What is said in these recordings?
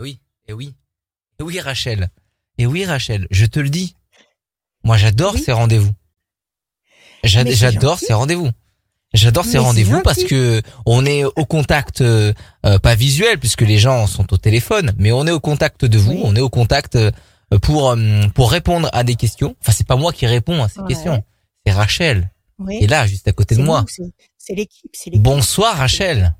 Oui, et oui. Et oui, Rachel. Et oui, Rachel, je te le dis. Moi, j'adore Oui. ces rendez-vous. J'adore ces rendez-vous. J'adore ces rendez-vous parce que on est au contact, euh, euh, pas visuel puisque les gens sont au téléphone, mais on est au contact de vous, Oui. on est au contact euh, pour pour répondre à des questions. Enfin, c'est pas moi qui réponds à ces Ouais. questions, c'est Rachel. Oui. Et là, juste à côté de moi. c'est l'équipe. Bonsoir Rachel.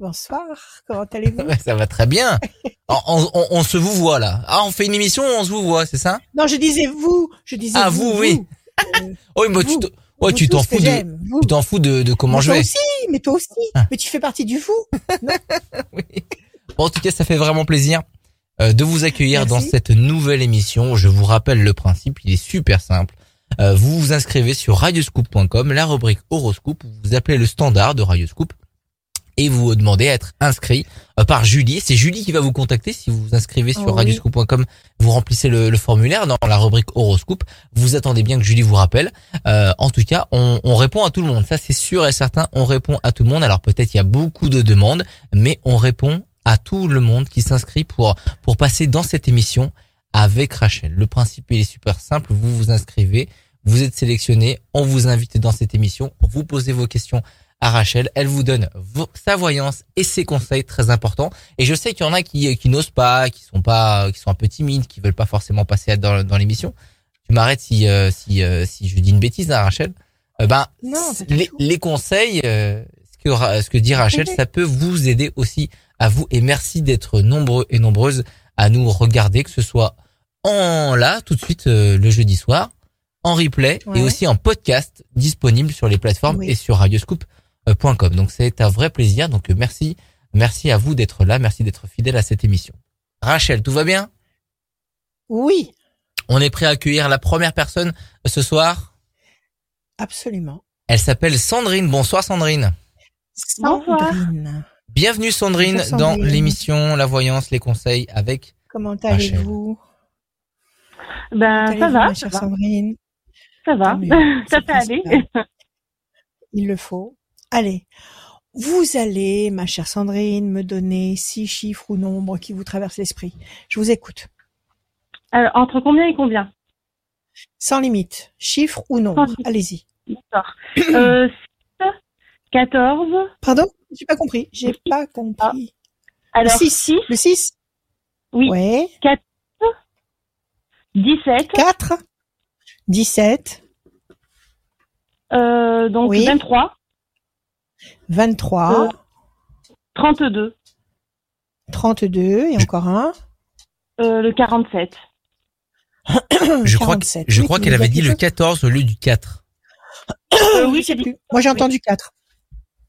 Bonsoir, comment allez-vous Ça va très bien. On, on- on- on se vous voit là. Ah, on fait une émission, on se vous voit, c'est ça? Non, je disais vous, je disais Ah, vous, vous, oui. Euh, Oui, mais tu Vous. te- ouais, vous tu t'en fous de, tu t'en fous de, de comment Mais je toi vais. aussi, mais toi aussi. Ah. Mais tu fais partie du vous. Oui. Bon, en tout cas, ça fait vraiment plaisir euh, de vous accueillir Merci. dans cette nouvelle émission. Je vous rappelle le principe, il est super simple. Euh, vous vous inscrivez sur radioscoop.com, la rubrique horoscope, vous appelez le standard de Radioscoop et vous demandez à être inscrit euh, par Julie. C'est Julie qui va vous contacter si vous vous inscrivez sur Oh oui. radioscoop.com. Vous remplissez le, le formulaire dans la rubrique horoscope. Vous attendez bien que Julie vous rappelle. Euh, en tout cas, on, on répond à tout le monde. Ça, c'est sûr et certain. On répond à tout le monde. Alors peut-être il y a beaucoup de demandes, mais on répond à tout le monde qui s'inscrit pour pour passer dans cette émission avec Rachel. Le principe il est super simple. Vous vous inscrivez, vous êtes sélectionné, on vous invite dans cette émission, vous posez vos questions à Rachel, elle vous donne vos- sa voyance et ses conseils très importants. Et je sais qu'il y en a qui qui n'osent pas, qui sont pas, qui sont un peu timides, qui veulent pas forcément passer dans, dans l'émission. Tu m'arrêtes si euh, si euh, si je dis une bêtise, hein, Rachel. Euh, ben Non, les, conseils, euh, ce que ce que dit Rachel, ça peut vous aider aussi à vous. Et merci d'être nombreux et nombreuses à nous regarder, que ce soit en là tout de suite euh, le jeudi soir, en replay Ouais. et aussi en podcast disponible sur les plateformes Oui. et sur radioscoop.com. Donc c'est un vrai plaisir. Donc euh, merci, merci à vous d'être là, merci d'être fidèle à cette émission. Rachel, tout va bien? Oui, On est prêt à accueillir la première personne ce soir? absolument. Elle s'appelle Sandrine. Bonsoir Sandrine. Bonsoir. Sandrine, Bienvenue Sandrine, dans Sandrine. l'émission La Voyance, les conseils avec comment allez-vous? Ben, Comment ça va, ma ça chère va, Sandrine? Ça va. Ça peut aller. Il le faut. Allez, vous allez, ma chère Sandrine, me donner six chiffres ou nombres qui vous traversent l'esprit. Je vous écoute. Alors, entre combien et combien? Sans limite, chiffres ou nombres. Allez-y. D'accord. Euh, 6, 14, Pardon? J'ai pas compris. J'ai pas compris. alors le 6. 6, Le 6 oui, Ouais. 17, 4 17 euh, donc Oui. 23, 23 Euh, 32, 32 et encore un. euh, le 47. Je crois, que- 47. je Oui, crois qu'elle avait dit le chose 14 au lieu du 4. Euh, oui, Je sais j'ai dit, plus. Moi j'ai entendu 4.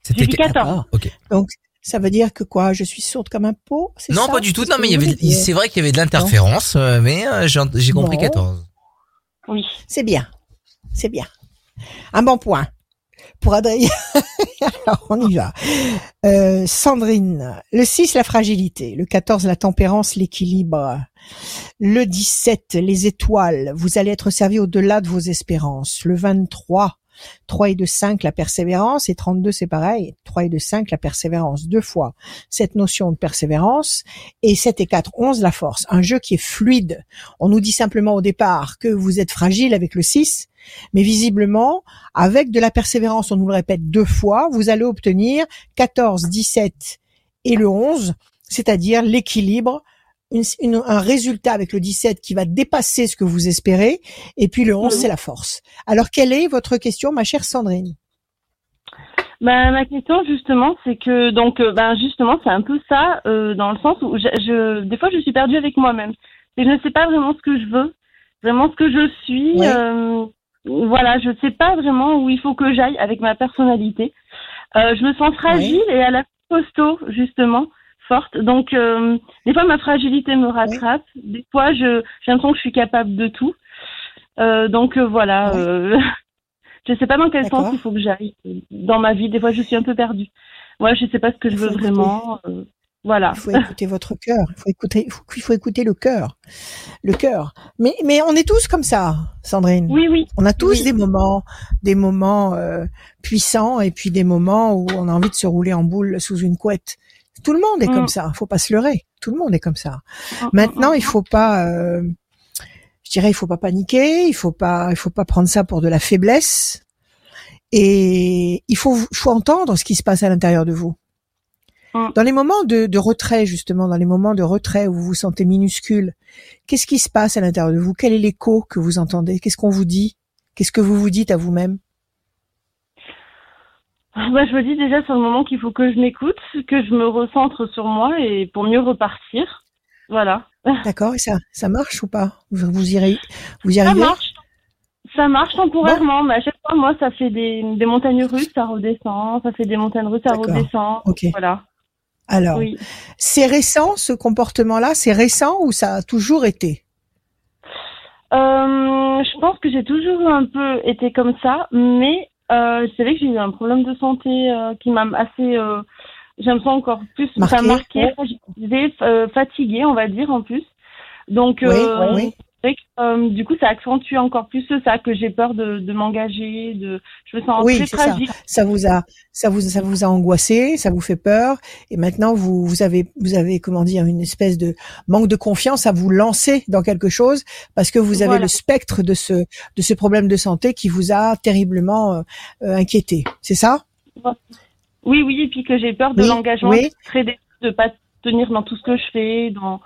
j'ai dit que- 14. Ok. Donc ça veut dire que quoi? Je suis sourde comme un pot c'est Non, ça pas du tout. Non, mais c'est vrai qu'il y avait de l'interférence, euh, mais euh, j'ai j'ai compris Bon. 14. Oui. C'est bien. C'est bien. Un bon point pour Adrien. Alors, on y va. Euh, Sandrine, le 6, la fragilité. Le 14, la tempérance, l'équilibre. Le 17, les étoiles. Vous allez être servi au-delà de vos espérances. Le 23, 3 et 2, 5, la persévérance. Et 32, c'est pareil. 3 et 2, 5, la persévérance. Deux fois cette notion de persévérance. Et 7 et 4, 11, la force. Un jeu qui est fluide. On nous dit simplement au départ que vous êtes fragile avec le 6, mais visiblement, avec de la persévérance, on nous le répète deux fois, vous allez obtenir 14, 17 et le 11, c'est-à-dire l'équilibre, une- une- un résultat avec le 17 qui va dépasser ce que vous espérez, et puis le 11, Mhm. c'est la force. Alors, quelle est votre question, ma chère Sandrine? Ben, ma question justement, c'est que donc euh, ben justement c'est un peu ça euh, dans le sens où je, je des fois je suis perdue avec moi-même et je ne sais pas vraiment ce que je veux, vraiment ce que je suis. Ouais. euh, voilà, je ne sais pas vraiment où il faut que j'aille avec ma personnalité. Je me sens fragile et à la costaud justement, forte. Donc euh, des fois ma fragilité me rattrape, des fois je j'ai l'impression que je suis capable de tout. Euh, donc euh, voilà. Je sais pas dans quel D'accord. sens il faut que j'aille dans ma vie. Des fois, je suis un peu perdue. Ouais, je sais pas ce que je veux vraiment. voilà. Il faut écouter votre cœur. Il faut écouter, il faut, il faut écouter le cœur. Le cœur. Mais, mais on est tous comme ça, Sandrine. Oui, oui. On a tous Oui. des moments, des moments puissants et puis des moments où on a envie de se rouler en boule sous une couette. Tout le monde est Mm. comme ça. Faut pas se leurrer. Tout le monde est comme ça. Mm, Maintenant, mm, il faut pas, euh, je dirais, il faut pas paniquer. Il faut pas, il faut pas prendre ça pour de la faiblesse. Et il faut, faut entendre ce qui se passe à l'intérieur de vous. Mm. Dans les moments de, de retrait, justement, dans les moments de retrait où vous vous sentez minuscule, qu'est-ce qui se passe à l'intérieur de vous? Quel est l'écho que vous entendez? Qu'est-ce qu'on vous dit? Qu'est-ce que vous vous dites à vous-même? mm. Bah, je me dis déjà sur le moment qu'il faut que je m'écoute, que je me recentre sur moi et pour mieux repartir. Voilà. D'accord Et ça, ça marche ou pas? Vous, vous irez, vous y Ça arrivez marche. Ça marche temporairement, mais à chaque fois, moi, ça fait des, des montagnes russes, ça redescend, ça fait des montagnes russes, ça redescend. Ok. Voilà. Alors, Oui. c'est récent ce comportement-là C'est récent ou ça a toujours été? Euh, je pense que j'ai toujours un peu été comme ça, mais euh, c'est vrai que j'ai eu un problème de santé euh, qui m'a assez, euh, j'aime ça encore plus, Marqué, ça marqué, euh, fatigué, on va dire en plus. Donc, Oui, euh, oui. Euh, du coup, ça accentue encore plus ça, que j'ai peur de, de m'engager, de, je me sens Oui, très c'est ça. Ça vous a, ça vous, ça vous a angoissé, ça vous fait peur, et maintenant vous, vous avez, vous avez comment dire, une espèce de manque de confiance à vous lancer dans quelque chose parce que vous avez Voilà. le spectre de ce, de ce problème de santé qui vous a terriblement euh, euh, inquiété. C'est ça? Oui, oui, et puis que j'ai peur de Oui, l'engagement, oui. très de pas tenir dans tout ce que je fais, dans,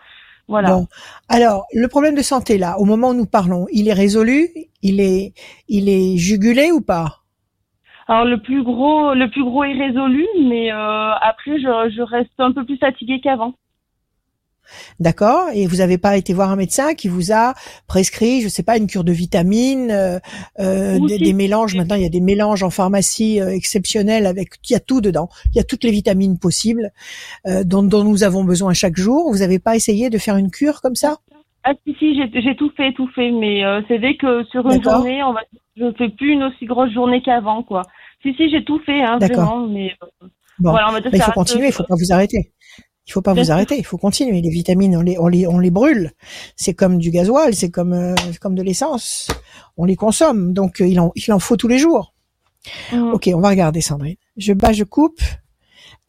voilà. Bon, alors le problème de santé là, au moment où nous parlons, il est résolu, il est, il est jugulé ou pas? Alors le plus gros, le plus gros est résolu, mais euh, après je, je reste un peu plus fatiguée qu'avant. D'accord? Et vous n'avez pas été voir un médecin qui vous a prescrit, je sais pas, une cure de vitamines, euh, euh, des, mélanges. Maintenant, il y a des mélanges en pharmacie euh, exceptionnels avec, il y a tout dedans. Il y a toutes les vitamines possibles dont, dont nous avons besoin chaque jour. Vous n'avez pas essayé de faire une cure comme ça? Ah si si, j'ai tout fait, tout fait, mais c'est vrai que sur une journée, on va, je fais plus une aussi grosse journée qu'avant, quoi. Si si, j'ai tout fait, hein, vraiment, mais Bon, voilà, on va dire mais il faut continuer. Il faut pas vous arrêter. Il faut pas vous arrêter. Il faut continuer. Les vitamines, on les, on les, on les brûle. C'est comme du gasoil, c'est comme, euh, comme de l'essence. On les consomme. Donc, euh, il en, il en faut tous les jours. Mm. Ok, on va regarder Sandrine. Je bats, je coupe.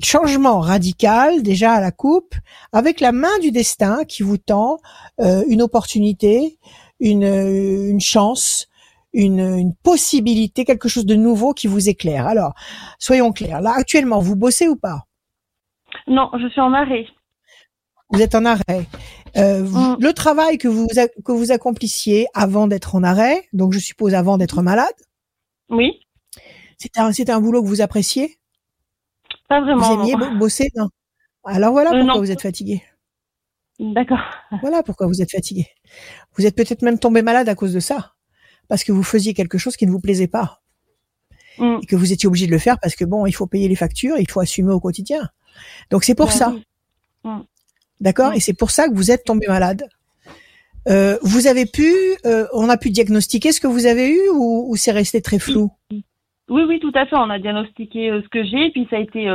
Changement radical déjà à la coupe, avec la main du destin qui vous tend euh, une opportunité, une, euh, une chance, une, une possibilité, quelque chose de nouveau qui vous éclaire. Alors, soyons clairs. Là, actuellement, vous bossez ou pas? Non, je suis en arrêt. Vous êtes en arrêt. Euh, vous- Mm. Le travail que vous que vous accomplissiez avant d'être en arrêt, donc je suppose avant d'être malade, Oui, c'était un, c'était un boulot que vous appréciez? Pas Vous vraiment. aimiez non. bo- bosser non Alors voilà Euh, pourquoi vous êtes fatigué. D'accord. Voilà pourquoi vous êtes fatigué. Vous êtes peut-être même tombé malade à cause de ça, parce que vous faisiez quelque chose qui ne vous plaisait pas Mm. et que vous étiez obligé de le faire parce que bon, il faut payer les factures, il faut assumer au quotidien. Donc c'est pour Ben ça, oui. D'accord? Et c'est pour ça que vous êtes tombé malade. Euh, vous avez pu, euh, on a pu diagnostiquer ce que vous avez eu ou, ou c'est resté très flou? Oui, oui, tout à fait. On a diagnostiqué euh, ce que j'ai, et puis ça a été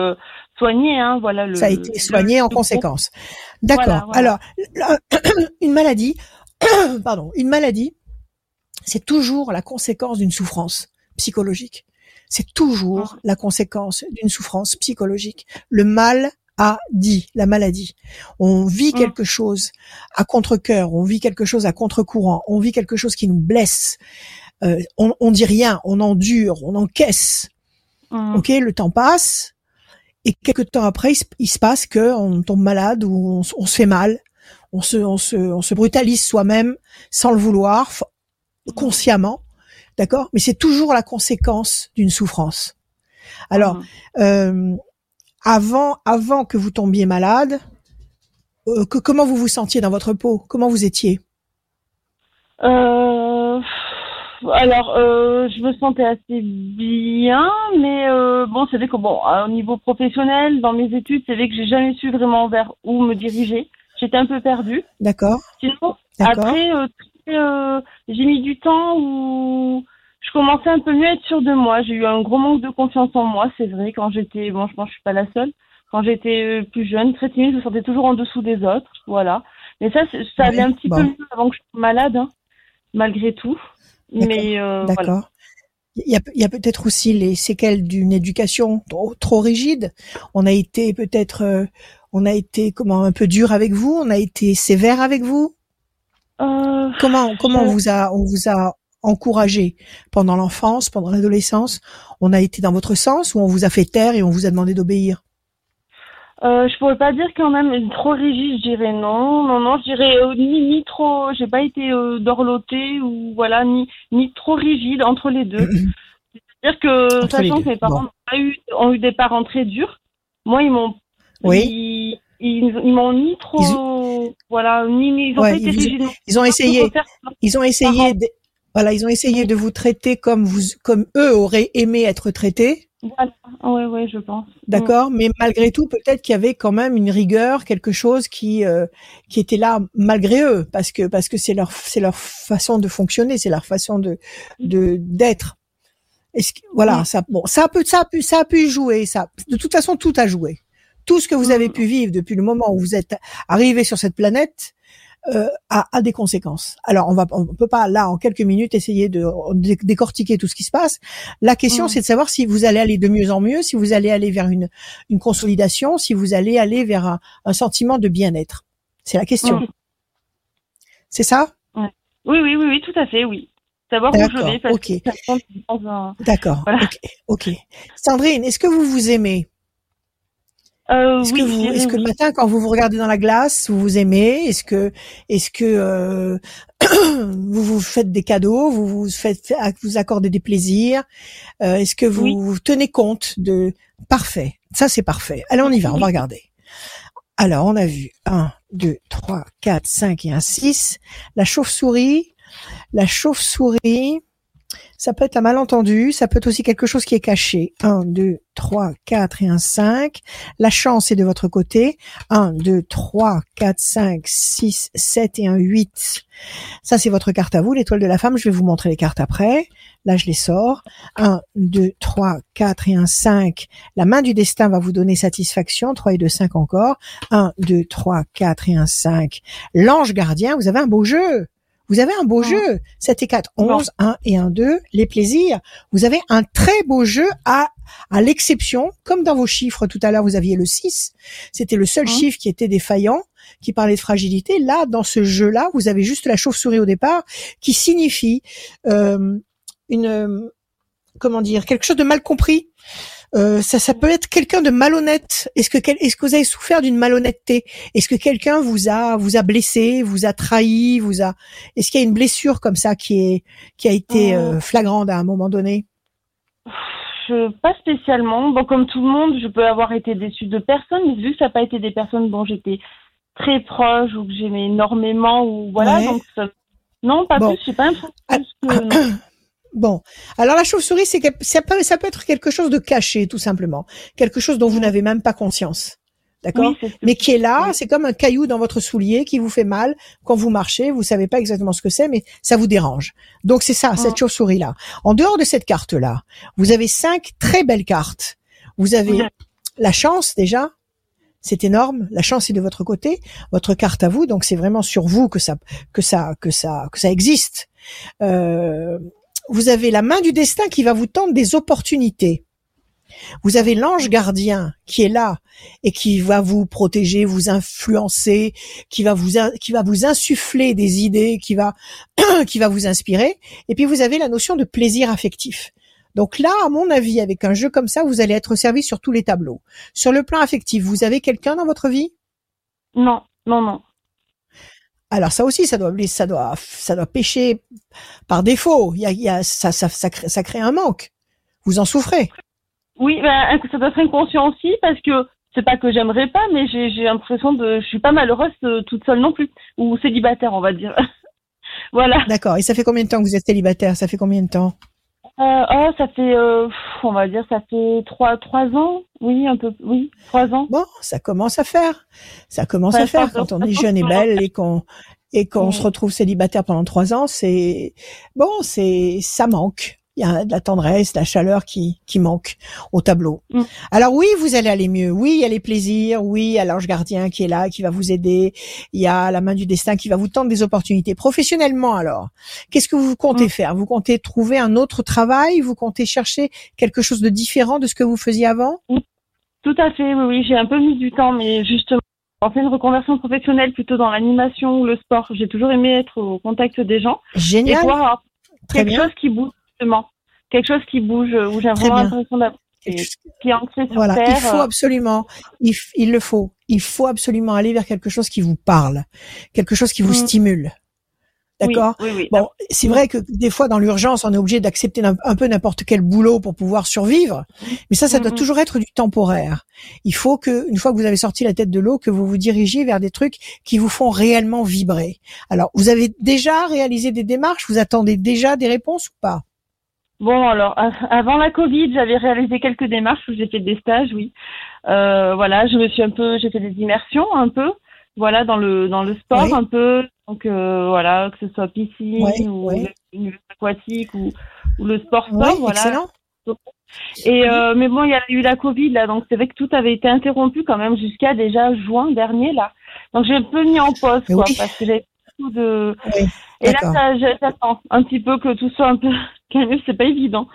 soigné, hein, voilà. Le, Ça a été soigné le- en conséquence. D'accord. Voilà, voilà. Alors, une maladie, pardon, une maladie, c'est toujours la conséquence d'une souffrance psychologique. C'est toujours la conséquence d'une souffrance psychologique. Le mal a dit, la maladie. On vit Mm. quelque chose à contre-cœur, on vit quelque chose à contre-courant, on vit quelque chose qui nous blesse. Euh, on, on dit rien, on endure, on encaisse. Mm. Ok, le temps passe et quelques temps après, il se, il se passe que on tombe malade ou on, on se fait mal, on se, on se, on se brutalise soi-même sans le vouloir, f- consciemment, d'accord? Mais c'est toujours la conséquence d'une souffrance. Alors, Mm. euh, avant, avant que vous tombiez malade, euh, que, comment vous vous sentiez dans votre peau? Comment vous étiez? Euh, alors, je me sentais assez bien, mais bon, c'est vrai que bon, au niveau professionnel, dans mes études, c'est vrai que j'ai jamais su vraiment vers où me diriger. J'étais un peu perdue. D'accord, Sinon, après, euh, j'ai mis du temps où je commençais un peu mieux à être sûre de moi. J'ai eu un gros manque de confiance en moi, c'est vrai, quand j'étais, bon, je pense que je suis pas la seule. Quand j'étais euh, plus jeune, très timide, je me sentais toujours en dessous des autres, voilà. Mais ça, ça allait un petit bon. peu mieux avant que je sois malade, hein, malgré tout. Mais euh, d'accord. voilà. il y a, peut-être aussi les séquelles d'une éducation trop, trop, rigide. On a été peut-être, euh, on a été comment un peu dur avec vous, on a été sévère avec vous? Euh, comment comment on vous a on vous a encouragé pendant l'enfance, pendant l'adolescence? On a été dans votre sens ou on vous a fait taire et on vous a demandé d'obéir? Euh, je pourrais pas dire quand même trop rigide, je dirais non, non, non, je dirais euh, ni ni trop, j'ai pas été euh, dorlotée ou voilà, ni ni trop rigide entre les deux. C'est-à-dire que sachant que mes parents ont, eu, ont eu des parents très durs, moi ils m'ont, oui. ils, ils, m'ont ni trop, voilà, ni, ni ils ont ouais, été rigides. Ils ont essayé, ils ont essayé, de, voilà, ils ont essayé de vous traiter comme vous, comme eux auraient aimé être traités. Voilà. Ouais, ouais, je pense. D'accord, mais malgré tout, peut-être qu'il y avait quand même une rigueur, quelque chose qui euh, qui était là malgré eux, parce que parce que c'est leur c'est leur façon de fonctionner, c'est leur façon de de d'être. Est-ce que, voilà, Mm. ça bon, ça a pu ça a pu ça a pu jouer, ça. De toute façon, tout a joué. Tout ce que vous avez Mm. pu vivre depuis le moment où vous êtes arrivé sur cette planète euh, a, a des conséquences. Alors, on va, on peut pas là en quelques minutes essayer de dé- décortiquer tout ce qui se passe. La question, Mm. c'est de savoir si vous allez aller de mieux en mieux, si vous allez aller vers une une consolidation, si vous allez aller vers un, un sentiment de bien-être. C'est la question. Mm. C'est ça? Oui, oui, oui, oui, tout à fait, oui. Savoir où je D'accord, vais, parce ok. que ça compte dans un... D'accord. Voilà. Ok. Ok. Sandrine, est-ce que vous vous aimez? Euh, Est-ce oui, que vous, dirais est-ce que le matin, quand vous vous regardez dans la glace, vous vous aimez? Est-ce que, est-ce que euh, vous vous faites des cadeaux? Vous vous faites, vous accordez des plaisirs? Euh, Est-ce que vous, Oui. vous tenez compte de Parfait. Ça, c'est parfait. Allez, on y va. On va regarder. Alors, on a vu 1, 2, 3, 4, 5 et un 6. La chauve-souris. La chauve-souris. Ça peut être un malentendu, ça peut être aussi quelque chose qui est caché. 1, 2, 3, 4 et un 5. La chance est de votre côté. 1, 2, 3, 4, 5, 6, 7 et un 8. Ça, c'est votre carte à vous, l'étoile de la femme. Je vais vous montrer les cartes après. Là, je les sors. 1, 2, 3, 4 et un 5. La main du destin va vous donner satisfaction. 3 et 2, 5 encore. 1, 2, 3, 4 et un 5. L'ange gardien, vous avez un beau jeu. Vous avez un beau Mm. jeu. 7 et 4, Bon. 11, 1 et 1, 2. Les plaisirs. Vous avez un très beau jeu à, à l'exception, comme dans vos chiffres tout à l'heure, vous aviez le 6. C'était le seul Mm. chiffre qui était défaillant, qui parlait de fragilité. Là, dans ce jeu-là, vous avez juste la chauve-souris au départ, qui signifie euh, une, euh, comment dire, quelque chose de mal compris. Euh, ça, ça peut être quelqu'un de malhonnête. Est-ce que, quel- est-ce que vous avez souffert d'une malhonnêteté? Est-ce que quelqu'un vous a, vous a blessé, vous a trahi, vous a Est-ce qu'il y a une blessure comme ça qui est, qui a été Mm. euh, flagrante à un moment donné? Je, pas spécialement. Bon, comme tout le monde, je peux avoir été déçue de personnes, mais vu que ça n'a pas été des personnes dont j'étais très proche ou que j'aimais énormément ou voilà, Ouais. donc ça- non, pas Bon. plus. J'ai pas l'impression Ah, que non. Bon, alors la chauve-souris, c'est ça peut, ça peut être quelque chose de caché, tout simplement, quelque chose dont vous n'avez même pas conscience, d'accord Oui, Mais qui est là, Oui. c'est comme un caillou dans votre soulier qui vous fait mal quand vous marchez. Vous savez pas exactement ce que c'est, mais ça vous dérange. Donc c'est ça, cette Mm. chauve-souris là. En dehors de cette carte là, vous avez cinq très belles cartes. Vous avez Oui. la chance déjà. C'est énorme. La chance est de votre côté, votre carte à vous. Donc c'est vraiment sur vous que ça, que ça, que ça, que ça existe. Euh, vous avez la main du destin qui va vous tendre des opportunités. Vous avez l'ange gardien qui est là et qui va vous protéger, vous influencer, qui va vous qui va vous insuffler des idées, qui va qui va vous inspirer. Et puis vous avez la notion de plaisir affectif. Donc là, à mon avis, avec un jeu comme ça, vous allez être servi sur tous les tableaux. Sur le plan affectif, vous avez quelqu'un dans votre vie? Non, non, non. Alors ça aussi, ça doit, ça doit, ça doit pêcher par défaut. Il y a, il y a ça, ça, ça, crée, ça crée un manque. Vous en souffrez. Oui, ben, ça doit être inconscient aussi parce que c'est pas que j'aimerais pas, mais j'ai j'ai l'impression de, je suis pas malheureuse euh, toute seule non plus ou célibataire, on va dire. voilà. D'accord. Et ça fait combien de temps que vous êtes célibataire? Ça fait combien de temps? Euh, oh, ça fait, euh, on va dire, ça fait trois, trois ans. Oui, un peu, oui, trois ans. Bon, ça commence à faire. Ça commence à faire quand on est jeune et belle et qu'on et qu'on se retrouve célibataire pendant trois ans. C'est bon, c'est ça manque. Il y a de la tendresse, de la chaleur qui, qui manque au tableau. Mm. Alors oui, vous allez aller mieux. Oui, il y a les plaisirs. Oui, il y a l'ange gardien qui est là, qui va vous aider. Il y a la main du destin qui va vous tendre des opportunités. Professionnellement, alors, qu'est-ce que vous comptez Mm. faire? Vous comptez trouver un autre travail? Vous comptez chercher quelque chose de différent de ce que vous faisiez avant? Tout à fait, oui, oui, j'ai un peu mis du temps, mais justement, en fait une reconversion professionnelle plutôt dans l'animation ou le sport. J'ai toujours aimé être au contact des gens et Génial. pouvoir avoir Très quelque bien. chose qui bouge justement, quelque chose qui bouge euh, où j'ai vraiment l'impression d'avoir qui est ancré sur Voilà, terre. il faut euh, absolument, il, il le faut, il faut absolument aller vers quelque chose qui vous parle, quelque chose qui vous Mm. stimule. D'accord Oui, oui. Bon, c'est vrai que des fois dans l'urgence, on est obligé d'accepter un, peu n'importe quel boulot pour pouvoir survivre, mais ça, ça doit Mhm. toujours être du temporaire. Il faut que, une fois que vous avez sorti la tête de l'eau, que vous vous dirigiez vers des trucs qui vous font réellement vibrer. Alors, vous avez déjà réalisé des démarches, vous attendez déjà des réponses ou pas? Bon, alors, avant la Covid, j'avais réalisé quelques démarches où j'ai fait des stages, oui. Euh, voilà, je me suis un peu, j'ai fait des immersions un peu, voilà, dans le dans le sport Oui. un peu. Donc euh, voilà, que ce soit piscine ou aquatique ou, ou le sport Oui, sport, voilà. excellent. Et euh, mais bon, il y a eu la Covid là, donc c'est vrai que tout avait été interrompu quand même jusqu'à déjà juin dernier là. Donc j'ai un peu mis en pause quoi, parce que j'avais beaucoup de. Oui, Et là, ça, j'attends un petit peu que tout soit un peu calme, c'est pas évident.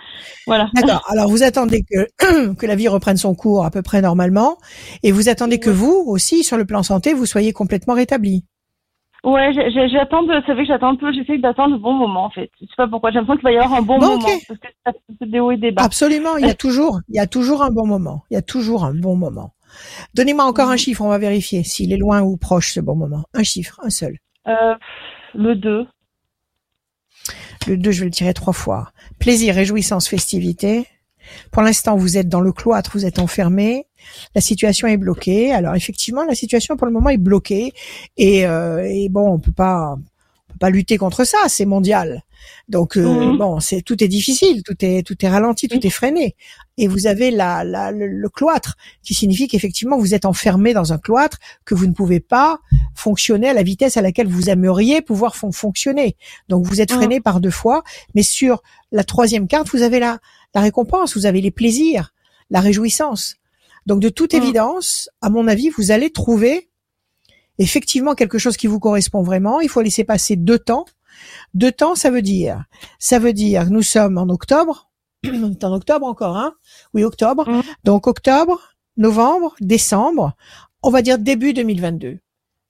Voilà. D'accord. Alors vous attendez que que la vie reprenne son cours à peu près normalement, et vous attendez que vous aussi, sur le plan santé, vous soyez complètement rétabli. Ouais, j'attends, c'est vrai que j'attends un peu, j'essaie d'attendre le bon moment en fait. Je sais pas pourquoi, j'ai l'impression qu'il va y avoir un bon, Bon, moment, parce que ça fait des hauts et des bas. Absolument. Il y a toujours, il y a toujours un bon moment. Il y a toujours un bon moment. Donnez-moi encore un chiffre, on va vérifier s'il est loin ou proche ce bon moment. Un chiffre, un seul. Euh, le 2. Le 2, je vais le tirer trois fois. Plaisir, réjouissance, festivité. Pour l'instant, vous êtes dans le cloître, vous êtes enfermé. La situation est bloquée. Alors effectivement, la situation pour le moment est bloquée. Et, euh, bon, on peut pas, on peut pas lutter contre ça. C'est mondial. Donc euh, Mhm. bon, c'est tout est difficile, tout est tout est ralenti, tout est freiné. Et vous avez la, la le, le cloître, qui signifie qu'effectivement vous êtes enfermé dans un cloître que vous ne pouvez pas fonctionner à la vitesse à laquelle vous aimeriez pouvoir fon- fonctionner. Donc vous êtes Mhm. freiné par deux fois, mais sur la troisième carte, vous avez la, la récompense, vous avez les plaisirs, la réjouissance. Donc de toute Mhm. évidence, à mon avis, vous allez trouver effectivement quelque chose qui vous correspond vraiment. Il faut laisser passer deux temps. Deux temps, ça veut dire, ça veut dire, nous sommes en octobre. On est en octobre encore, hein Oui, octobre. Mhm. Donc octobre, novembre, décembre. On va dire début 2022.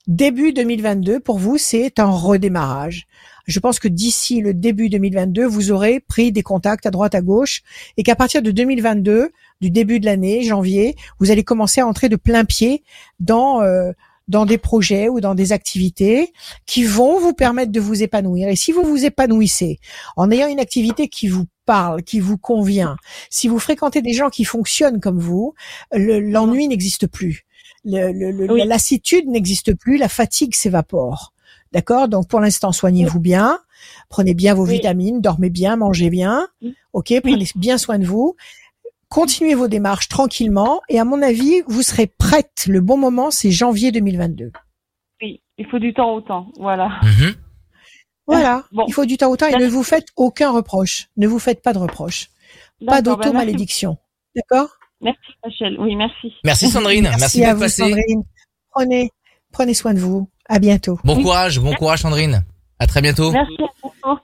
Début 2022, pour vous, c'est un redémarrage. Je pense que d'ici le début 2022, vous aurez pris des contacts à droite, à gauche, et qu'à partir de 2022, du début de l'année, janvier, vous allez commencer à entrer de plein pied dans euh, dans des projets ou dans des activités qui vont vous permettre de vous épanouir. Et si vous vous épanouissez en ayant une activité qui vous parle, qui vous convient, si vous fréquentez des gens qui fonctionnent comme vous, le- l'ennui n'existe plus. Le- le- le- Oui. La lassitude n'existe plus, la fatigue s'évapore. D'accord? Donc pour l'instant, soignez-vous bien, prenez bien vos Oui. vitamines, dormez bien, mangez bien. Ok, prenez bien soin de vous. Continuez vos démarches tranquillement et à mon avis, vous serez prête. Le bon moment, c'est janvier 2022. Oui, il faut du temps au temps, voilà. Mhm. Voilà. Bon. Il faut du temps au temps et ne Merci. vous faites aucun reproche. Ne vous faites pas de reproche. Pas ben, d'auto-malédiction. D'accord? Merci, merci Rachel, oui, merci. Merci Sandrine, merci, à d'être vous, passée. Sandrine. Prenez, prenez soin de vous. À bientôt. Bon Oui. courage, bon courage Sandrine. À très bientôt. Merci à vous.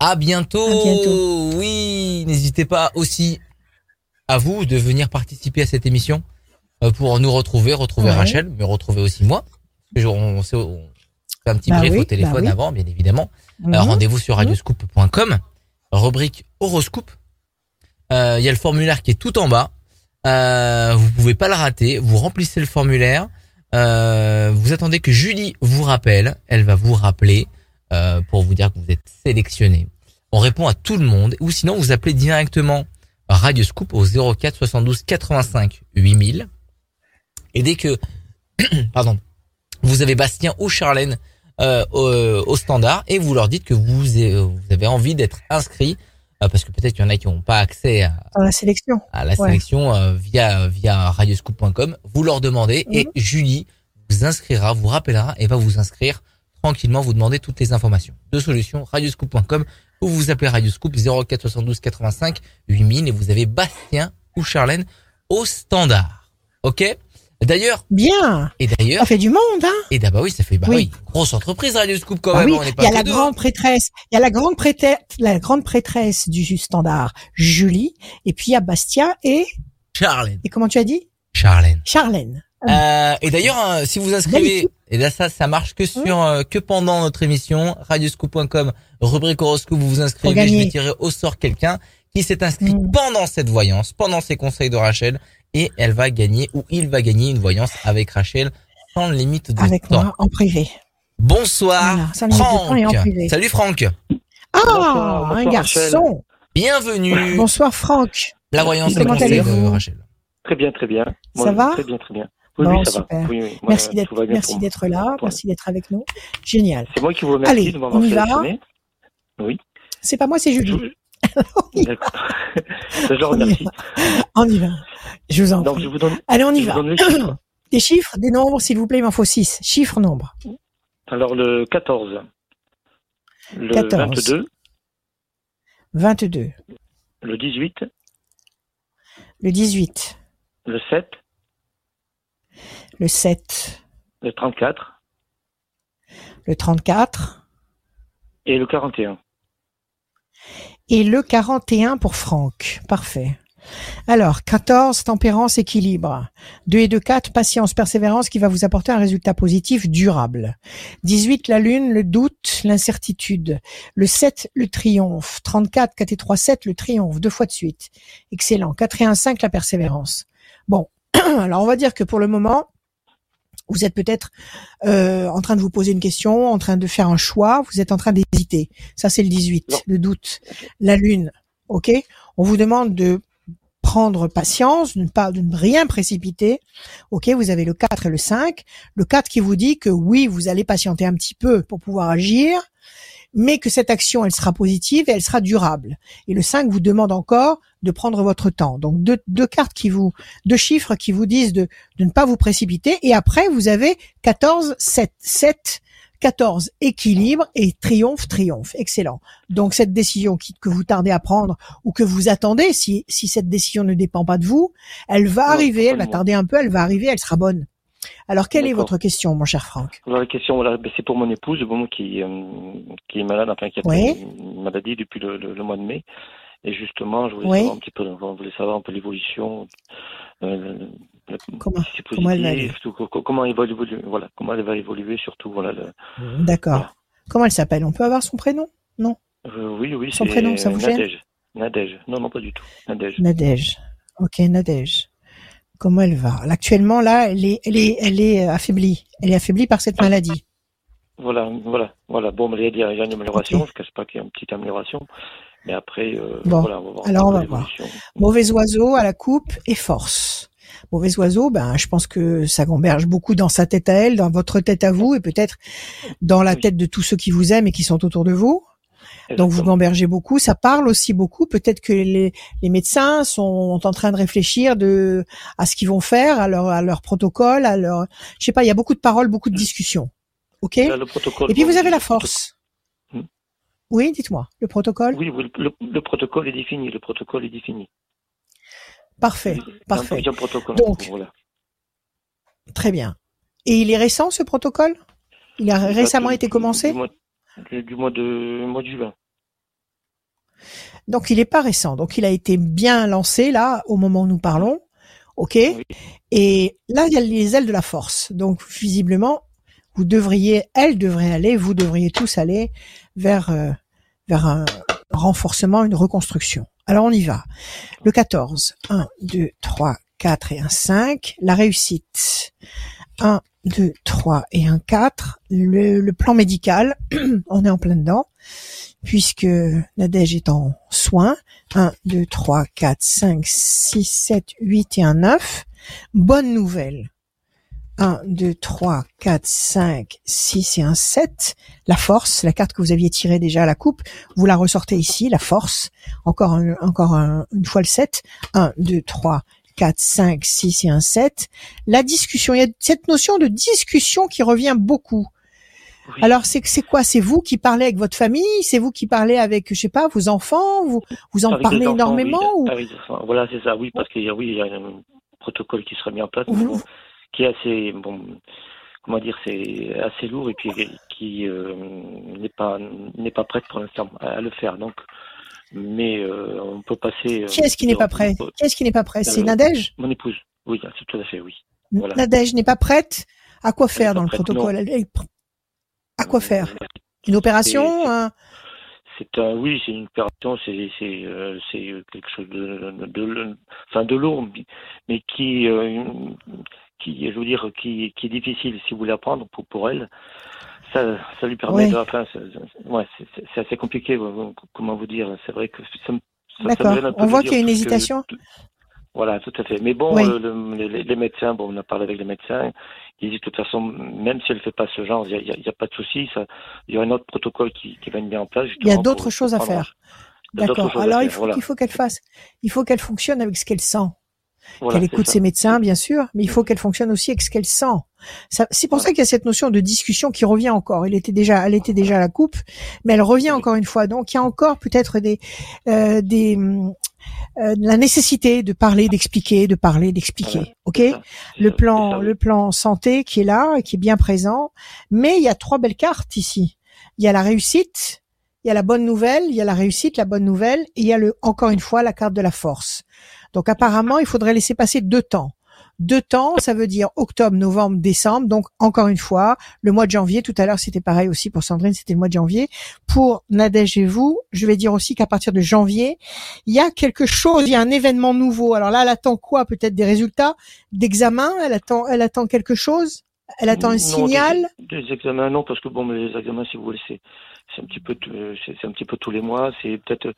À bientôt. À bientôt. Oui, n'hésitez pas aussi à vous de venir participer à cette émission euh, pour nous retrouver, retrouver Ouais. Rachel, mais retrouver aussi moi. On, fait un petit Bah brief oui, au téléphone bah oui. avant, bien évidemment. Mhm. Euh, Rendez-vous sur radioscoop.com, rubrique horoscope. Euh, Il y a le formulaire qui est tout en bas. Euh, vous pouvez pas le rater. Vous remplissez le formulaire. Euh, vous attendez que Julie vous rappelle. Elle va vous rappeler euh, pour vous dire que vous êtes sélectionné. On répond à tout le monde. Ou sinon, vous appelez directement Radio Scoop au 04 72 85 8000. Et dès que, pardon, vous avez Bastien ou Charlène euh, au, au standard et vous leur dites que vous, vous avez envie d'être inscrit euh, parce que peut-être qu'il y en a qui n'ont pas accès à, la sélection. à la Ouais. sélection euh, via via radioscoop.com. Vous leur demandez et Mhm. Julie vous inscrira, vous rappellera et va vous inscrire tranquillement, vous demander toutes les informations. Deux solutions, radioscoop.com, ou vous appelez Radio Scoop 04 72 85 8000 et vous avez Bastien ou Charlène au standard. Ok? D'ailleurs, bien. Et d'ailleurs, ça fait du monde, hein? Et d'abord oui, ça fait bah oui. grosse entreprise Radio Scoop quand bah même. Oui. il y a la grande prêtresse, il y a la grande prêtresse, la grande prêtresse du standard, Julie, et puis il y a Bastia et Charlène. Et comment tu as dit? Charlène. Charlène. Euh, et d'ailleurs, hein, si vous inscrivez, et là ça, ça marche que sur, euh, que pendant notre émission, radioscoop.com, rubrique horoscope, vous vous inscrivez, je vais tirer au sort quelqu'un qui s'est inscrit mmh. pendant cette voyance, pendant ces conseils de Rachel, et elle va gagner ou il va gagner une voyance avec Rachel sans limite de avec temps. Moi, en privé. Bonsoir, Franck. Salut Franck. Ah, bonsoir, un garçon. Bienvenue. Bonsoir Franck. La voyance conseils de Rachel. Très bien, très bien. Moi, ça va Très bien, très bien. Oui, oui, ça va. Oui, oui. merci d'être, merci d'être là, merci d'être avec nous. Génial. C'est moi qui vous remercie Allez, de m'avoir on y va. Oui. C'est pas moi, c'est Julie. D'accord. je remercie. On y va. Je vous en Donc, prie. je vous donne, Allez, on y je va. Vous chiffres. Des chiffres, des nombres, s'il vous plaît, il m'en faut 6. Chiffres, nombres. Alors, le 14. Le 14. 22. 22. Le 18. Le 18. Le 7. Le 7. Le 34. Le 34. Et le 41. Et le 41 pour Franck. Parfait. Alors, 14, tempérance, équilibre. 2 et 2, 4, patience, persévérance qui va vous apporter un résultat positif durable. 18, la lune, le doute, l'incertitude. Le 7, le triomphe. 34, 4 et 3, 7, le triomphe, deux fois de suite. Excellent. 4 et 1, 5, la persévérance. Bon. Alors, on va dire que pour le moment, vous êtes peut-être euh, en train de vous poser une question, en train de faire un choix, vous êtes en train d'hésiter. Ça, c'est le 18, Non. le doute. La lune, ok? On vous demande de prendre patience, de ne pas de ne rien précipiter. Ok, vous avez le 4 et le 5. Le 4 qui vous dit que oui, vous allez patienter un petit peu pour pouvoir agir, mais que cette action, elle sera positive et elle sera durable. Et le 5 vous demande encore de prendre votre temps. Donc deux, deux cartes qui vous, deux chiffres qui vous disent de, de ne pas vous précipiter. Et après, vous avez 14, 7, 7, 14, équilibre et triomphe, triomphe. Excellent. Donc cette décision que vous tardez à prendre ou que vous attendez, si, si cette décision ne dépend pas de vous, elle va arriver, elle va tarder un peu, elle va arriver, elle sera bonne. Alors quelle est votre question, mon cher Franck? Alors, la question, voilà, ben, c'est pour mon épouse, bon, qui, euh, qui est malade, enfin, qui a Oui. une maladie depuis le, le- le mois de mai. Et justement, je voulais Oui. savoir un petit peu, on voulait savoir un peu l'évolution, euh, Comment- si comment elle va co- comment elle va évoluer, voilà, comment elle va évoluer, surtout, voilà, le, D'accord. Voilà. Comment elle s'appelle? On peut avoir son prénom? Euh, oui, oui, Son prénom, ça vous Nadège. Nadège. Non, non, pas du tout. Nadège. Nadège. Ok, Nadège. Comment elle va? Actuellement, là, elle est, elle est, elle est affaiblie. Elle est affaiblie par cette maladie. Voilà, voilà, voilà. Bon, mais il y a il y a une amélioration, je cache pas qu'il y a une petite amélioration. Mais après, euh, Bon, voilà, on va voir. alors on va l'évolution. Mauvais oiseau à la coupe et force. Mauvais oiseau, ben, je pense que ça gamberge beaucoup dans sa tête à elle, dans votre tête à vous, et peut-être dans la Oui. tête de tous ceux qui vous aiment et qui sont autour de vous. Donc vous gambergez beaucoup, ça parle aussi beaucoup. Peut-être que les, les médecins sont en train de réfléchir de à ce qu'ils vont faire, à leur à leur protocole, à leur, je sais pas, il y a beaucoup de paroles, beaucoup de discussions. Ok. Là, le protocole. Et puis vous avez la force. Hmm. Oui, dites-moi. Le protocole? Oui, oui, le, le protocole est défini. Le protocole est défini. Parfait, parfait. un protocole. Donc, voilà. Très bien. Et il est récent ce protocole? Il a récemment Du- été commencé? Du mois, du, du mois de mois de juin. Donc il est pas récent. Donc il a été bien lancé là au moment où nous parlons. OK Oui. Et là il y a les ailes de la force. Donc visiblement vous devriez elle devrait aller, vous devriez tous aller vers euh, vers un renforcement, une reconstruction. Alors on y va. Le 14, 1 2 3 4 et un 5, la réussite. 1 2 3 et un 4, le, le plan médical, on est en plein dedans puisque Nadège est en soins. 1, 2, 3, 4, 5, 6, 7, 8 et un 9. Bonne nouvelle. 1, 2, 3, 4, 5, 6 et un 7. La force, la carte que vous aviez tirée déjà à la coupe, vous la ressortez ici, la force. Encore, un- encore un- une fois le 7. 1, 2, 3, 4, 5, 6 et un 7. La discussion, il y a cette notion de discussion qui revient beaucoup. Oui. Alors c'est c'est quoi? C'est vous qui parlez avec votre famille? C'est vous qui parlez avec je sais pas vos enfants? Vous vous en Avec parlez enfants, énormément oui, ou? avec. Voilà, c'est ça, oui, parce qu'il y a, oui, il y a un protocole qui sera mis en place, bon, qui est assez, bon, comment dire, c'est assez lourd et puis qui euh, n'est pas n'est pas prête pour l'instant à, à le faire. Donc, mais euh, on peut passer. euh, Qui est-ce qui n'est pas prêt Qui est-ce qui n'est pas prêt? C'est Euh, Nadège? Mon épouse. Oui, c'est tout à fait, oui. voilà. Nadège n'est pas prête? À quoi faire dans le prête, protocole? Elle À quoi faire? Une opération c'est- un- C'est un, oui, c'est une opération, c'est c'est euh, quelque chose de, de, de- enfin de lourd, mais qui euh, qui, je veux dire, qui qui est difficile si vous voulez apprendre pour pour elle. Ça, ça lui permet Oui. de, enfin, c'est- ouais, assez compliqué. Comment vous dire C'est vrai que ça, me- D'accord. On voit qu'il y a une que- hésitation. voilà, tout à fait. Mais bon, Oui. euh, le- les, médecins, bon, on a parlé avec les médecins. Ils disent de toute façon, même si elle fait pas ce genre, il y a, pas de souci. Il y a un autre protocole qui, qui va être mis en place. Il y a d'autres choses à faire. D'accord. à Alors il faire, faut voilà. qu'il faut qu'elle fasse, il faut qu'elle fonctionne avec ce qu'elle sent. Voilà, qu'elle écoute ça. ses médecins, bien sûr, mais il faut qu'elle fonctionne aussi avec ce qu'elle sent. C'est pour ça qu'il y a cette notion de discussion qui revient encore. Elle était déjà, elle était déjà à la coupe, mais elle revient encore une fois. Donc il y a encore peut-être des, euh, des, euh, la nécessité de parler, d'expliquer, de parler, d'expliquer. Ok? Le plan, le plan santé qui est là, et qui est bien présent. Mais il y a trois belles cartes ici. Il y a la réussite, il y a la bonne nouvelle, il y a la réussite, la bonne nouvelle, et il y a le, encore une fois, la carte de la force. Donc apparemment, il faudrait laisser passer deux temps. Deux temps, ça veut dire octobre, novembre, décembre. Donc encore une fois, le mois de janvier. Tout à l'heure, c'était pareil aussi pour Sandrine, c'était le mois de janvier. Pour Nadège et vous, je vais dire aussi qu'à partir de janvier, il y a quelque chose, il y a un événement nouveau. Alors là, elle attend quoi Peut-être des résultats d'examen? Elle attend, elle attend quelque chose? Elle attend un Non, signal? Des, des examens, non, parce que bon, mais les examens, si vous voulez, c'est c'est un petit peu, euh, c'est c'est un petit peu tous les mois. C'est peut-être euh,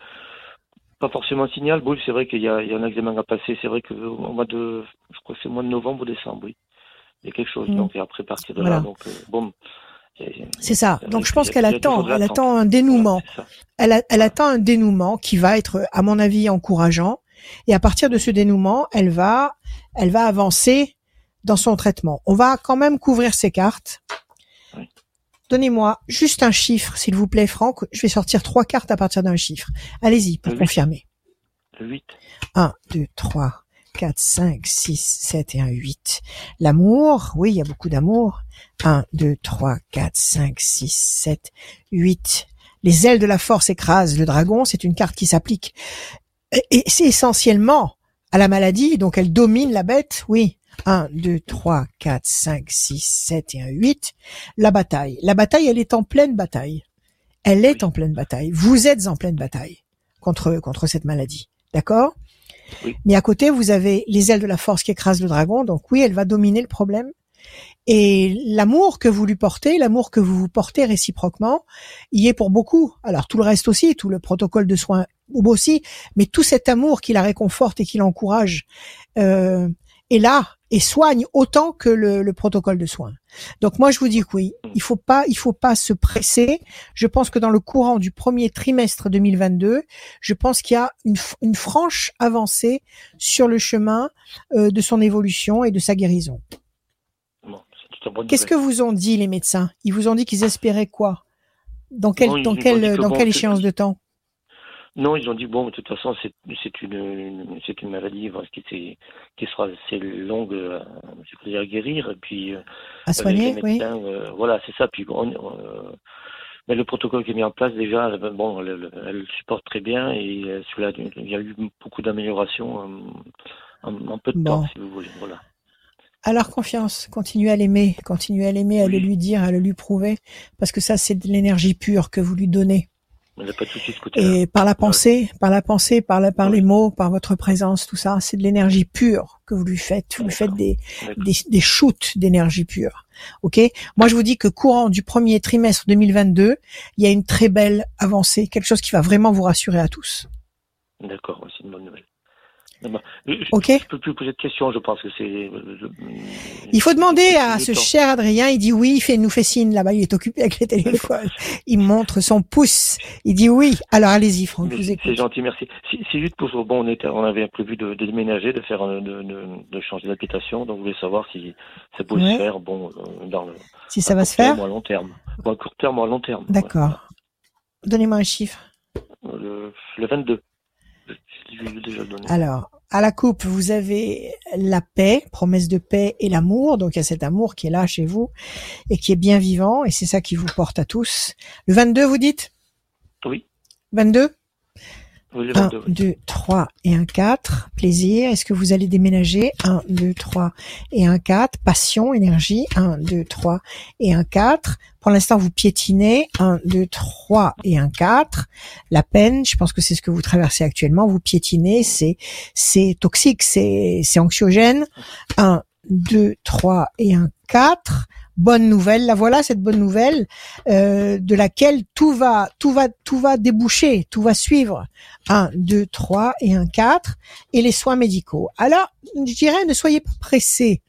pas forcément un signal. Bon, c'est vrai qu'il y a, il y a un examen à passer. C'est vrai que au au mois de, je crois que c'est mois de novembre ou décembre, oui. Il y a quelque chose. Mm. Donc et après partir de Voilà. là, donc euh, bon. c'est- C'est ça. Donc je pense qu'elle attend, elle attend un dénouement. Elle, a- elle attend un dénouement qui va être, à mon avis, encourageant. Et à partir de ce dénouement, elle va, elle va avancer dans son traitement. On va quand même couvrir ses cartes. Donnez-moi juste un chiffre, s'il vous plaît, Franck. Je vais sortir trois cartes à partir d'un chiffre. Allez-y, pour Le confirmer. Le 8. 1, 2, 3, 4, 5, 6, 7 et un 8. L'amour, oui, il y a beaucoup d'amour. 1, 2, 3, 4, 5, 6, 7, 8. Les ailes de la force écrasent le dragon, c'est une carte qui s'applique. Et c'est essentiellement à la maladie, donc elle domine la bête, oui. 1, 2, 3, 4, 5, 6, 7 et un 8. La bataille. La bataille, elle est en pleine bataille. Elle est en pleine bataille. Vous êtes en pleine bataille contre, contre cette maladie. D'accord? Oui. Mais à côté, vous avez les ailes de la force qui écrasent le dragon. Donc oui, elle va dominer le problème. Et l'amour que vous lui portez, l'amour que vous vous portez réciproquement, y est pour beaucoup. Alors tout le reste aussi, tout le protocole de soins aussi, mais tout cet amour qui la réconforte et qui l'encourage euh, est là et soigne autant que le, le protocole de soins. Donc moi je vous dis que oui, il faut pas, il faut pas se presser. Je pense que dans le courant du premier trimestre 2022, je pense qu'il y a une, une franche avancée sur le chemin euh, de son évolution et de sa guérison. Bon, Qu'est-ce que vous ont dit les médecins? Ils vous ont dit qu'ils espéraient quoi? Dans quelle, dans quelle, dans quelle que- échéance de temps? Non, ils ont dit bon, de toute façon, c'est une, une- c'est une maladie qui, qui sera assez longue, euh, je veux dire, à guérir. Et puis euh, À soigner, oui. euh, voilà, c'est ça. Puis bon, euh, mais le protocole qui est mis en place déjà, euh, bon, elle, elle- elle le supporte très bien et euh, il y a eu beaucoup d'améliorations euh, en, en peu de Bon. temps, si vous voulez. Voilà. Alors confiance, continuez à l'aimer, continuez à l'aimer, à le lui dire, à le lui prouver, parce que ça c'est de l'énergie pure que vous lui donnez. Il n'y a pas de souci de ce côté-là. Et par la pensée, par la pensée, par, la, par Oui. les mots, par votre présence, tout ça, c'est de l'énergie pure que vous lui faites. Vous lui faites des, des, des shoots d'énergie pure. Ok? Moi, je vous dis que courant du premier trimestre 2022, il y a une très belle avancée, quelque chose qui va vraiment vous rassurer à tous. D'accord, c'est une bonne nouvelle. Je ne Ok peux plus poser de questions, je pense que c'est. euh, Il faut demander à ce temps. cher Adrien, il dit oui, il fait, nous fait signe là-bas, il est occupé avec les téléphones. Il montre son pouce, il dit oui. Alors allez-y, Franck, je vous C'est gentil, merci. Si- C'est juste pour bon, on était, on avait prévu de, de déménager, de faire, un- de, de, de changer d'habitation, donc je voulais savoir si ça pouvait Ouais. se faire, bon, euh, dans le Si ça va se faire terme à long terme. Ou à court terme ou à long terme. D'accord. Donnez-moi un chiffre. Le, le 22. Alors, à la coupe, vous avez la paix, promesse de paix et l'amour. Donc, il y a cet amour qui est là chez vous et qui est bien vivant et c'est ça qui vous porte à tous. Le 22, vous dites? Oui. 22 Oui, le 1, 22. oui. 2, 3 et un 4. Plaisir. Est-ce que vous allez déménager? 1, 2, 3 et un 4. Passion, énergie. 1, 2, 3 et un 4. Pour l'instant, vous piétinez. 1, 2, 3 et un 4. La peine, je pense que c'est ce que vous traversez actuellement. Vous piétinez. C'est, c'est toxique. C'est, c'est anxiogène. 1, 2, 3 et un 4. Bonne nouvelle, la voilà cette bonne nouvelle euh, de laquelle tout va, tout va, tout va déboucher, tout va suivre. 1, 2, 3 et un 4 et les soins médicaux. Alors, je dirais, ne soyez pas pressés.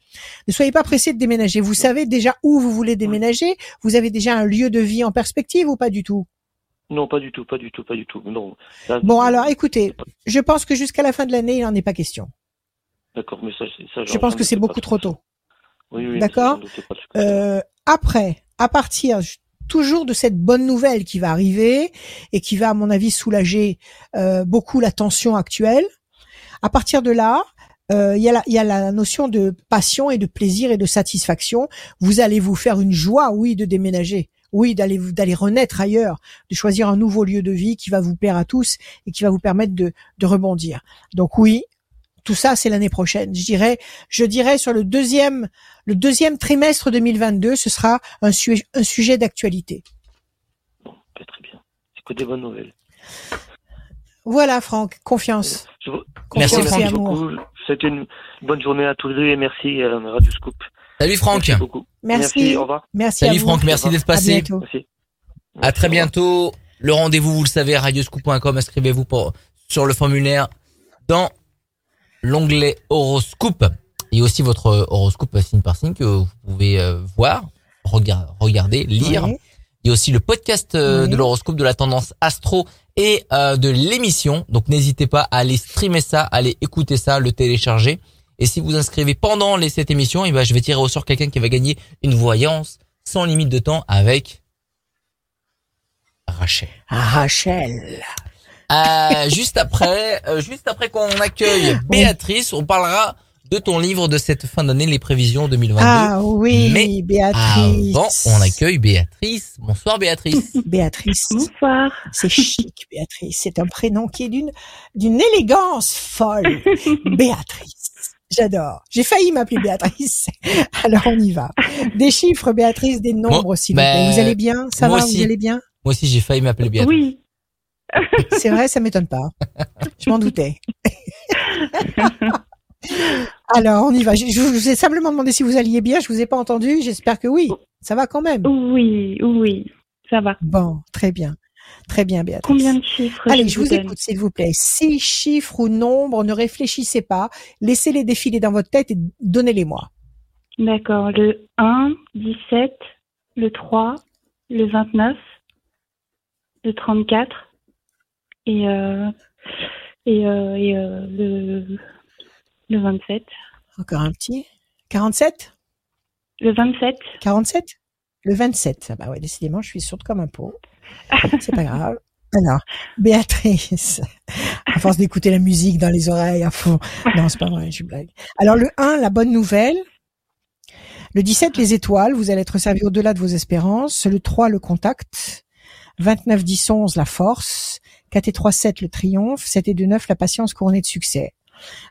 Ne soyez pas pressés de déménager. Vous savez déjà où vous voulez déménager. Vous avez déjà un lieu de vie en perspective ou pas du tout? Non, pas du tout, pas du tout, pas du tout. Non. Là, Bon, alors écoutez, je pense que jusqu'à la fin de l'année, il n'en est pas question. D'accord, mais ça, ça Je pense que c'est beaucoup trop tôt. Oui, oui, D'accord. Euh, après, à partir toujours de cette bonne nouvelle qui va arriver et qui va, à mon avis, soulager euh, beaucoup la tension actuelle. À partir de là, euh, il y, a la- il y a la notion de passion et de plaisir et de satisfaction. Vous allez vous faire une joie, oui, de déménager. Oui, d'aller d'aller renaître ailleurs, de choisir un nouveau lieu de vie qui va vous plaire à tous et qui va vous permettre de, de rebondir. Donc oui, tout ça c'est l'année prochaine. Je dirais, je dirais sur le deuxième, le deuxième trimestre 2022, ce sera un, sujet un sujet d'actualité. Bon, bah, très bien. C'est que des bonnes nouvelles. Voilà, Franck, confiance. Je vous, Merci, Franck. beaucoup. C'était une bonne journée à tous les deux et merci à Radio Scoop. Salut Franck. Merci beaucoup. Merci. au revoir. Merci à Salut vous. Franck, merci d'être À passé. bientôt. Merci. À très bientôt. Le rendez-vous, vous le savez, radioscoop.com. Inscrivez-vous pour, sur le formulaire dans l'onglet horoscope. Et aussi votre horoscope signe par signe que vous pouvez euh, voir, regard- regarder, lire. Il y a aussi le podcast euh, de l'horoscope de la tendance astro et euh, de l'émission. Donc n'hésitez pas à aller streamer ça, à aller écouter ça, le télécharger. Et si vous inscrivez pendant les, cette émission, eh ben, je vais tirer au sort quelqu'un qui va gagner une voyance sans limite de temps avec Rachel. Rachel. Euh, juste après, euh, juste après qu'on accueille Béatrice, on parlera de ton livre de cette fin d'année, les prévisions 2022. Ah oui, Mais Béatrice. Avant, on accueille Béatrice. Bonsoir Béatrice. Béatrice. Bonsoir. C'est chic, Béatrice. C'est un prénom qui est d'une d'une élégance folle. Béatrice. J'adore. J'ai failli m'appeler Béatrice. Alors on y va. Des chiffres, Béatrice, des nombres, s'il vous plaît. ben, Vous allez bien? Ça va? aussi. Vous allez bien? Moi aussi, j'ai failli m'appeler Béatrice. Oui. C'est vrai, ça m'étonne pas. Je m'en doutais. Alors, on y va. Je, je vous ai simplement demandé si vous alliez bien. Je vous ai pas entendu. J'espère que oui. Ça va quand même. Oui, oui. Ça va. Bon, très bien. Très bien, Béatrice. Combien de chiffres Allez, je vous écoute, s'il vous plaît. Six chiffres ou nombres, ne réfléchissez pas. Laissez-les défiler dans votre tête et donnez-les-moi. D'accord. Le 1, 17, le 3, le 29, le 34 et, euh, et, euh, et euh, le, le 27. Encore un petit. 47 Le 27. 47 Le 27. Ah bah ouais, décidément, je suis sourde comme un pot. C'est pas grave. Alors, Béatrice, à force d'écouter la musique dans les oreilles à fond. Non, c'est pas vrai, je blague. Alors, le 1, la bonne nouvelle. Le 17, les étoiles, vous allez être servi au-delà de vos espérances. Le 3, le contact. 29, 10, 11, la force. 4 et 3, 7, le triomphe. 7 et 2, 9, la patience couronnée de succès.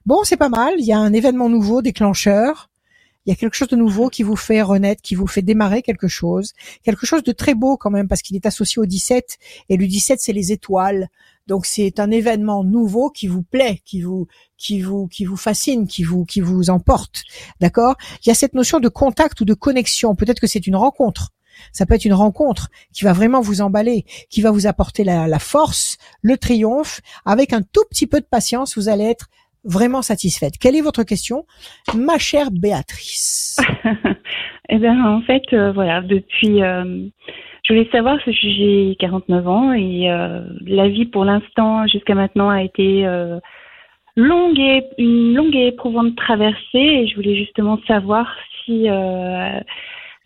Bon, c'est pas mal. Il y a un événement nouveau, déclencheur. Il y a quelque chose de nouveau qui vous fait renaître, qui vous fait démarrer quelque chose. Quelque chose de très beau quand même, parce qu'il est associé au 17. Et le 17, c'est les étoiles. Donc c'est un événement nouveau qui vous plaît, qui vous, qui vous, qui vous fascine, qui vous, qui vous emporte. D'accord? Il y a cette notion de contact ou de connexion. Peut-être que c'est une rencontre. Ça peut être une rencontre qui va vraiment vous emballer, qui va vous apporter la, force, le triomphe. Avec un tout petit peu de patience, vous allez être vraiment satisfaite. Quelle est votre question, ma chère Béatrice? Eh bien, en fait, euh, voilà, depuis, euh, je voulais savoir, j'ai 49 ans et euh, la vie pour l'instant, jusqu'à maintenant, a été longue et une longue et éprouvante traversée. Et je voulais justement savoir si,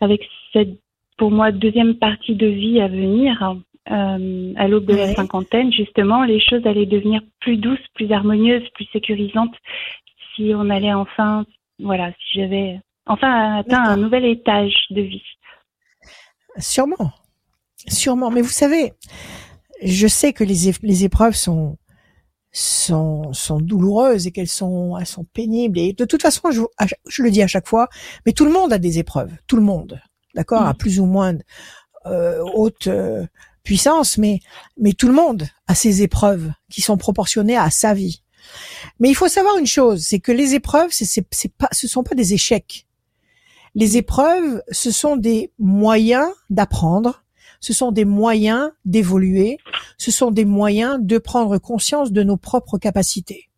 avec cette pour moi deuxième partie de vie à venir. Euh, à l'aube de la cinquantaine, justement, les choses allaient devenir plus douces, plus harmonieuses, plus sécurisantes si on allait enfin, voilà, si j'avais enfin atteint un nouvel étage de vie. Sûrement, sûrement. Mais vous savez, je sais que les, les épreuves sont sont, sont douloureuses et qu'elles sont, elles sont pénibles. Et de toute façon, je, je, le dis à chaque fois, mais tout le monde a des épreuves, tout le monde, d'accord, à mm. plus ou moins euh, haute euh, puissance, mais mais tout le monde a ses épreuves qui sont proportionnées à sa vie. Mais il faut savoir une chose, c'est que les épreuves, c'est c'est pas, ce sont pas des échecs. Les épreuves, ce sont des moyens d'apprendre, ce sont des moyens d'évoluer, ce sont des moyens de prendre conscience de nos propres capacités.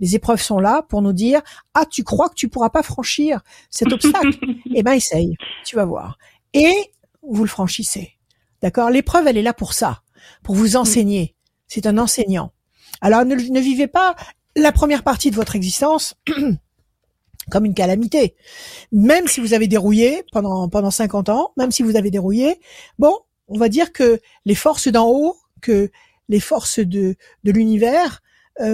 Les épreuves sont là pour nous dire ah tu crois que tu pourras pas franchir cet obstacle? Eh ben essaye, tu vas voir. Et vous le franchissez. D'accord? L'épreuve elle est là pour ça, pour vous enseigner. C'est un enseignant. Alors ne, ne vivez pas la première partie de votre existence comme une calamité. Même si vous avez dérouillé pendant pendant 50 ans, même si vous avez dérouillé, bon, on va dire que les forces d'en haut, que les forces de, de l'univers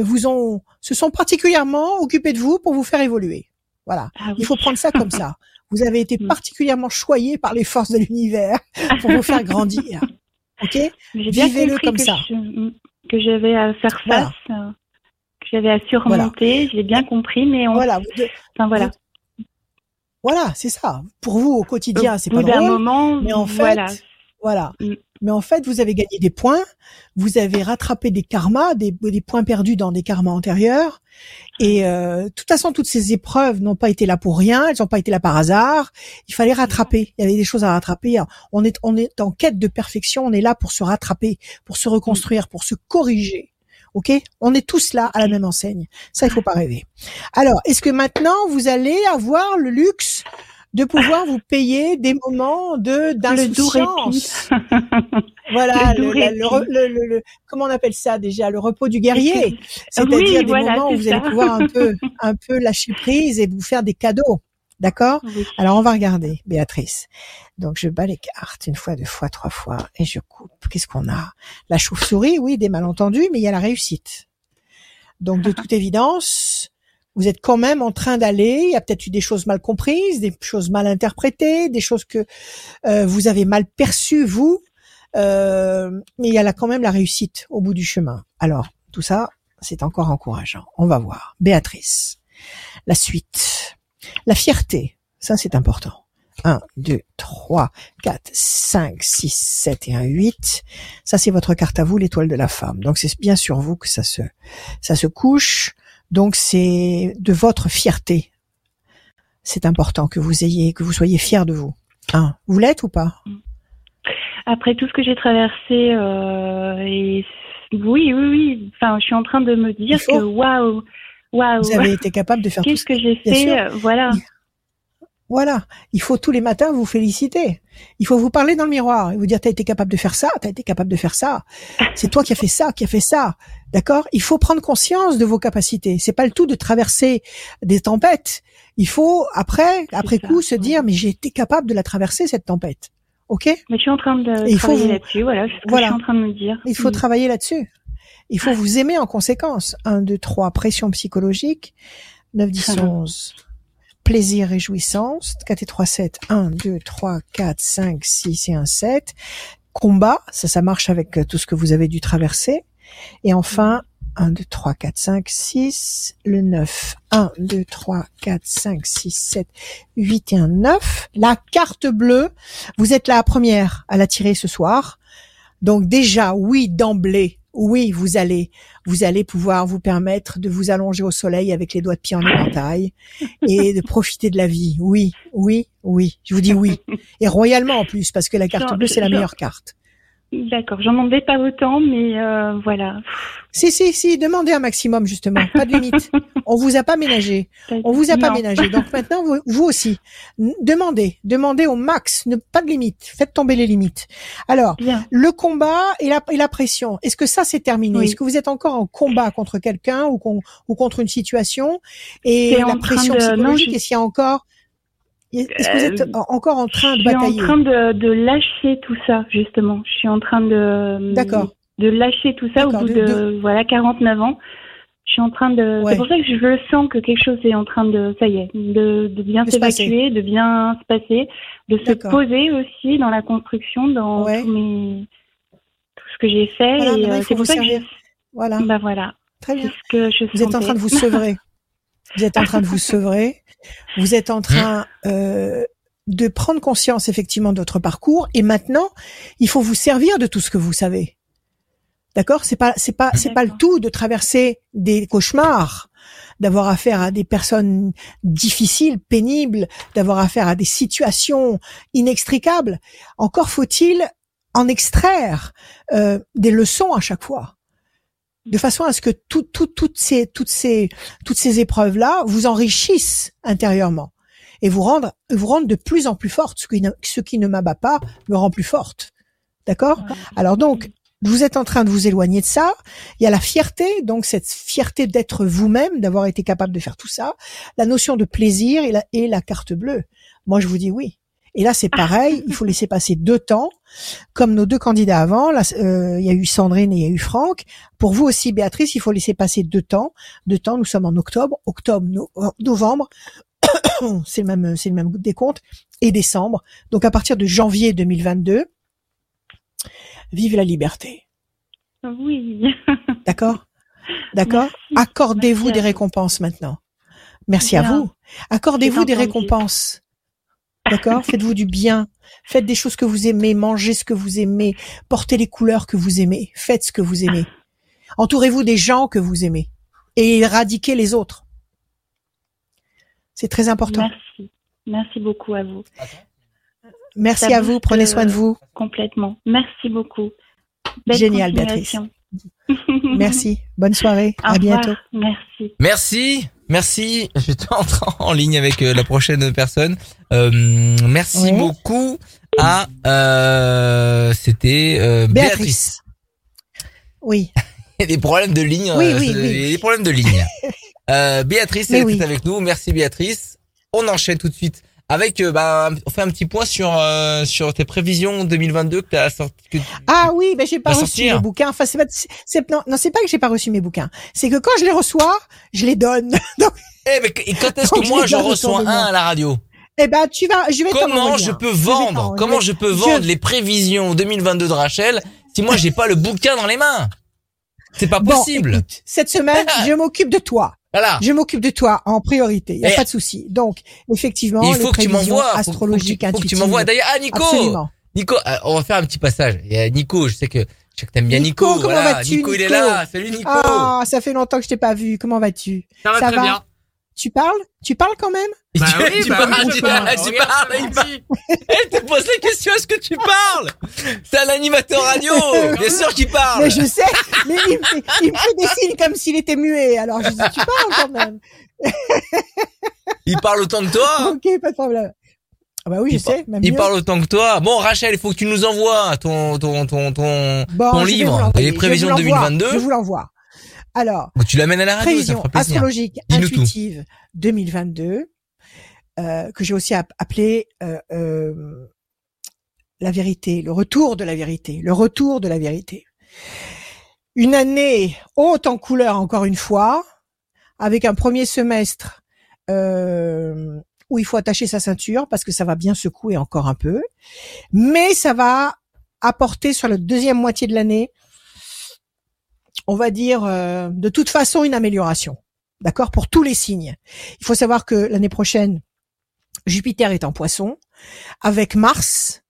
vous ont se sont particulièrement occupées de vous pour vous faire évoluer. Voilà. Ah Il faut prendre ça comme ça. Vous avez été mm. particulièrement choyé par les forces de l'univers pour vous faire grandir. Ok? Vivez-le comme ça. Que j'avais à faire face, euh, que j'avais à surmonter. J'ai bien compris, mais on... voilà. enfin voilà. Voilà, c'est ça. Pour vous au quotidien, c'est pas drôle. Moment, mais en fait, voilà. Mm. Mais en fait, vous avez gagné des points, vous avez rattrapé des karmas, des, points perdus dans des karmas antérieurs. Et euh, de toute façon, toutes ces épreuves n'ont pas été là pour rien, elles n'ont pas été là par hasard. Il fallait rattraper. Il y avait des choses à rattraper. On est, on est en quête de perfection. On est là pour se rattraper, pour se reconstruire, pour se corriger. Ok? On est tous là à la même enseigne. Ça, il faut pas rêver. Alors, est-ce que maintenant vous allez avoir le luxe de pouvoir vous payer des moments de d'insouciance. voilà, le, le, le, comment on appelle ça déjà, le repos du guerrier. C'est-à-dire des moments où vous allez pouvoir un peu un peu lâcher prise et vous faire des cadeaux. D'accord Alors on va regarder, Béatrice. Donc je bats les cartes une fois, deux fois, trois fois et je coupe. Qu'est-ce qu'on a? La chauve-souris, oui, des malentendus, mais il y a la réussite. Donc de toute évidence, vous êtes quand même en train d'aller. Il y a peut-être eu des choses mal comprises, des choses mal interprétées, des choses que euh, vous avez mal perçues vous. Euh, mais il y a là quand même la réussite au bout du chemin. Alors tout ça, c'est encore encourageant. On va voir. Béatrice, la suite, la fierté, ça c'est important. 1, 2, 3, 4, 5, 6, 7 et un 8. Ça, c'est votre carte à vous, l'étoile de la femme. Donc, c'est bien sur vous que ça se, ça se couche. Donc c'est de votre fierté. C'est important que vous ayez, que vous soyez fier de vous. Hein, vous l'êtes ou pas? Après tout ce que j'ai traversé, euh, et oui, oui, oui. Enfin, je suis en train de me dire que waouh, waouh. Vous avez été capable de faire Qu'est-ce que j'ai fait euh, Voilà. Voilà, il faut tous les matins vous féliciter. Il faut vous parler dans le miroir et vous dire t'as été capable de faire ça, t'as été capable de faire ça. C'est toi qui as fait ça, qui a fait ça. D'accord? Il faut prendre conscience de vos capacités. C'est pas le tout de traverser des tempêtes. Il faut après après coup se dire mais j'ai été capable de la traverser cette tempête. OK? Mais je suis en train de travailler là-dessus, voilà, voilà. je suis en train de me dire. Il faut mm. travailler là-dessus. Il faut vous aimer en conséquence. 1 2 3 pression psychologique. 9 10 11 plaisir et jouissance, 4 et 3, 7, 1, 2, 3, 4, 5, 6 et 1, 7. Combat, ça, ça marche avec euh, tout ce que vous avez dû traverser. Et enfin, 1, 2, 3, 4, 5, 6, le 9. 1, 2, 3, 4, 5, 6, 7, 8 et 1, 9. La carte bleue, vous êtes la première à la tirer ce soir. Donc déjà, oui, d'emblée, oui, vous allez, vous allez pouvoir vous permettre de vous allonger au soleil avec les doigts de pied en éventail et de profiter de la vie. Oui, oui, oui. Je vous dis oui. Et royalement en plus, parce que la carte bleue, c'est la meilleure carte. D'accord, j'en demandais pas autant, mais euh, voilà. Si, si, si, demandez un maximum, justement, pas de limite. On vous a pas ménagé. On vous a pas ménagé. Donc maintenant, vous, aussi, demandez, demandez au max, ne, pas de limite. Faites tomber les limites. Alors, le combat et la, et la pression, est-ce que ça c'est terminé? Est-ce que vous êtes encore en combat contre quelqu'un ou, ou contre une situation? Et la pression psychologique, est-ce qu'il y a encore Est-ce que vous êtes Euh, encore en train de Je suis batailler en train de, de lâcher tout ça, justement. Je suis en train de, D'accord. de lâcher tout ça au bout de- de, voilà 49 ans. Je suis en train de. Ouais. C'est pour ça que je sens que quelque chose est en train de, ça y est, de, de bien s'évacuer, de bien se passer, de se poser aussi dans la construction, dans Ouais. tous mes, tout ce que j'ai fait. Voilà, euh, c'est pour ça que je, Voilà, bah voilà, très bien. ce que je Vous êtes en train de vous sevrer. Vous êtes en train de vous sevrer. Vous êtes en train euh, de prendre conscience effectivement de votre parcours. Et maintenant, il faut vous servir de tout ce que vous savez. D'accord? C'est pas, c'est pas, c'est pas le tout de traverser des cauchemars, d'avoir affaire à des personnes difficiles, pénibles, d'avoir affaire à des situations inextricables. Encore faut-il en extraire euh, des leçons à chaque fois, de façon à ce que tout, tout, toutes ces, toutes ces, toutes ces épreuves là vous enrichissent intérieurement et vous rendre, vous rendre de plus en plus forte. Ce qui ne, ce qui ne m'abat pas me rend plus forte. D'accord? Alors donc, vous êtes en train de vous éloigner de ça. Il y a la fierté, donc cette fierté d'être vous-même, d'avoir été capable de faire tout ça. La notion de plaisir et la, et la carte bleue. Moi, je vous dis oui. Et là, c'est pareil. Il faut laisser passer deux temps, comme nos deux candidats avant. Là, euh, il y a eu Sandrine et il y a eu Franck. Pour vous aussi, Béatrice, il faut laisser passer deux temps. Deux temps. Nous sommes en octobre, octobre, no- novembre. c'est le même, c'est le même décompte. Et décembre. Donc, à partir de janvier 2022, vive la liberté. Oui. D'accord? D'accord? Accordez-vous des récompenses maintenant. Merci à vous. Accordez-vous des récompenses. D'accord? Faites-vous du bien. Faites des choses que vous aimez. Mangez ce que vous aimez. Portez les couleurs que vous aimez. Faites ce que vous aimez. Entourez-vous des gens que vous aimez. Et éradiquez les autres. C'est très important. Merci. Merci beaucoup à vous. Merci Ça à vous. Prenez soin de euh, vous. Complètement. Merci beaucoup. Belle Génial, continuation. Merci. Bonne soirée. Au à revoir. bientôt. Merci. Merci, merci. J'étais en, en ligne avec euh, la prochaine personne. Euh, merci beaucoup à euh, c'était euh, Béatrice. Béatrice. Oui. Il y a des problèmes de ligne. Oui, euh, oui. Il y a des problèmes de ligne. euh, Béatrice, elle était avec nous. Merci Béatrice. On enchaîne tout de suite avec. euh, bah, on fait un petit point sur euh, sur tes prévisions 2022 que t'as sorti. Que... Ah oui, ben j'ai pas reçu sortir. mes bouquins. Enfin, c'est pas, c'est, non, non, c'est pas que j'ai pas reçu mes bouquins. C'est que quand je les reçois, je les donne. Donc, Eh, mais et quand est-ce que moi je reçois un à la radio? Eh ben, tu vas, je vais Comment je peux vendre je Comment je peux je- vendre les prévisions 2022 de Rachel si moi j'ai pas le bouquin dans les mains? C'est pas Bon, possible. écoute, cette semaine, je m'occupe de toi. Voilà. Je m'occupe de toi en priorité. Il y a pas de souci. Donc, effectivement, Il les faut que tu prévisions m'envoies. faut- faut que tu- astrologiques, Faut que tu intuitives. m'envoies. D'ailleurs, ah Nico, Absolument. Nico, euh, on va faire un petit passage. Il y a Nico, je sais que je sais que t'aimes bien Nico, Nico. comment voilà. vas-tu, Nico, il est Nico là. Salut Nico. Ah, ça fait longtemps que je t'ai pas vu. Comment vas-tu? Ça va Ça très va bien. Tu parles? Tu parles quand même? Et Bah tu- oui, tu bah parles, oui, tu parles, tu il parle. Elle te pose la question, est-ce que tu parles? C'est un animateur radio, bien sûr qu'il parle. Mais je sais, mais il me, fait, il me fait des signes comme s'il était muet. Alors je dis, tu parles quand même. Il parle autant que toi. Ok, pas de problème. Ah bah oui, je Il sais, même Il mieux. parle autant que toi. Bon, Rachel, il faut que tu nous envoies ton ton ton ton, Bon, ton je vais vous livre, l'envoyer. les prévisions l'envoie. 2022. Je vous l'envoie. Alors, tu l'amènes à la radio, prévision astrologique tout. intuitive 2022, euh, que j'ai aussi app- appelé euh, euh, la vérité, le retour de la vérité, le retour de la vérité. Une année haute en couleur encore une fois, avec un premier semestre euh, où il faut attacher sa ceinture parce que ça va bien secouer encore un peu, mais ça va apporter sur la deuxième moitié de l'année, on va dire euh, de toute façon une amélioration, d'accord, pour tous les signes. Il faut savoir que l'année prochaine, Jupiter est en Poisson avec Mars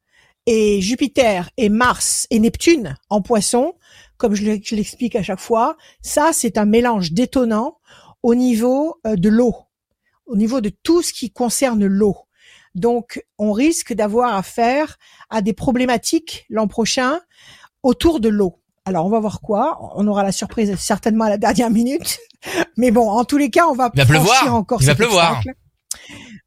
et Jupiter et Mars et Neptune en Poisson, comme je l'explique à chaque fois, ça c'est un mélange détonnant au niveau euh, de l'eau, au niveau de tout ce qui concerne l'eau. Donc, on risque d'avoir affaire à des problématiques l'an prochain autour de l'eau. Alors, on va voir quoi. On aura la surprise certainement à la dernière minute. Mais bon, en tous les cas, on va, Il va pleuvoir. encore Il va pleuvoir. obstacle.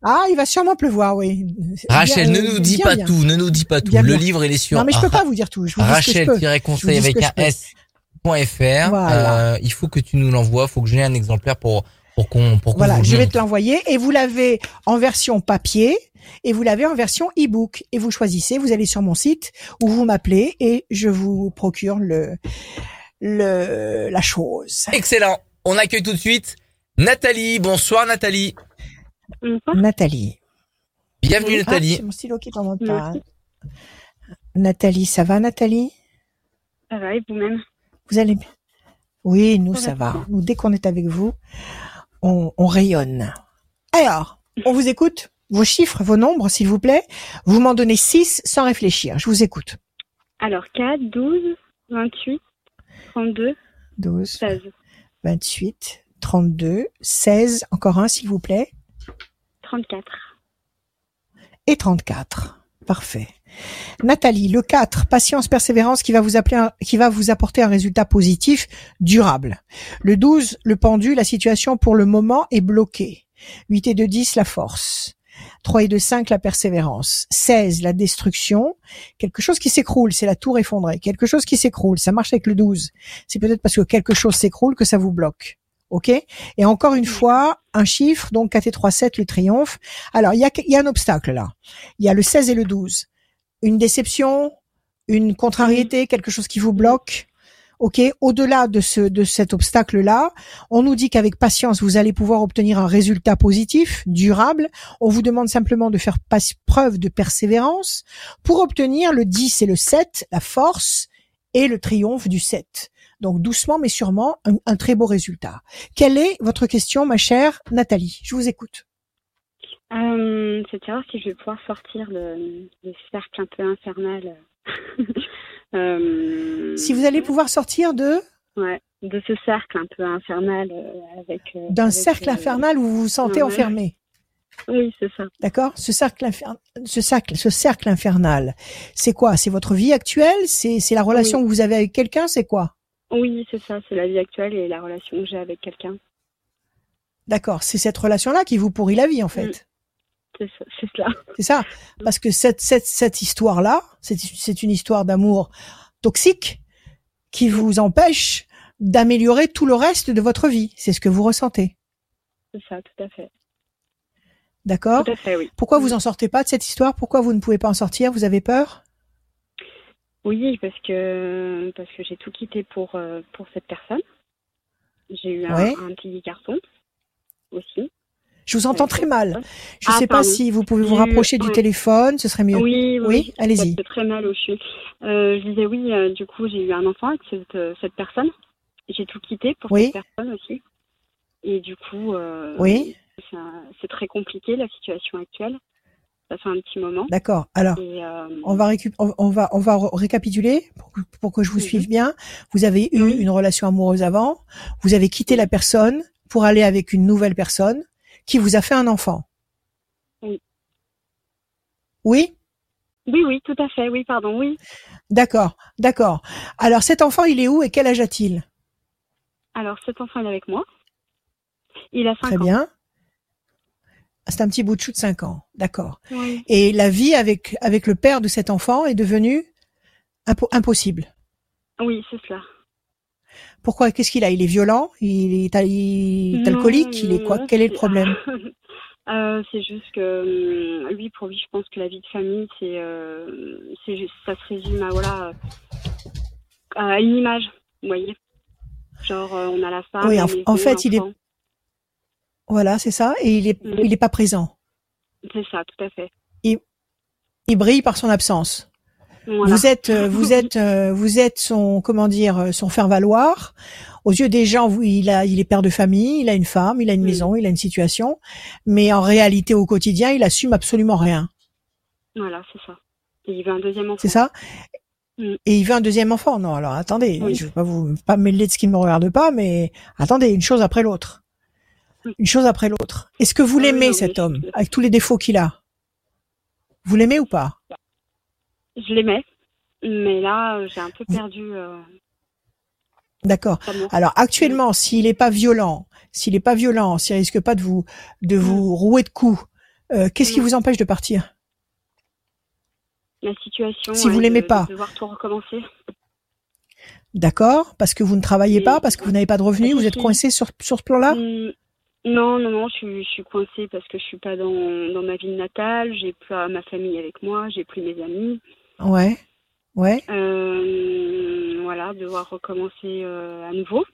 Ah, il va sûrement pleuvoir, oui. Rachel, Bien, ne euh, nous dis bien, pas bien. tout, ne nous dis pas tout. Le livre, il est sur Non, mais je peux pas vous dire tout. Je vous. Rachel-conseil avec un s.fr. Voilà. Euh, il faut que tu nous l'envoies, faut que j'ai un exemplaire pour pour qu'on pour qu'on Voilà, je vais te l'envoyer et vous l'avez en version papier et vous l'avez en version e-book. Et vous choisissez, vous allez sur mon site ou vous m'appelez et je vous procure le, le, la chose. Excellent. On accueille tout de suite Nathalie. Bonsoir Nathalie. Nathalie. Bienvenue Ah, Nathalie. c'est mon stylo qui t'en pas. Nathalie, ça va Nathalie? Ça va et vous-même? Vous allez bien? Oui, nous Ça ça va. va. Nous, dès qu'on est avec vous, on, on rayonne. Alors, on vous écoute? Vos chiffres, vos nombres, s'il vous plaît. Vous m'en donnez 6 sans réfléchir. Je vous écoute. Alors 4, 12, 28, 32, 12, 16, 28, 32, 16, encore un s'il vous plaît, 34. et 34. Parfait. Nathalie, le 4, patience, persévérance qui va vous appeler un- qui va vous apporter un résultat positif, durable. Le 12, le pendu, la situation pour le moment est bloquée. 8 et 2, 10, la force. 3 et 2, 5, la persévérance. 16, la destruction. Quelque chose qui s'écroule, c'est la tour effondrée. Quelque chose qui s'écroule, ça marche avec le 12. C'est peut-être parce que quelque chose s'écroule que ça vous bloque. OK? Et encore une fois, un chiffre, donc 4 et 3, 7, le triomphe. Alors, il y a, il y a un obstacle là. Il y a le 16 et le 12. Une déception, une contrariété, quelque chose qui vous bloque. OK, au-delà de ce de cet obstacle-là, on nous dit qu'avec patience, vous allez pouvoir obtenir un résultat positif, durable. On vous demande simplement de faire preuve de persévérance pour obtenir le 10 et le 7, la force et le triomphe du 7. Donc doucement mais sûrement un, très beau résultat. Quelle est votre question, ma chère Nathalie? Je vous écoute. Euh, c'est de savoir si je vais pouvoir sortir le cercle un peu infernal. Euh, Si vous allez pouvoir sortir de Ouais, de ce cercle un peu infernal euh, avec. euh, d'un cercle infernal où vous vous sentez enfermé. Oui, c'est ça. D'accord? Ce cercle infer- ce cercle ce cercle infernal, c'est quoi? C'est votre vie actuelle? C'est c'est la relation que vous avez avec quelqu'un? C'est quoi? Oui, c'est ça. C'est la vie actuelle et la relation que j'ai avec quelqu'un. D'accord, c'est cette relation-là qui vous pourrit la vie en fait. Mm. C'est ça- c'est cela. C'est ça Parce que cette cette cette histoire-là, c'est une histoire d'amour toxique qui vous empêche d'améliorer tout le reste de votre vie. C'est ce que vous ressentez. C'est ça, tout à fait. D'accord? Tout à fait, oui. Pourquoi vous en sortez pas de cette histoire? Pourquoi vous ne pouvez pas en sortir? Vous avez peur? Oui, parce que parce que j'ai tout quitté pour euh, pour cette personne. J'ai eu un, Ouais. un petit garçon aussi. Je vous entends très mal. Je Ah, sais pas si vous pouvez vous eu- rapprocher du téléphone, ce serait mieux. Oui, oui, Oui, allez-y. Très mal au cheveu. Euh, je disais oui, euh, du coup, j'ai eu un enfant avec cette, euh, cette personne. J'ai tout quitté pour Oui. cette personne aussi. Et du coup, euh, Oui. c'est très compliqué la situation actuelle. Ça fait un petit moment. D'accord. Alors, Et, on va on, va on va récapituler pour que, pour que je vous Mhm. suive bien. Vous avez eu une relation amoureuse avant, vous avez quitté la personne pour aller avec une nouvelle personne qui vous a fait un enfant. Oui. Oui? Oui, oui, tout à fait. Oui, pardon, oui. D'accord, d'accord. Alors cet enfant, il est où et quel âge a-t-il? Alors, cet enfant il est avec moi. Il a 5 Très ans. bien. C'est un petit bout de chou de 5 ans. D'accord. Oui. Et la vie avec avec le père de cet enfant est devenue impo- impossible? Oui, c'est cela. Pourquoi Qu'est-ce qu'il a? Il est violent? Il est, il est Non, alcoolique? Il est quoi? non, Quel est le problème? Euh, c'est juste que hum, lui, pour lui, je pense que la vie de famille, c'est, euh, c'est juste, ça se résume à voilà, euh, à une image, vous voyez? Genre, euh, on a la femme. Oui, en- fait, il est-. Voilà, c'est ça. Et il est Mhm. il est pas présent. C'est ça, tout à fait. Il brille par son absence. Voilà. Vous êtes euh, vous êtes euh, vous êtes son comment dire euh, son faire valoir. Aux yeux des gens, il a il est père de famille, il a une femme, il a une Mhm. maison, il a une situation, mais en réalité au quotidien, il assume absolument rien. Voilà, c'est ça. Et il veut un deuxième enfant. C'est ça? Mhm. Et il veut un deuxième enfant? Non, alors attendez, Oui. je veux pas vous pas mêler de ce qui ne me regarde pas, mais attendez, une chose après l'autre. Oui. Une chose après l'autre. Est-ce que vous Ah l'aimez cet homme avec tous les défauts qu'il a? Vous l'aimez ou pas? Je l'aimais, mais là, j'ai un peu perdu euh, D'accord. Alors actuellement, s'il n'est pas violent, s'il n'est pas violent, s'il risque pas de vous de vous rouer de coups, euh, qu'est-ce qui Mm. vous empêche de partir? La situation. Si vous l'aimez de- pas. De devoir tout recommencer. D'accord Parce que vous ne travaillez pas, parce que vous n'avez pas de revenus, Ah, vous êtes coincé sur sur ce plan-là? Non, non, non, je, suis- je suis coincée parce que je suis pas dans, dans ma ville natale, j'ai pas ma famille avec moi, j'ai plus mes amis. Ouais. Ouais. Euh, voilà, devoir recommencer euh, à nouveau.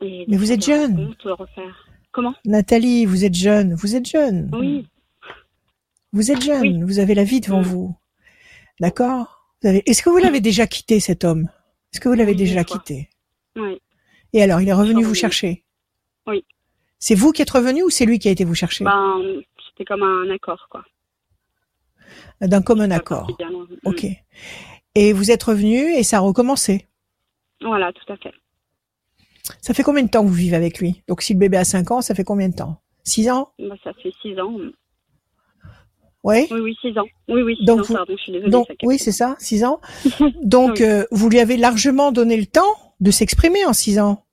Et Mais vous êtes jeune. de refaire. Comment? Nathalie, vous êtes jeune. Vous êtes jeune. Oui, Vous êtes jeune. Oui. Vous avez la vie devant Mm. vous. D'accord? Avez... Est-ce que vous l'avez déjà quitté, cet homme? Est-ce que vous l'avez Oui, déjà quitté? Oui. Et alors, il est revenu vous chercher? Oui. C'est vous qui êtes revenu ou c'est lui qui a été vous chercher? Ben, c'était comme un accord, quoi. D'un commun accord. Mm. Ok. Et vous êtes revenu et ça a recommencé. Voilà, tout à fait. Ça fait combien de temps que vous vivez avec lui? Donc si le bébé a 5 ans, ça fait combien de temps? 6 ans? Ben, ça fait six ans. Oui Oui, oui, six ans. Oui, oui, six Donc ans, vous- pardon, je suis désolée. Donc ça oui, c'est ça, 6 ans. Donc Oui. euh, vous lui avez largement donné le temps de s'exprimer en 6 ans?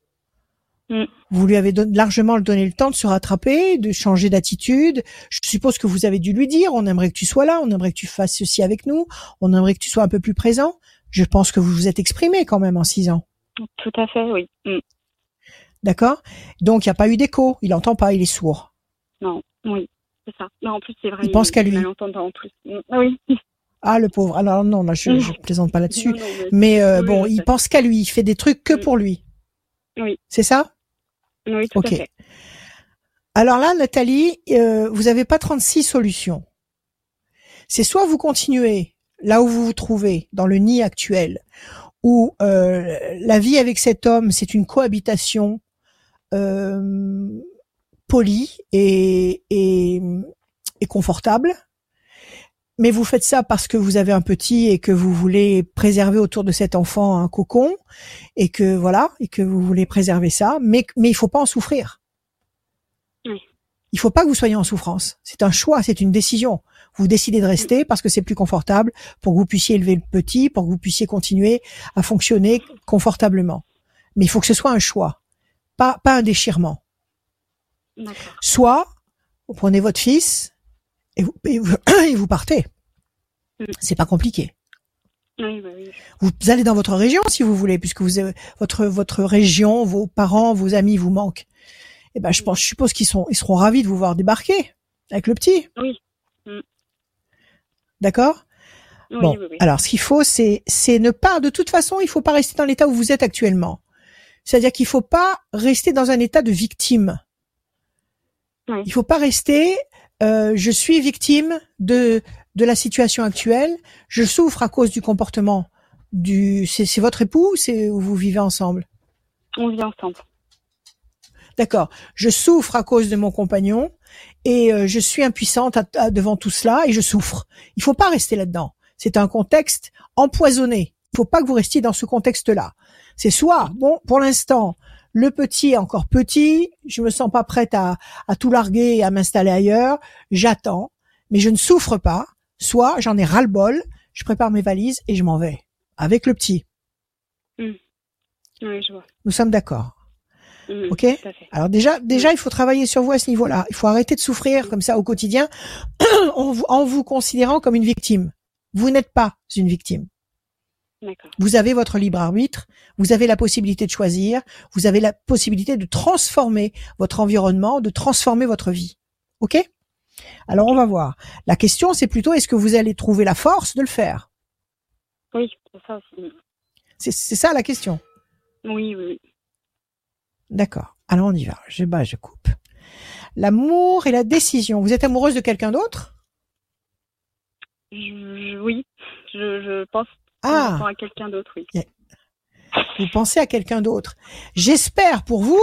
Mm. Vous lui avez don- largement donné le temps de se rattraper, de changer d'attitude. Je suppose que vous avez dû lui dire, on aimerait que tu sois là, on aimerait que tu fasses ceci avec nous, on aimerait que tu sois un peu plus présent. Je pense que vous vous êtes exprimé quand même en 6 ans. Tout à fait, oui. Mm. D'accord? Donc il n'y a pas eu d'écho, il entend pas, il est sourd. Non, oui, c'est ça. Non, en plus, c'est vrai. Il pense qu'à lui. En plus. Mm. Oui. Ah le pauvre. Alors non, là, je, je plaisante pas là-dessus. Mais- Mais euh, Oui, bon, il pense qu'à lui, il fait des trucs que Mm. pour lui. Oui. C'est ça? Oui, tout Ok. à fait. Alors là, Nathalie, euh, vous n'avez pas 36 solutions. C'est soit vous continuez là où vous vous trouvez, dans le nid actuel, où euh, la vie avec cet homme, c'est une cohabitation euh, polie et, et, et confortable. Mais vous faites ça parce que vous avez un petit et que vous voulez préserver autour de cet enfant un cocon et que voilà et que vous voulez préserver ça. Mais mais il faut pas en souffrir. Oui. Il faut pas que vous soyez en souffrance. C'est un choix, c'est une décision. Vous décidez de rester parce que c'est plus confortable pour que vous puissiez élever le petit, pour que vous puissiez continuer à fonctionner confortablement. Mais il faut que ce soit un choix, pas pas un déchirement. Soit vous prenez votre fils et vous, et vous, et vous partez. Mm. C'est pas compliqué. Oui, bah oui. Vous allez dans votre région si vous voulez, puisque vous avez- votre votre région, vos parents, vos amis vous manquent. Eh ben, je pense, je suppose qu'ils sont, ils seront ravis de vous voir débarquer avec le petit. Oui. Mm. D'accord? Oui, bon, alors ce qu'il faut, c'est c'est ne pas, de toute façon, il faut pas rester dans l'état où vous êtes actuellement. C'est-à-dire qu'il faut pas rester dans un état de victime. Il faut pas rester. Euh, je suis victime de de la situation actuelle. Je souffre à cause du comportement du. C'est votre époux, ou vous vivez ensemble? On vit ensemble. D'accord. Je souffre à cause de mon compagnon et euh, je suis impuissante à- à- devant tout cela et je souffre. Il faut pas rester là-dedans. C'est un contexte empoisonné. Il faut pas que vous restiez dans ce contexte-là. C'est soit bon pour l'instant le petit est encore petit, je me sens pas prête à, à tout larguer et à m'installer ailleurs, j'attends, mais je ne souffre pas. Soit j'en ai ras le bol, je prépare mes valises et je m'en vais avec le petit. Oui, je vois. Nous sommes d'accord. Mm, Ok? Alors déjà, déjà, il faut travailler sur vous à ce niveau-là. Il faut arrêter de souffrir comme ça au quotidien en vous, en vous considérant comme une victime. Vous n'êtes pas une victime. Vous avez votre libre arbitre. Vous avez la possibilité de choisir. Vous avez la possibilité de transformer votre environnement, de transformer votre vie. Ok? Alors on va voir. La question, c'est plutôt est-ce que vous allez trouver la force de le faire? Oui, c'est ça aussi. C'est c'est ça la question? Oui, oui, oui. D'accord. Alors on y va. Je bats, je coupe. L'amour et la décision. Vous êtes amoureuse de quelqu'un d'autre? Je, je- oui, je, je pense Ah, à quelqu'un d'autre, oui. vous pensez à quelqu'un d'autre. J'espère pour vous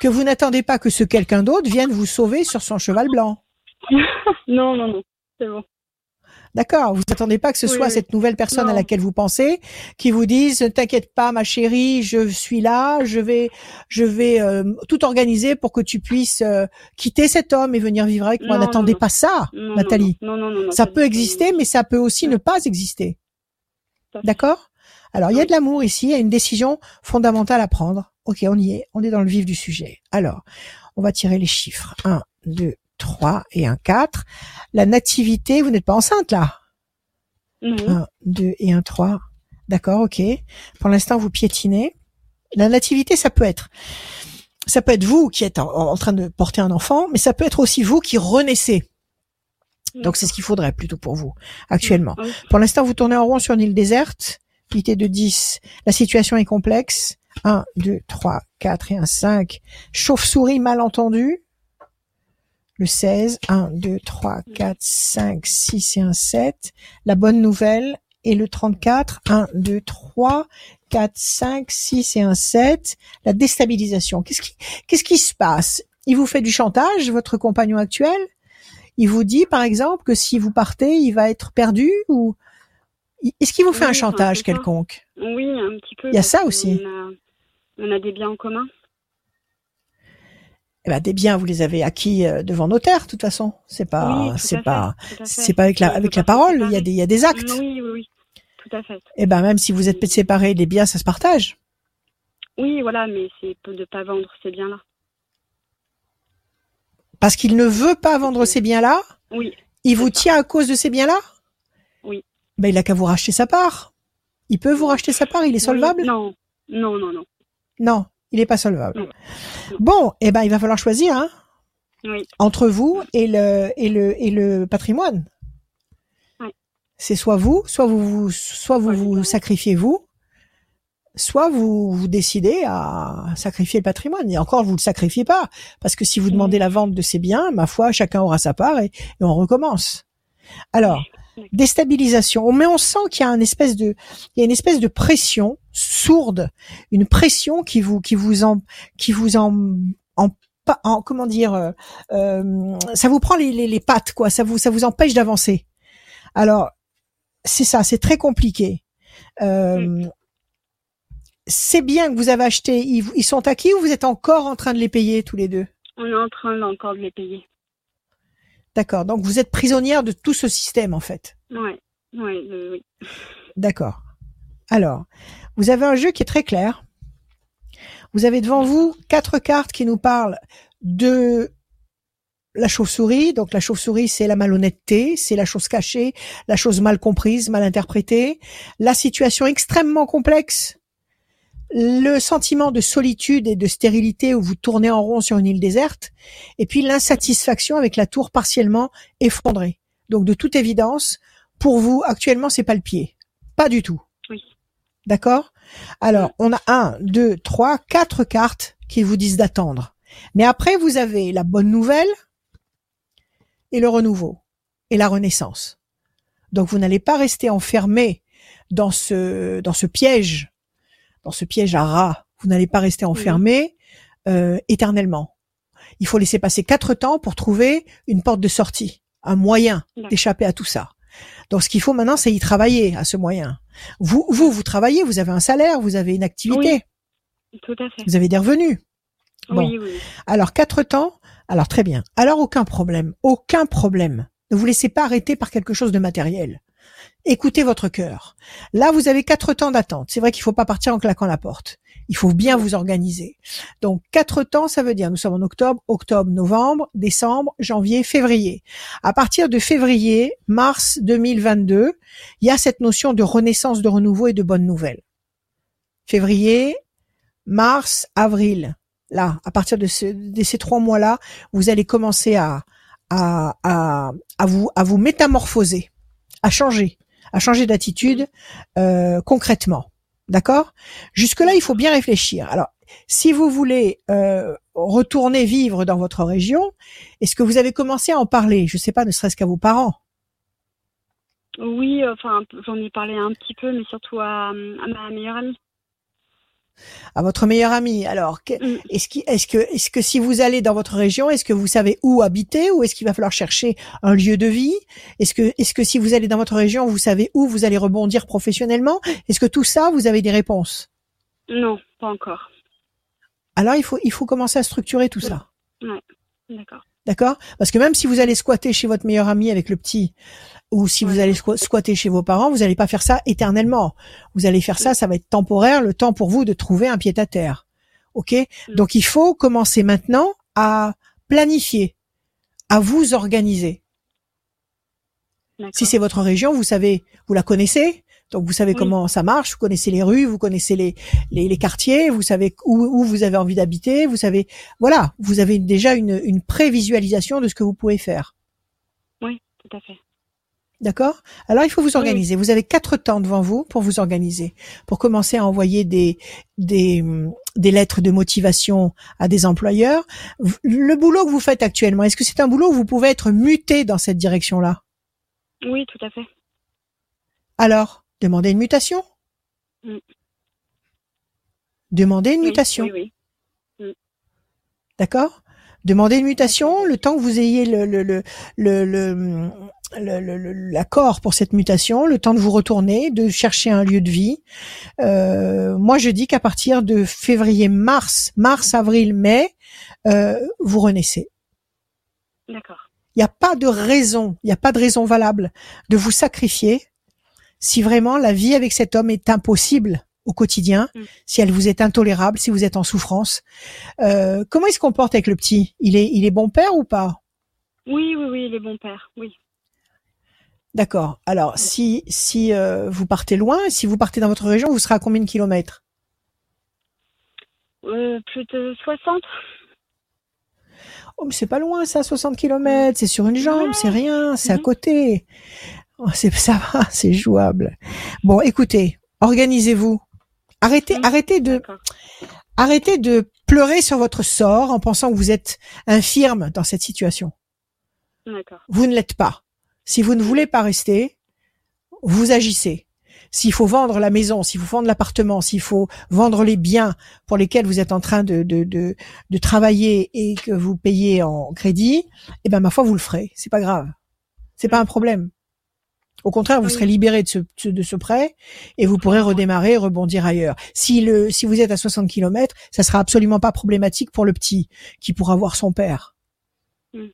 que vous n'attendez pas que ce quelqu'un d'autre vienne vous sauver sur son cheval blanc. non, non, non, c'est bon. D'accord Vous n'attendez pas que ce Oui, soit oui. cette nouvelle personne à laquelle vous pensez qui vous dise "Ne t'inquiète pas ma chérie, je suis là, je vais je vais euh, tout organiser pour que tu puisses euh, quitter cet homme et venir vivre avec moi." N'attendez pas ça, Non, Nathalie. Non, non, non, non. ça peut exister mais ça peut aussi ne pas exister. D'accord? Alors, il y a de l'amour ici, il y a une décision fondamentale à prendre. Ok, on y est, on est dans le vif du sujet. Alors, on va tirer les chiffres. 1, 2, 3 et un 4. La nativité, vous n'êtes pas enceinte là? Non. 1, 2 et un 3. D'accord, ok. Pour l'instant, vous piétinez. La nativité, ça peut être ça peut être vous qui êtes en, en train de porter un enfant, mais ça peut être aussi vous qui renaissez. Donc c'est ce qu'il faudrait plutôt pour vous actuellement. Oui. Pour l'instant, vous tournez en rond sur une île déserte, unité de 10. La situation est complexe. 1, 2, 3, 4 et un 5. Chauve-souris mal entendu. Le 16. 1, 2, 3, 4, 5, 6 et un 7. La bonne nouvelle est le 34. 1, 2, 3, 4, 5, 6 et un 7. La déstabilisation. Qu'est-ce qui, qu'est-ce qui se passe? Il vous fait du chantage, votre compagnon actuel? Il vous dit, par exemple, que si vous partez, il va être perdu ou est-ce qu'il vous fait Oui, un chantage quelconque? Oui, un petit peu. Il y a ça aussi. On a, on a des biens en commun. Eh ben, des biens, vous les avez acquis euh, devant notaire, de toute façon. C'est pas, Oui, c'est pas, c'est pas avec la, avec la parole. Il y a séparer. des, il y a des actes. Oui, oui, oui. Tout à fait. Eh ben, même si vous êtes séparés, les biens, ça se partage. Oui, voilà, mais c'est de ne pas vendre ces biens-là. Parce qu'il ne veut pas vendre ces biens-là. Oui, Il vous tient à cause de ces biens-là. Oui. Ben, il a qu'à vous racheter sa part. Il peut vous racheter sa part. Il est solvable? Oui, non, non, non, non. Non, il est pas solvable. Non. Bon, eh ben, il va falloir choisir, hein, Oui, entre vous et le, et le, et le patrimoine. Ouais. C'est soit vous, soit vous, vous soit vous vous sacrifiez vous, soit vous vous décidez à sacrifier le patrimoine. Et encore, vous le sacrifiez pas, parce que si vous Mhm. demandez la vente de ces biens, ma foi, chacun aura sa part et, et on recommence. Alors, déstabilisation. Mais on sent qu'il y a une espèce de, il y a une espèce de pression sourde, une pression qui vous, qui vous en, qui vous en, en, pas- en- comment dire, euh, euh, ça vous prend les, les, les pattes, quoi. Ça vous, ça vous empêche d'avancer. Alors, c'est ça, c'est très compliqué. Euh, C'est bien que vous avez acheté, ils, ils sont acquis ou vous êtes encore en train de les payer tous les deux? On est en train encore de les payer. D'accord. Donc vous êtes prisonnière de tout ce système en fait. Ouais, ouais, euh, oui. D'accord. Alors, vous avez un jeu qui est très clair. Vous avez devant vous quatre cartes qui nous parlent de la chauve-souris. Donc la chauve-souris, c'est la malhonnêteté, c'est la chose cachée, la chose mal comprise, mal interprétée, la situation extrêmement complexe, le sentiment de solitude et de stérilité où vous tournez en rond sur une île déserte, et puis l'insatisfaction avec la tour partiellement effondrée. Donc de toute évidence, pour vous, actuellement, c'est pas le pied. Pas du tout. Oui. D'accord? Alors, on a un, deux, trois, quatre cartes qui vous disent d'attendre. Mais après, vous avez la bonne nouvelle et le renouveau et la renaissance. Donc, vous n'allez pas rester enfermé dans ce dans ce piège, dans ce piège à rats. Vous n'allez pas rester enfermé euh, éternellement. Il faut laisser passer quatre temps pour trouver une porte de sortie, un moyen d'échapper à tout ça. Donc, ce qu'il faut maintenant, c'est y travailler à ce moyen. Vous, vous, vous travaillez, vous avez un salaire, vous avez une activité, Tout à fait. vous avez des revenus. Bon. Oui, oui. Alors, quatre temps, alors très bien. Alors, aucun problème, aucun problème. Ne vous laissez pas arrêter par quelque chose de matériel. Écoutez votre cœur. Là, vous avez quatre temps d'attente. C'est vrai qu'il faut pas partir en claquant la porte. Il faut bien vous organiser. Donc, quatre temps, ça veut dire, nous sommes en octobre, octobre, novembre, décembre, janvier, février. À partir de février, mars 2022, il y a cette notion de renaissance, de renouveau et de bonnes nouvelles. Février, mars, avril. Là, à partir de ces trois mois-là, vous allez commencer à, à, à, à vous, à vous métamorphoser, à changer, à changer d'attitude euh, concrètement. D'accord? Jusque-là, il faut bien réfléchir. Alors, si vous voulez euh, retourner vivre dans votre région, est-ce que vous avez commencé à en parler? Je ne sais pas, ne serait-ce qu'à vos parents. Oui, enfin, j'en ai parlé un petit peu, mais surtout à ma meilleure amie. À votre meilleur ami. Alors, Mm. est-ce que, est-ce que, est-ce que si vous allez dans votre région, est-ce que vous savez où habiter ou est-ce qu'il va falloir chercher un lieu de vie? Est-ce que, est-ce que si vous allez dans votre région, vous savez où vous allez rebondir professionnellement? Est-ce que tout ça, vous avez des réponses? Non, pas encore. Alors, il faut, il faut commencer à structurer tout ça. D'accord. D'accord? Parce que même si vous allez squatter chez votre meilleur ami avec le petit, ou si vous allez squa- squatter chez vos parents, vous n'allez pas faire ça éternellement. Vous allez faire ça, ça va être temporaire, le temps pour vous de trouver un pied à terre. Ok Donc il faut commencer maintenant à planifier, à vous organiser. Si c'est votre région, vous savez, vous la connaissez, Donc vous savez comment ça marche, vous connaissez les rues, vous connaissez les, les, les quartiers, vous savez où, où vous avez envie d'habiter, vous savez, voilà, vous avez déjà une, une prévisualisation de ce que vous pouvez faire. Oui, tout à fait. D'accord? Alors il faut vous organiser. Vous avez quatre temps devant vous pour vous organiser, pour commencer à envoyer des des, des lettres de motivation à des employeurs. Le boulot que vous faites actuellement, est-ce que c'est un boulot où vous pouvez être muté dans cette direction-là? Oui, tout à fait. Alors, demandez une mutation? Mm. Demandez une Oui, mutation. Oui, oui. D'accord? Demandez une mutation le temps que vous ayez le le le le, le- le- le- le- l'accord pour cette mutation, le temps de vous retourner, de chercher un lieu de vie. Euh, moi, je dis qu'à partir de février, mars, mars, avril, mai, euh, vous renaissez. D'accord. Il n'y a pas de raison, il n'y a pas de raison valable de vous sacrifier si vraiment la vie avec cet homme est impossible au quotidien, Mm. si elle vous est intolérable, si vous êtes en souffrance. Euh, comment il se comporte avec le petit? Il est, il est bon père ou pas? Oui, oui, oui, les bons pères, oui. D'accord. Alors, si si euh, vous partez loin, si vous partez dans votre région, vous serez à combien de kilomètres? Euh, plus de 60 Oh, mais c'est pas loin, ça, 60 kilomètres. C'est sur une jambe, Ouais. c'est rien, c'est à Mhm. côté. Oh, c'est ça va, c'est jouable. Bon, écoutez, organisez-vous. Arrêtez, Mhm. arrêtez de, arrêtez de pleurer sur votre sort en pensant que vous êtes infirme dans cette situation. D'accord. Vous ne l'êtes pas. Si vous ne voulez pas rester, vous agissez. S'il faut vendre la maison, s'il faut vendre l'appartement, s'il faut vendre les biens pour lesquels vous êtes en train de, de, de, de travailler et que vous payez en crédit, eh ben, ma foi, vous le ferez. C'est pas grave. C'est pas un problème. Au contraire, vous serez libéré de ce, de ce prêt et vous pourrez redémarrer et rebondir ailleurs. Si le, si vous êtes à 60 km, ça sera absolument pas problématique pour le petit qui pourra voir son père. Oui.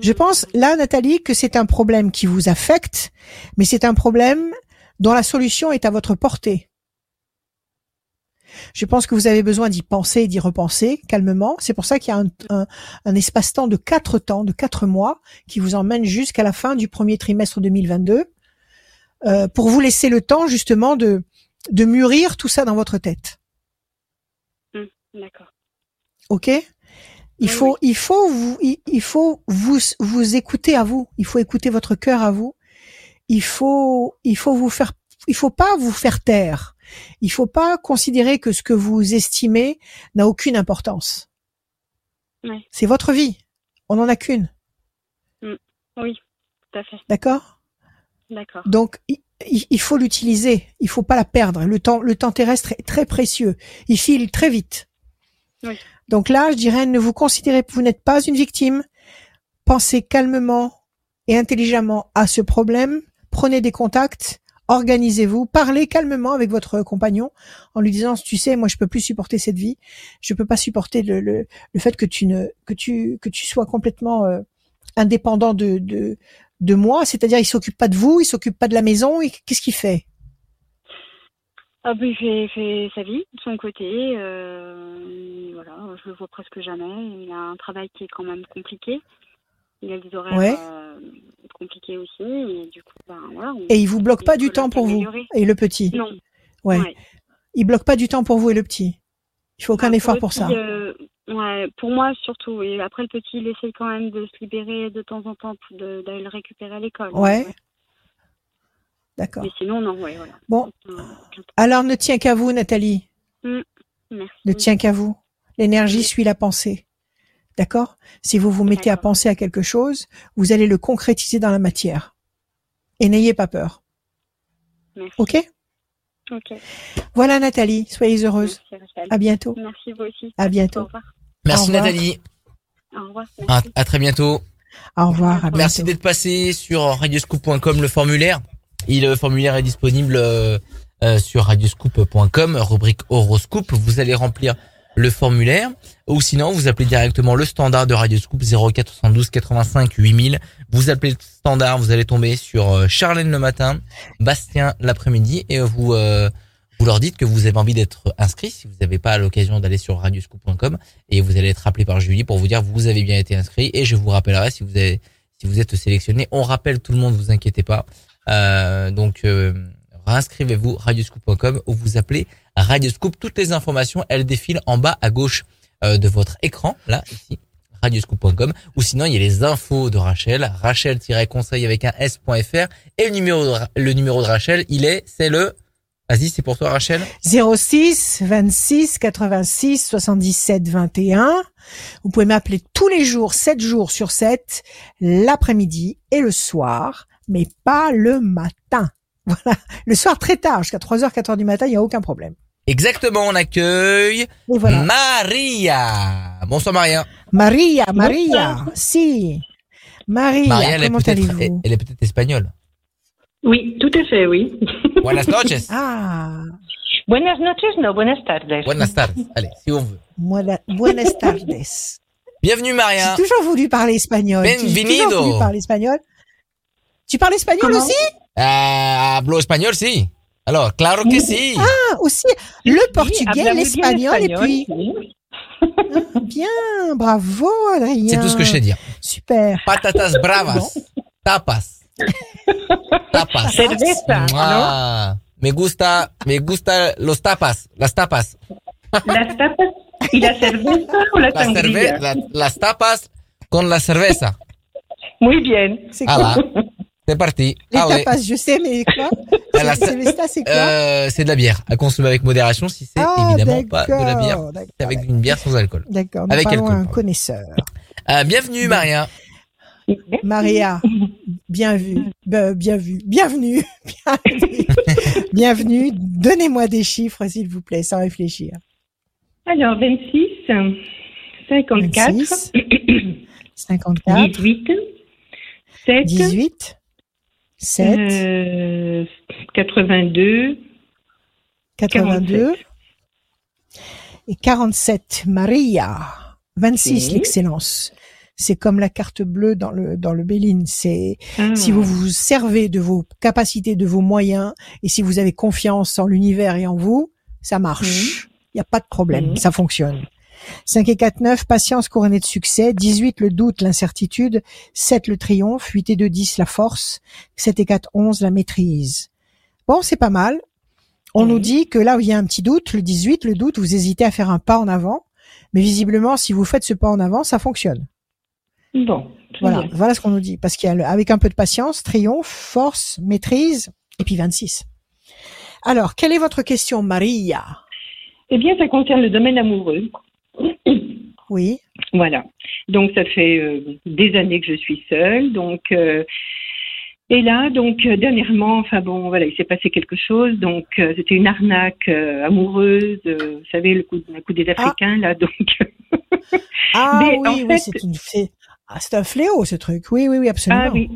Je pense là, Nathalie, que c'est un problème qui vous affecte, mais c'est un problème dont la solution est à votre portée. Je pense que vous avez besoin d'y penser et d'y repenser calmement. C'est pour ça qu'il y a un, un- un espace-temps de quatre temps, de quatre mois, qui vous emmène jusqu'à la fin du premier trimestre 2022, euh, pour vous laisser le temps justement de, de mûrir tout ça dans votre tête. D'accord. Ok? Il Oui, faut, il faut vous, il, il faut vous, vous écouter à vous. Il faut écouter votre cœur à vous. Il faut, il faut vous faire, il faut pas vous faire taire. Il faut pas considérer que ce que vous estimez n'a aucune importance. C'est votre vie. On n'en a qu'une. Oui, tout à fait. D'accord? D'accord. Donc, il, faut l'utiliser. Il faut pas la perdre. Le temps, le temps terrestre est très précieux. Il file très vite. Oui. Donc là, je dirais, ne vous considérez, vous n'êtes pas une victime. Pensez calmement et intelligemment à ce problème. Prenez des contacts. Organisez-vous, parlez calmement avec votre compagnon en lui disant, tu sais, moi je peux plus supporter cette vie, je peux pas supporter le, le, le fait que tu ne que tu que tu sois complètement euh, indépendant de, de de moi, c'est-à-dire il s'occupe pas de vous, il s'occupe pas de la maison, qu'est-ce qu'il fait? Ah ben, il fait sa vie de son côté. euh, voilà, je le vois presque jamais. Il a un travail qui est quand même compliqué. Il a des horaires Ouais. euh, compliqués aussi. Et du coup, ben, voilà, on- Et il vous bloque pas du temps pour vous et le petit. Non. Ouais. Ouais. Il bloque pas du temps pour vous et le petit. Il faut aucun Bah, effort pour ça. euh, ouais, pour moi surtout. Et après, le petit, il essaye quand même de se libérer de temps en temps d'aller le récupérer à l'école. Ouais. D'accord. Mais sinon, non, ouais, voilà. Bon. Alors ne tient qu'à vous, Nathalie. Merci. Ne tient qu'à vous. L'énergie suit la pensée. D'accord? Si vous vous mettez à penser à quelque chose, vous allez le concrétiser dans la matière. Et n'ayez pas peur. Merci. Ok? Ok. Voilà, Nathalie. Soyez heureuse. Merci. À bientôt. Merci, vous aussi. À Au bientôt. revoir. Merci Au revoir. Nathalie. Au revoir. À, Merci. à très bientôt. Au revoir. À Merci d'être passé sur radioscoop.com le formulaire. Et le formulaire est disponible euh, euh, sur radioscoop.com, rubrique horoscope. Vous allez remplir le formulaire ou sinon vous appelez directement le standard de Radioscoop 0472 85 8000. Vous appelez le standard, vous allez tomber sur euh, Charlène le matin, Bastien l'après-midi et vous euh, vous leur dites que vous avez envie d'être inscrit si vous n'avez pas l'occasion d'aller sur radioscoop.com et vous allez être appelé par Julie pour vous dire vous avez bien été inscrit et je vous rappellerai si vous avez si vous êtes sélectionné. On rappelle tout le monde, vous inquiétez pas. Euh, donc, euh, réinscrivez-vous radioscoop.com ou vous appelez Radioscoop. Toutes les informations, elles défilent en bas à gauche euh, de votre écran, là, ici, radioscoop.com. Ou sinon, il y a les infos de Rachel, rachel-conseil avec un s.fr. Et le numéro, de, le numéro de Rachel, il est, c'est le... Vas-y, c'est pour toi, Rachel. 06 26 86 77 21. Vous pouvez m'appeler tous les jours, 7 jours sur 7, l'après-midi et le soir, mais pas le matin. Voilà. Le soir très tard, jusqu'à 3h, 4h du matin, il n'y a aucun problème. Exactement, on accueille voilà. Maria. Bonsoir Maria. Maria, Maria, si. Maria, Maria, elle est comment allez-vous elle est peut-être espagnole. Oui, tout à fait, oui. Buenas noches. Ah, Buenas noches, no, buenas tardes. Buenas tardes. Allez, si on veut. buena- buenas tardes. Bienvenue Maria. J'ai toujours voulu parler espagnol. J'ai Bienvenido. toujours voulu parler espagnol. Tu parles espagnol Comment aussi? Hablo español, sí. Alors, claro que sí. Ah, aussi. Le portugais, l'espagnol et espagnol, puis... oui. Bien, bravo Adrien. C'est tout ce que je sais dire. Super. Patatas bravas. Tapas. Tapas. Cerveza, Ah, me gusta, me gusta los tapas, las tapas. Las tapas y la cerveza o la La cerve sangría. la- las tapas con la cerveza. Muy bien. C'est Ah là, c'est parti. Les Allez. tapas, je sais, mais quoi Ah, C'est Euh, c'est de la bière à consommer avec modération si c'est Ah, évidemment pas de la bière. C'est avec une bière sans alcool. D'accord, Avec alcool, un connaisseur. Euh, bienvenue Maria. Maria, bien vu, ben, bien vu, bienvenue, bienvenue, bienvenue. Donnez-moi des chiffres, s'il vous plaît, sans réfléchir. Alors, 26, 54, 26, 54, 18, 7, 18, 7, euh, 82, 82 47. et 47. Maria, 26, Oui. l'excellence. C'est comme la carte bleue dans le dans le Béline. C'est Ah. si vous vous servez de vos capacités, de vos moyens, et si vous avez confiance en l'univers et en vous, ça marche. Il n'y a pas de problème, ça fonctionne. 5 et 4, 9, patience couronnée de succès. 18, le doute, l'incertitude. 7, le triomphe. 8 et 2, 10, la force. 7 et 4, 11, la maîtrise. Bon, c'est pas mal. On nous dit que là où il y a un petit doute, le 18, le doute, vous hésitez à faire un pas en avant. Mais visiblement, si vous faites ce pas en avant, ça fonctionne. Bon, Voilà, bien. voilà ce qu'on nous dit. Parce qu'il y a le- avec un peu de patience, triomphe, force, maîtrise, et puis 26. Alors, quelle est votre question, Maria? Eh bien, ça concerne le domaine amoureux. Oui. Voilà. Donc ça fait euh, des années que je suis seule. Donc euh, et là, donc euh, dernièrement, enfin bon, voilà, il s'est passé quelque chose. Donc euh, c'était une arnaque amoureuse. vous savez le coup, le coup des Africains là. Donc Ah Mais oui, oui, fait- c'est une ah, c'est un fléau ce truc. Oui, oui, oui, absolument. ah oui.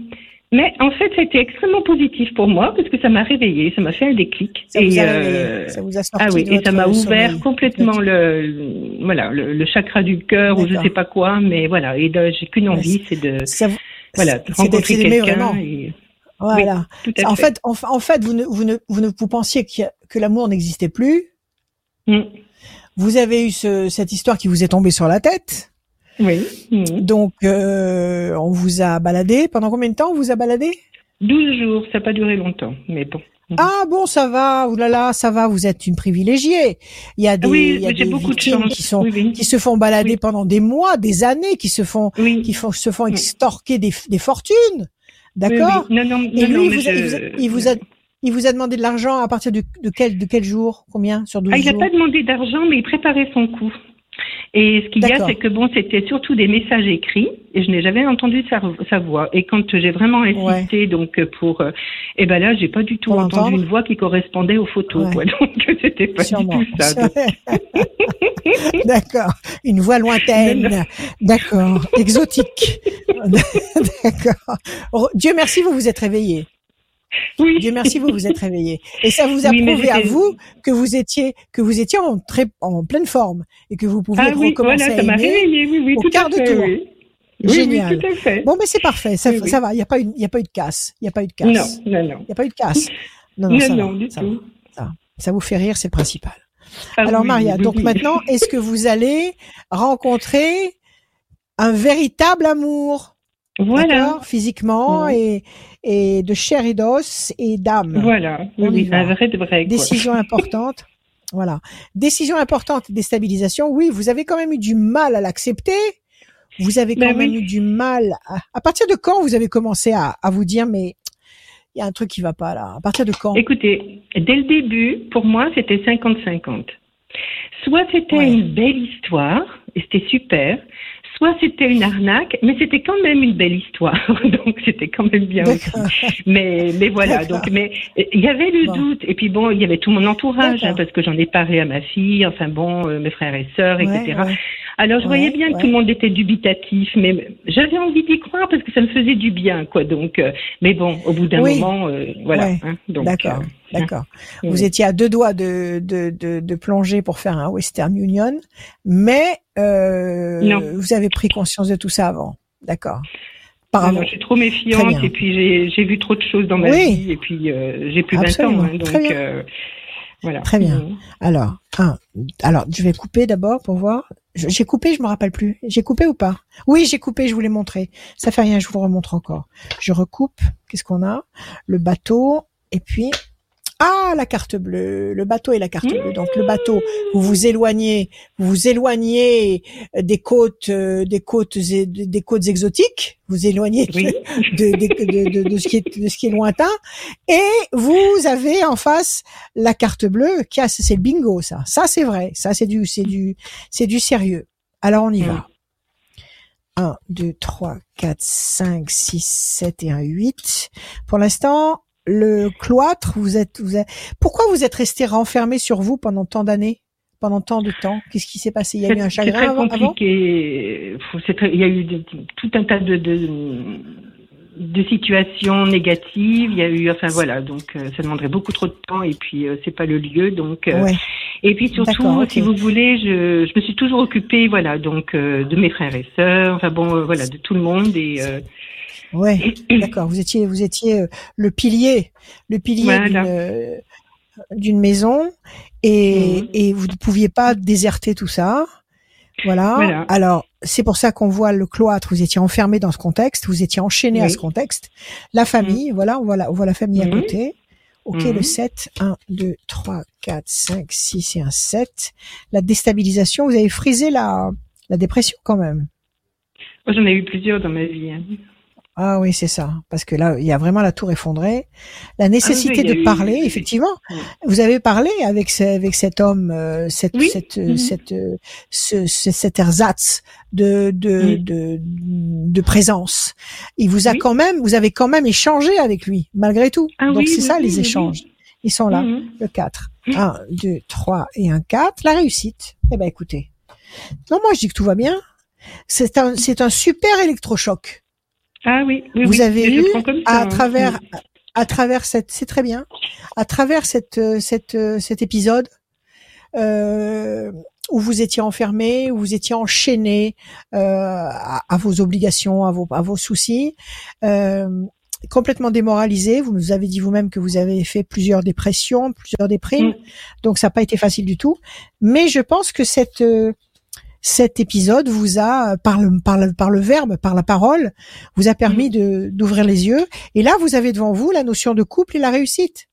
Mais en fait, ça a été extrêmement positif pour moi parce que ça m'a réveillée, ça m'a fait un déclic. Ça vous, a, euh, ça vous a sorti Ah oui, et ça m'a ouvert sommeil. complètement le, le- voilà le, le chakra du cœur ou je sais pas quoi, mais voilà. Et j'ai qu'une envie, c'est de vous- voilà de rencontrer quelqu'un. et- Voilà. En fait. en, en fait, vous ne, vous ne, vous ne, vous pensiez que l'amour n'existait plus. Mm. Vous avez eu ce, cette histoire qui vous est tombée sur la tête. Oui. Mhm. Donc, euh, on vous a baladé. Pendant combien de temps on vous a baladé? 12 jours, ça n'a pas duré longtemps, mais bon. Mhm. Ah bon, ça va. Ouh là là, ça va. Vous êtes une privilégiée. Il y a des, oui, il y a des beaucoup de chance. qui sont, Oui, oui. qui se font balader pendant des mois, des années, qui se font, Oui. qui font, se font extorquer des, des fortunes. D'accord? Non, non, non, Et non, lui, il vous, a, je- il, vous a, il vous demandé de l'argent à partir de, de quel, de quel jour? Combien? Sur 12 Ah, il n'a jours? pas demandé d'argent, mais il préparait son coup. Et ce qu'il y a, c'est que bon, c'était surtout des messages écrits, et je n'ai jamais entendu sa, sa voix. Et quand j'ai vraiment insisté, donc pour, euh, eh ben là, j'ai pas du tout Pour entendu une voix qui correspondait aux photos. Ouais. Donc c'était pas Sûrement. du tout ça. D'accord. Une voix lointaine. D'accord. Exotique. D'accord. Oh, Dieu merci, vous vous êtes réveillé. Oui. Dieu merci, vous vous êtes réveillé. Et ça vous a Oui, prouvé à vous que vous étiez, que vous étiez en très, en pleine forme et que vous pouviez Ah oui, recommencer voilà, ça à m'a aimer. oui, oui, au tout quart à de tour. Oui, Génial. Oui, tout à fait. Bon, mais c'est parfait. Ça, Oui, ça va. Il n'y a pas une, il y a pas eu de casse. Il n'y a pas eu de non, casse. non, non. Il n'y a pas eu de casse. Non, non, Non, ça non, va, du ça tout. va. Ça vous fait rire, c'est le principal. Ah Alors Maria, donc maintenant, est-ce que vous allez rencontrer un véritable amour? Voilà. Physiquement et, et de chair et d'os et d'âme. Voilà. Oui, un vrai de vrai. Décision importante. Voilà. Décision importante, déstabilisation. Oui, vous avez quand même eu du mal à l'accepter. Vous avez quand ben même eu du mal. À... à... partir de quand vous avez commencé à, à vous dire mais il y a un truc qui va pas là. À partir de quand? Écoutez, dès le début, pour moi, c'était 50-50. Soit c'était une belle histoire et c'était super, soit c'était une arnaque, mais c'était quand même une belle histoire, donc c'était quand même bien aussi. Mais mais voilà, donc mais il y avait le doute. Et puis bon, il y avait tout mon entourage hein, parce que j'en ai parlé à ma fille, enfin bon, euh, mes frères et sœurs, etc. Alors je voyais bien que tout le monde était dubitatif, mais j'avais envie d'y croire parce que ça me faisait du bien, quoi. Donc, euh, mais bon, au bout d'un moment, euh, voilà. Hein, d'accord, d'accord. Vous étiez à deux doigts de, de, de, de plonger pour faire un Western Union, mais euh, vous avez pris conscience de tout ça avant. D'accord. Non, je suis trop méfiante et puis j'ai vu trop de choses dans ma vie et puis euh, j'ai plus 20 ans. Hein, donc euh, voilà. Très bien. Mm. Alors, un, alors je vais couper d'abord pour voir. J'ai coupé, je me rappelle plus. J'ai coupé ou pas? Oui, j'ai coupé, je vous l'ai montré. Ça fait rien, je vous remontre encore. Je recoupe. Qu'est-ce qu'on a? Le bateau et puis ah, la carte bleue, le bateau et la carte bleue. Donc le bateau, vous vous éloignez, vous vous éloignez des côtes, euh, des côtes, des côtes exotiques. Vous éloignez de, de, de, ce qui est, de ce qui est lointain, et vous avez en face la carte bleue. Qui a, c'est le bingo, ça. Ça c'est vrai. Ça c'est du, c'est du, c'est du sérieux. Alors on y va. 1, 2, 3, 4, 5, 6, 7 et un 8. Pour l'instant, le cloître, vous êtes, vous êtes, pourquoi vous êtes resté renfermé sur vous pendant tant d'années, pendant tant de temps? Qu'est-ce qui s'est passé? Il y a eu un chagrin très avant, compliqué. il y a eu tout un tas de, de, de, situations négatives. Il y a eu, enfin voilà, donc euh, ça demanderait beaucoup trop de temps. Et puis euh, c'est pas le lieu, donc. Euh, et puis surtout, si vous voulez, je, je me suis toujours occupée, voilà, donc de mes frères et sœurs, enfin bon, voilà, de tout le monde. Et Ouais, d'accord. Vous étiez, vous étiez euh, le pilier, le pilier euh, d'une maison, et, mhm. et vous ne pouviez pas déserter tout ça. Voilà. Alors, c'est pour ça qu'on voit le cloître. Vous étiez enfermé dans ce contexte. Vous étiez enchaîné à ce contexte. La famille, mhm. voilà, on voit la, on voit la famille à mhm. côté. Ok, le 7. 1, 2, 3, 4, 5, 6 et un 7. La déstabilisation, vous avez frisé la, la dépression quand même. J'en ai eu plusieurs dans ma vie. Hein. Ah oui, c'est ça. Parce que là, il y a vraiment la tour effondrée. La nécessité ah de parler, effectivement. Vous avez parlé avec avec cet homme, euh, cette cette euh, mm-hmm. cette euh, ce, cet ersatz de de, de de présence. Il vous a quand même, vous avez quand même échangé avec lui, malgré tout. Ah Donc c'est ça les échanges. Ils sont là. Mm-hmm. Le 4. 1, 2, 3 et un 4. La réussite. Eh ben écoutez. Non, moi je dis que tout va bien. C'est un c'est un super électrochoc. Ah oui, vous avez eu à hein. travers à travers cette c'est très bien à travers cette cette cet épisode euh, où vous étiez enfermé, où vous étiez enchaîné euh, à, vos obligations, à vos à vos soucis, euh, complètement démoralisé. Vous nous avez dit vous-même que vous avez fait plusieurs dépressions, plusieurs déprimes, mm. donc ça n'a pas été facile du tout. Mais je pense que cette cet épisode vous a, par le, par le, par le verbe, par la parole, vous a permis de, d'ouvrir les yeux. Et là, vous avez devant vous la notion de couple et la réussite.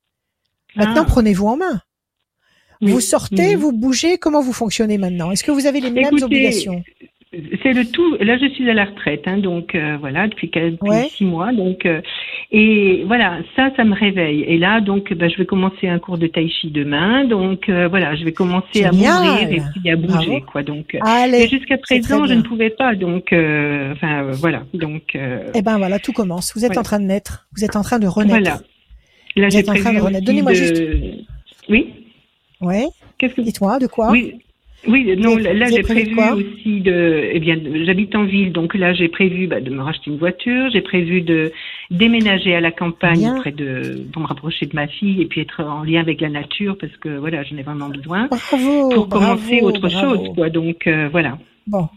Maintenant, ah. prenez-vous en main. Vous sortez, vous bougez. Comment vous fonctionnez maintenant? Est-ce que vous avez les mêmes obligations? C'est le tout. Là, je suis à la retraite, hein, donc euh, voilà, depuis, depuis six mois. Donc, euh, et voilà, ça, ça me réveille. Et là, donc, bah, je vais commencer un cours de tai chi demain. Donc, euh, voilà, je vais commencer à m'ouvrir et puis à bouger, quoi. Donc, jusqu'à présent, je ne pouvais pas. Donc, enfin, voilà. Donc. eh ben voilà, tout commence. Vous êtes en train de naître. Vous êtes en train de renaître. Voilà. Là, j'ai en train de renaître. Donnez-moi juste. Oui. Ouais. Qu'est-ce que dites-moi de quoi Oui. Oui, non, là, j'ai prévu, aussi de, eh bien, j'habite en ville, donc là j'ai prévu bah, de me racheter une voiture, j'ai prévu de déménager à la campagne près de, pour me rapprocher de ma fille et puis être en lien avec la nature parce que voilà, j'en ai vraiment besoin bravo, pour commencer autre chose, quoi. Donc euh, voilà. Bon,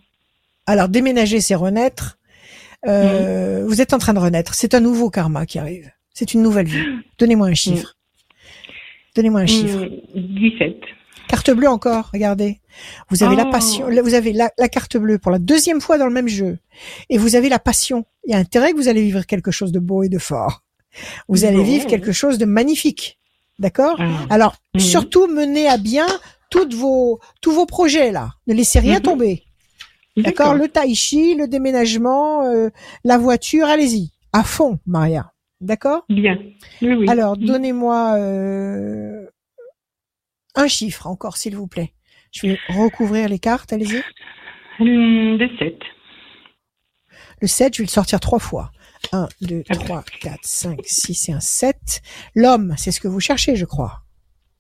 alors déménager, c'est renaître. Euh, mhm. Vous êtes en train de renaître. C'est un nouveau karma qui arrive. C'est une nouvelle vie. Donnez-moi un chiffre. Donnez-moi un chiffre. 17. Carte bleue encore, regardez. Vous avez la Oh. passion, vous avez la, la carte bleue pour la deuxième fois dans le même jeu. Et vous avez la passion. Il y a intérêt que vous allez vivre quelque chose de beau et de fort. Vous allez vivre quelque chose de magnifique. D'accord? Ah. Alors, Mhm. surtout menez à bien toutes vos, tous vos projets là. Ne laissez rien Mhm. tomber. D'accord Le tai chi, le déménagement, euh, la voiture, allez-y. À fond, Maria. D'accord? Bien. Oui, oui. Alors, Mhm. donnez-moi euh, un chiffre encore, s'il vous plaît. Je vais recouvrir les cartes, allez-y. Hum, De 7. Le 7, je vais le sortir trois fois. 1, 2, Ah. 3, 4, 5, 6 et un 7. L'homme, c'est ce que vous cherchez, je crois.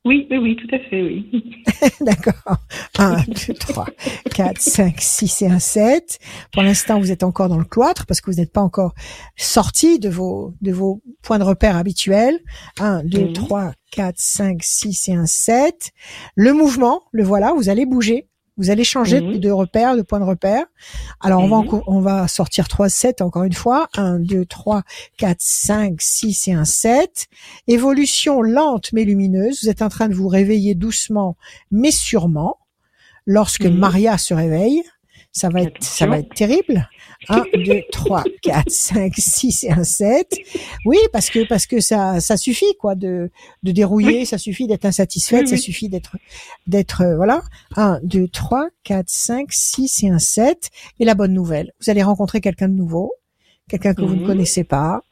Oui, oui, oui, tout à fait, oui. D'accord. 1, 2, 3, 4, 5, 6 et un 7. Pour l'instant, vous êtes encore dans le cloître parce que vous n'êtes pas encore sorti de vos, de vos points de repère habituels. 1, 2, Mhm. 3, 4, 5, 6 et un 7. Le mouvement, le voilà, vous allez bouger. Vous allez changer Mhm. de, repère, de point de repère. Alors, on va, Mhm. enco- on va sortir 3 7 encore une fois. 1, 2, 3, 4, 5, 6 et un 7. Évolution lente mais lumineuse. Vous êtes en train de vous réveiller doucement mais sûrement. Lorsque Mhm. Maria se réveille, ça va être, ça va être terrible. 1, 2, 3, 4, 5, 6 et un 7. Oui, parce que, parce que ça, ça suffit, quoi, de, de dérouiller, ça suffit d'être insatisfaite, Oui, ça oui. suffit d'être, d'être, euh, voilà. 1, 2, 3, 4, 5, 6 et un 7. Et la bonne nouvelle, vous allez rencontrer quelqu'un de nouveau, quelqu'un que vous ne Mhm. connaissez pas.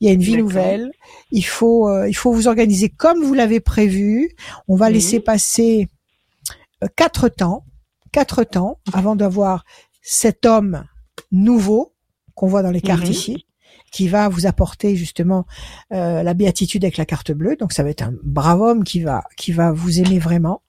Il y a une vie nouvelle. Il faut, euh, il faut vous organiser comme vous l'avez prévu. On va Mhm. laisser passer euh, quatre temps, quatre temps avant d'avoir cet homme nouveau qu'on voit dans les cartes Mhm. ici, qui va vous apporter justement euh, la béatitude avec la carte bleue. Donc ça va être un brave homme qui va qui va vous aimer vraiment.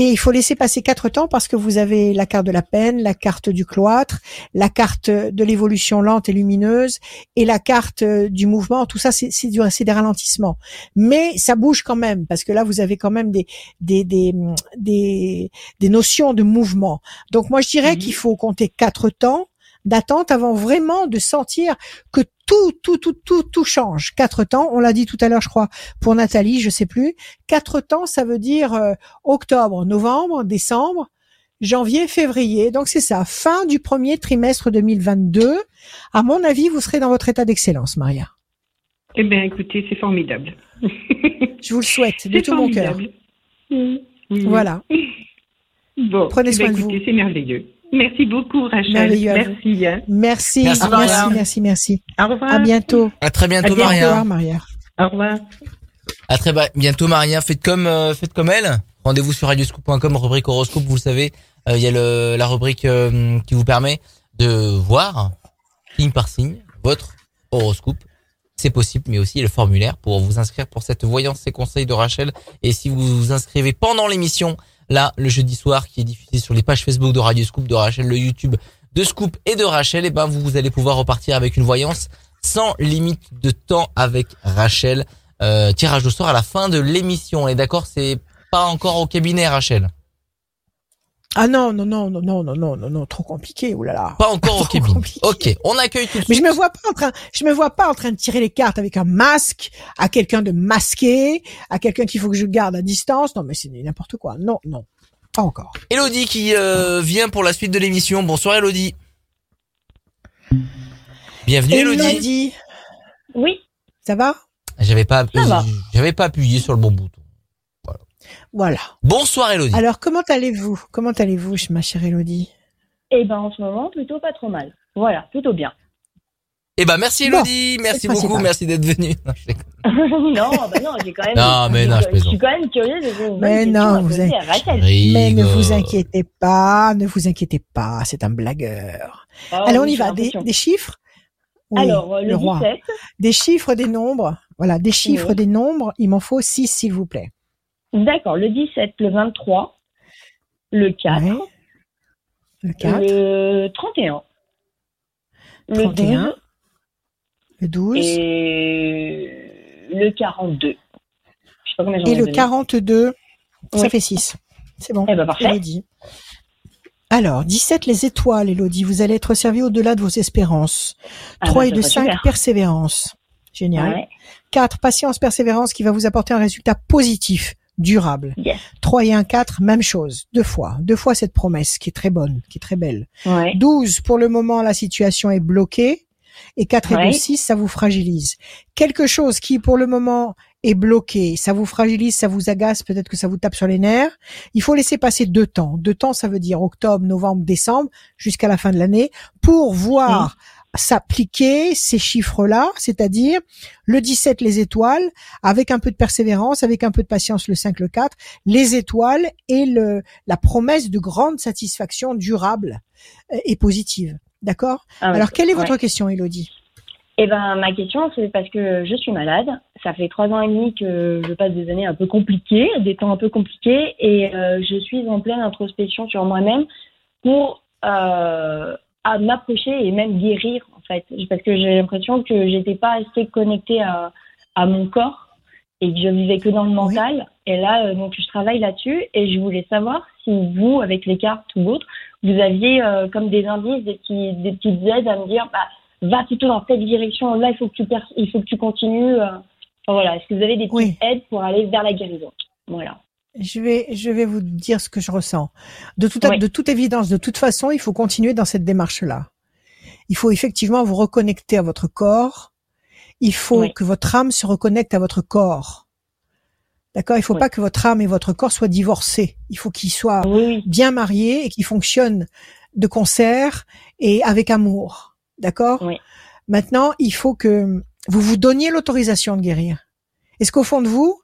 Et il faut laisser passer quatre temps parce que vous avez la carte de la peine, la carte du cloître, la carte de l'évolution lente et lumineuse et la carte euh, du mouvement. Tout ça, c'est des ralentissements. Mais ça bouge quand même parce que là, vous avez quand même des des des des, des notions de mouvement. Donc moi, je dirais Mhm. qu'il faut compter quatre temps d'attente avant vraiment de sentir que tout, tout, tout, tout, tout change. Quatre temps, on l'a dit tout à l'heure, je crois, pour Nathalie, je sais plus. Quatre temps, ça veut dire euh, octobre, novembre, décembre, janvier, février. Donc c'est ça, fin du premier trimestre 2022. À mon avis, vous serez dans votre état d'excellence, Maria. Eh bien, écoutez, c'est formidable. Je vous le souhaite de tout mon cœur. Voilà. Bon, Prenez eh soin de vous. C'est merveilleux. Merci beaucoup, Rachel. Merci. Merci, Merci, merci, merci, merci. Au revoir. À bientôt. À très bientôt, À bientôt. Au Maria. revoir, Maria. Au revoir. À très bientôt, Maria. Faites comme, euh, faites comme elle. Rendez-vous sur radioscoop.com, rubrique horoscope. Vous le savez, euh, il y a le, la rubrique euh, qui vous permet de voir signe par signe votre horoscope. C'est possible, mais aussi le formulaire pour vous inscrire pour cette voyance et conseils de Rachel. Et si vous vous inscrivez pendant l'émission, là, le jeudi soir, qui est diffusé sur les pages Facebook de Radio Scoop, de Rachel, le YouTube de Scoop et de Rachel, et ben vous, vous allez pouvoir repartir avec une voyance sans limite de temps avec Rachel. Euh, tirage au sort à la fin de l'émission. Et d'accord, c'est pas encore au cabinet, Rachel? Ah non, non, non, non, non, non, non, non, non, trop compliqué, oulala. Pas encore compliqué. Ok, on accueille tout de Mais je me vois pas en train, je me vois pas en train de tirer les cartes avec un masque à quelqu'un de masqué, à quelqu'un qu'il faut que je garde à distance. Non, mais c'est n'importe quoi. Non, non, pas encore. Elodie qui euh, vient pour la suite de l'émission. Bonsoir Elodie. Bienvenue Elodie. Elodie, Oui, ça va? J'avais pas, Ça va. j'avais pas appuyé sur le bon bouton. Voilà. Bonsoir Elodie. Alors, comment allez-vous? Comment allez-vous, ma chère Elodie? Et ben en ce moment, plutôt pas trop mal. Voilà, plutôt bien. Eh ben merci Bon, Elodie, merci beaucoup, principal. merci d'être venue. Non, bah non, j'ai quand même. Non, mais non, je je plaisante. suis quand même curieuse de vous. Mais non, vous Mais ne vous inquiétez pas, ne vous inquiétez pas, c'est un blagueur. Allez, on y va. Des, des chiffres? Oui, Alors, euh, le, roi? 17, Des chiffres, des nombres. Voilà, des chiffres, Oui. des nombres. Il m'en faut six, s'il vous plaît. D'accord, le 17, le 23, le 4, Ouais. Le 4, le 31, le 31, 12 le 12 et, et le 42. Je sais pas combien ai le donné. 42. Ça Oui. fait 6. C'est bon. Eh ben parfait. Alors, 17, les étoiles, Elodie. Vous allez être servi au-delà de vos espérances. Ah 3 bah, et ça 2, serait 5, super. persévérance. Génial. Ouais. 4, patience, persévérance qui va vous apporter un résultat positif. Durable. Yes. 3 et 1, 4, même chose. Deux fois. Deux fois cette promesse qui est très bonne, qui est très belle. Ouais. 12, pour le moment, la situation est bloquée. Et 4 et Ouais. 2, 6, ça vous fragilise. Quelque chose qui, pour le moment, est bloqué, ça vous fragilise, ça vous agace, peut-être que ça vous tape sur les nerfs. Il faut laisser passer deux temps. Deux temps, ça veut dire octobre, novembre, décembre, jusqu'à la fin de l'année, pour voir s'appliquer ces chiffres-là, c'est-à-dire le 17 les étoiles, avec un peu de persévérance, avec un peu de patience le 5, le 4, les étoiles et le, la promesse de grande satisfaction durable et positive. D'accord? Ah ouais. Alors, quelle est votre question, Elodie? Eh ben, ma question, c'est parce que je suis malade. Ça fait trois ans et demi que je passe des années un peu compliquées, des temps un peu compliqués, et euh, je suis en pleine introspection sur moi-même pour euh, à m'approcher et même guérir, en fait. Parce que j'ai l'impression que j'étais pas assez connectée à, à mon corps et que je vivais que dans le mental. Et là, euh, donc, je travaille là-dessus, et je voulais savoir si vous, avec les cartes ou autres, vous aviez euh, comme des indices, des, petits, des petites aides à me dire, bah, va plutôt dans cette direction. Là, il faut que tu il faut que tu continues. euh. Enfin, voilà. Est-ce que vous avez des petites Oui. aides pour aller vers la guérison? Voilà. Je vais, je vais vous dire ce que je ressens. De Oui. de toute évidence, de toute façon, il faut continuer dans cette démarche-là. Il faut effectivement vous reconnecter à votre corps. Il faut Oui. que votre âme se reconnecte à votre corps. D'accord? Il faut Oui. pas que votre âme et votre corps soient divorcés. Il faut qu'ils soient bien mariés et qu'ils fonctionnent de concert et avec amour. D'accord? Oui. Maintenant, il faut que vous vous donniez l'autorisation de guérir. Est-ce qu'au fond de vous,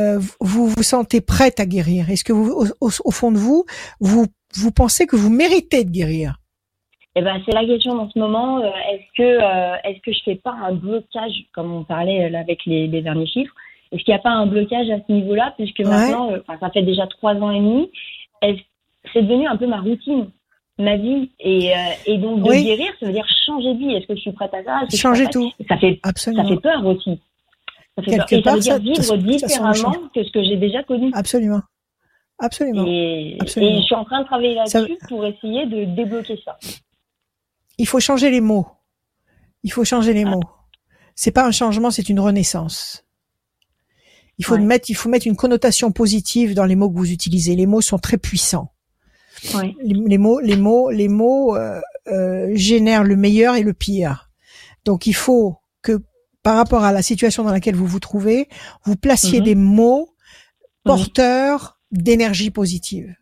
euh, vous vous sentez prête à guérir Est-ce que vous, au, fond de vous, vous vous pensez que vous méritez de guérir? Eh ben, c'est la question dans ce moment. euh, est-ce que, euh, est-ce que je fais pas un blocage, comme on parlait euh, là, avec les, les derniers chiffres? Est-ce qu'il n'y a pas un blocage à ce niveau-là, puisque Ouais. maintenant, ça fait déjà trois ans et demi, est-ce- c'est devenu un peu ma routine, ma vie, et, euh, et donc de Oui. guérir, ça veut dire changer de vie. Est-ce que je suis prête à ça? Changer tout, Ça fait, ça absolument, fait peur aussi. Quelque peur. Et ça part, veut dire vivre différemment que ce que j'ai déjà connu. absolument, absolument. Et, Absolument. et je suis en train de travailler Ça- là-dessus pour essayer de débloquer ça. Il faut changer les mots. Il faut changer les Ah. mots. C'est pas un changement, c'est une renaissance. Il faut Ouais. mettre, il faut mettre une connotation positive dans les mots que vous utilisez. Les mots sont très puissants. Ouais. Les, les mots, les mots, les mots euh, euh, génèrent le meilleur et le pire. Donc il faut que, par rapport à la situation dans laquelle vous vous trouvez, vous placiez Mhm. des mots Oui. porteurs d'énergie positive.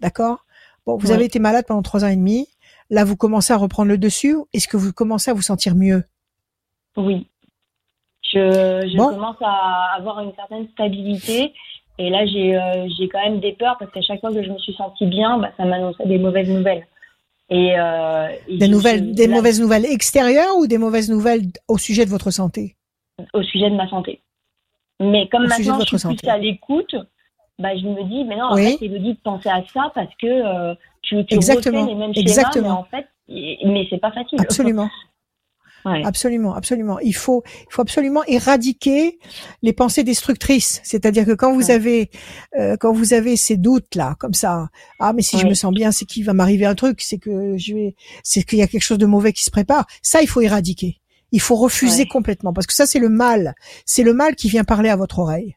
D'accord? Bon, vous Ouais. avez été malade pendant trois ans et demi. Là, vous commencez à reprendre le dessus. Est-ce que vous commencez à vous sentir mieux? Oui. Je, je Bon. commence à avoir une certaine stabilité. Et là, j'ai euh, j'ai quand même des peurs parce qu'à chaque fois que je me suis sentie bien, bah, ça m'annonçait des mauvaises nouvelles. Et, euh, et Des je- nouvelles, je- des là, mauvaises nouvelles extérieures ou des mauvaises nouvelles au sujet de votre santé? Au sujet de ma santé. Mais comme Au maintenant je suis plus santé. à l'écoute, bah, je me dis, mais non, Oui. en fait, Elodie, de penser à ça parce que euh, tu, tu Exactement. les mêmes schémas, Exactement. mais en fait, mais c'est pas facile. Absolument. Ouais. Absolument, absolument. Il faut, il faut absolument éradiquer les pensées destructrices. C'est-à-dire que quand vous Ouais. avez, euh, quand vous avez ces doutes là, comme ça, ah mais si je me sens bien, c'est qu'il va m'arriver un truc, c'est que je vais, c'est qu'il y a quelque chose de mauvais qui se prépare. Ça, il faut éradiquer. Il faut refuser complètement parce que ça, c'est le mal. C'est le mal qui vient parler à votre oreille.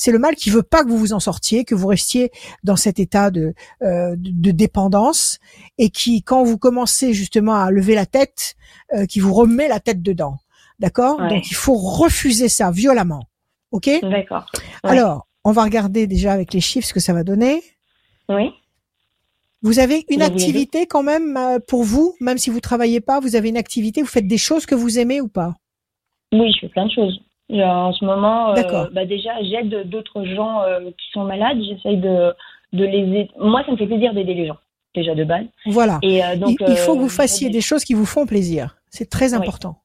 C'est le mal qui veut pas que vous vous en sortiez, que vous restiez dans cet état de, euh, de, dépendance et qui, quand vous commencez justement à lever la tête, euh, qui vous remet la tête dedans. D'accord? Ouais. Donc il faut refuser ça violemment. OK? D'accord. Ouais. Alors, on va regarder déjà avec les chiffres ce que ça va donner. Oui. Vous avez une Vous activité quand même euh, pour vous, même si vous travaillez pas, vous avez une activité, vous faites des choses que vous aimez ou pas? Oui, je fais plein de choses. En ce moment, euh, bah déjà, j'aide d'autres gens euh, qui sont malades. J'essaye de, de les aider. Moi, ça me fait plaisir d'aider les gens, déjà de base. Voilà. Et euh, donc, il, il faut que vous fassiez des choses qui vous font plaisir. C'est très Oui. important.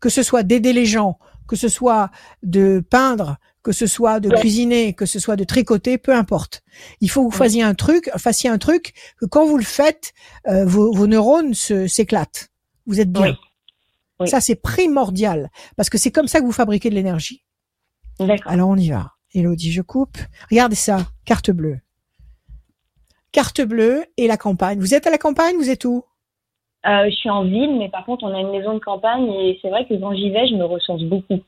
Que ce soit d'aider les gens, que ce soit de peindre, que ce soit de Ouais. cuisiner, que ce soit de tricoter, peu importe. Il faut que vous fassiez un truc, fassiez un truc que quand vous le faites, vos, vos neurones s'éclatent. Vous êtes bien. Oui. Oui. Ça, c'est primordial parce que c'est comme ça que vous fabriquez de l'énergie. D'accord. Alors on y va. Elodie, je coupe. Regardez ça, carte bleue. Carte bleue et la campagne. Vous êtes à la campagne, vous êtes où? Euh, je suis en ville, mais par contre, on a une maison de campagne et c'est vrai que quand j'y vais, je me ressource beaucoup.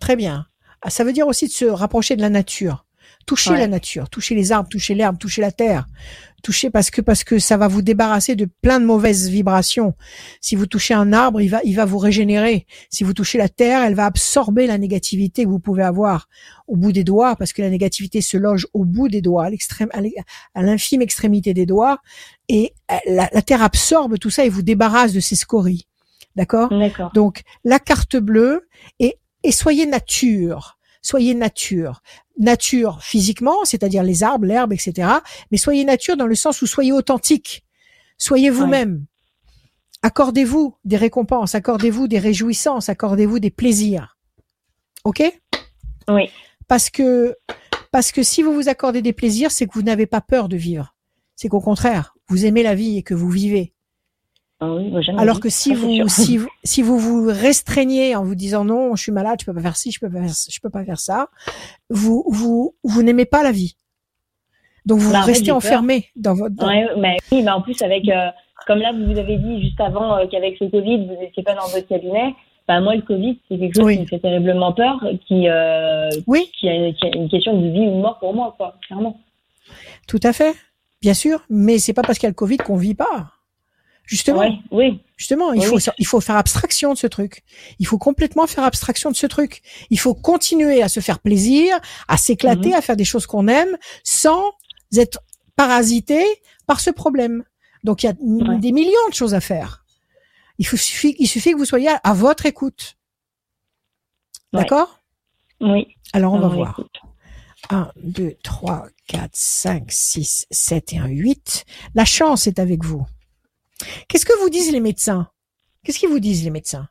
Très bien. Ah, Ça veut dire aussi de se rapprocher de la nature. Toucher Ouais. la nature, toucher les arbres, toucher l'herbe, toucher la terre. Toucher parce que parce que ça va vous débarrasser de plein de mauvaises vibrations. Si vous touchez un arbre, il va il va vous régénérer. Si vous touchez la terre, elle va absorber la négativité que vous pouvez avoir au bout des doigts parce que la négativité se loge au bout des doigts, à l'extrême à l'infime extrémité des doigts et euh, la, la terre absorbe tout ça et vous débarrasse de ces scories. D'accord? D'accord. donc la carte bleue et, et soyez nature. Soyez nature. Nature physiquement, c'est-à-dire les arbres, l'herbe, etc. Mais soyez nature dans le sens où soyez authentique. Soyez vous-même. Accordez-vous des récompenses, accordez-vous des réjouissances, accordez-vous des plaisirs. OK? Oui. Parce que parce que si vous vous accordez des plaisirs, c'est que vous n'avez pas peur de vivre. C'est qu'au contraire, vous aimez la vie et que vous vivez. Ah oui, moi, jamais Alors que si vous, sûr. si vous, si vous vous restreignez en vous disant non, je suis malade, je peux pas faire ci, je peux pas faire, je peux pas faire ça, vous, vous, vous n'aimez pas la vie. Donc vous Bah, restez enfermé dans votre. dans- Ouais, mais oui, mais en plus avec, euh, comme là vous vous avez dit juste avant euh, qu'avec le Covid vous n'étiez pas dans votre cabinet. Bah moi le Covid c'est quelque chose Oui. qui me fait terriblement peur, qui euh, Oui, qui, a, qui a une question de vie ou de mort pour moi quoi, clairement. tout à fait, bien sûr. Mais c'est pas parce qu'il y a le Covid qu'on vit pas. Justement, Ouais, oui, justement, il Oui, faut, il faut faire abstraction de ce truc. Il faut complètement faire abstraction de ce truc. Il faut continuer à se faire plaisir, à s'éclater, Mhm. à faire des choses qu'on aime, sans être parasité par ce problème. Donc il y a Ouais. des millions de choses à faire. Il, faut, suffit, il suffit que vous soyez à, à votre écoute. Ouais. D'accord? Oui. Alors on va voir. écoute. 1, 2, 3, 4, 5, 6, 7 et un 8. La chance est avec vous. Qu'est-ce que vous disent les médecins? Qu'est-ce qu'ils vous disent les médecins?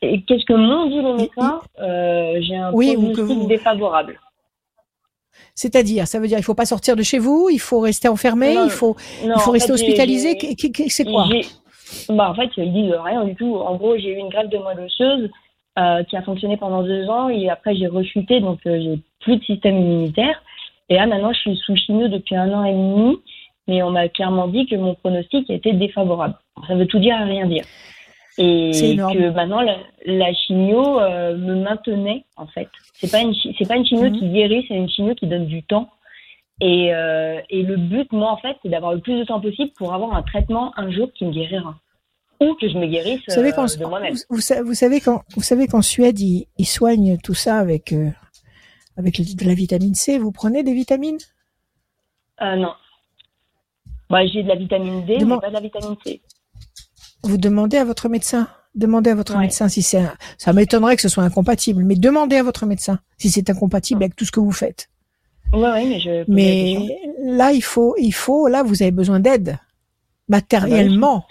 Qu'est-ce que m'ont dit les médecins? euh, J'ai un Oui, pronostic vous- défavorable. C'est-à-dire, ça veut dire il faut pas sortir de chez vous, il faut rester enfermé, Non, il faut, Non, il faut en rester fait, hospitalisé. C'est quoi? Bah, en fait, ils disent rien du tout. En gros, j'ai eu une greffe de moelle osseuse euh, qui a fonctionné pendant deux ans et après j'ai rechuté, donc euh, j'ai plus de système immunitaire. Et là, maintenant, je suis sous chimio depuis un an et demi, mais on m'a clairement dit que mon pronostic était défavorable. Ça veut tout dire et rien dire. Et que maintenant, la, la chimio euh, me maintenait, en fait. C'est pas une, chi- c'est pas une chimio Mhm. qui guérit, c'est une chimio qui donne du temps. Et, euh, et le but, moi, en fait, c'est d'avoir le plus de temps possible pour avoir un traitement un jour qui me guérira. Ou que je me guérisse Vous savez euh, de moi-même. vous, vous sa- vous savez qu'en vous savez qu'en Suède ils, ils soignent tout ça avec euh, avec de la vitamine C. Vous prenez des vitamines? Non. Bah, j'ai de la vitamine D, Demande- mais pas de la vitamine C. Vous demandez à votre médecin. Demandez à votre Ouais. médecin si c'est. un- Ça m'étonnerait que ce soit incompatible, mais demandez à votre médecin si c'est incompatible avec tout ce que vous faites. Ouais, ouais, mais je. Mais là, il faut, il faut, là, vous avez besoin d'aide matériellement.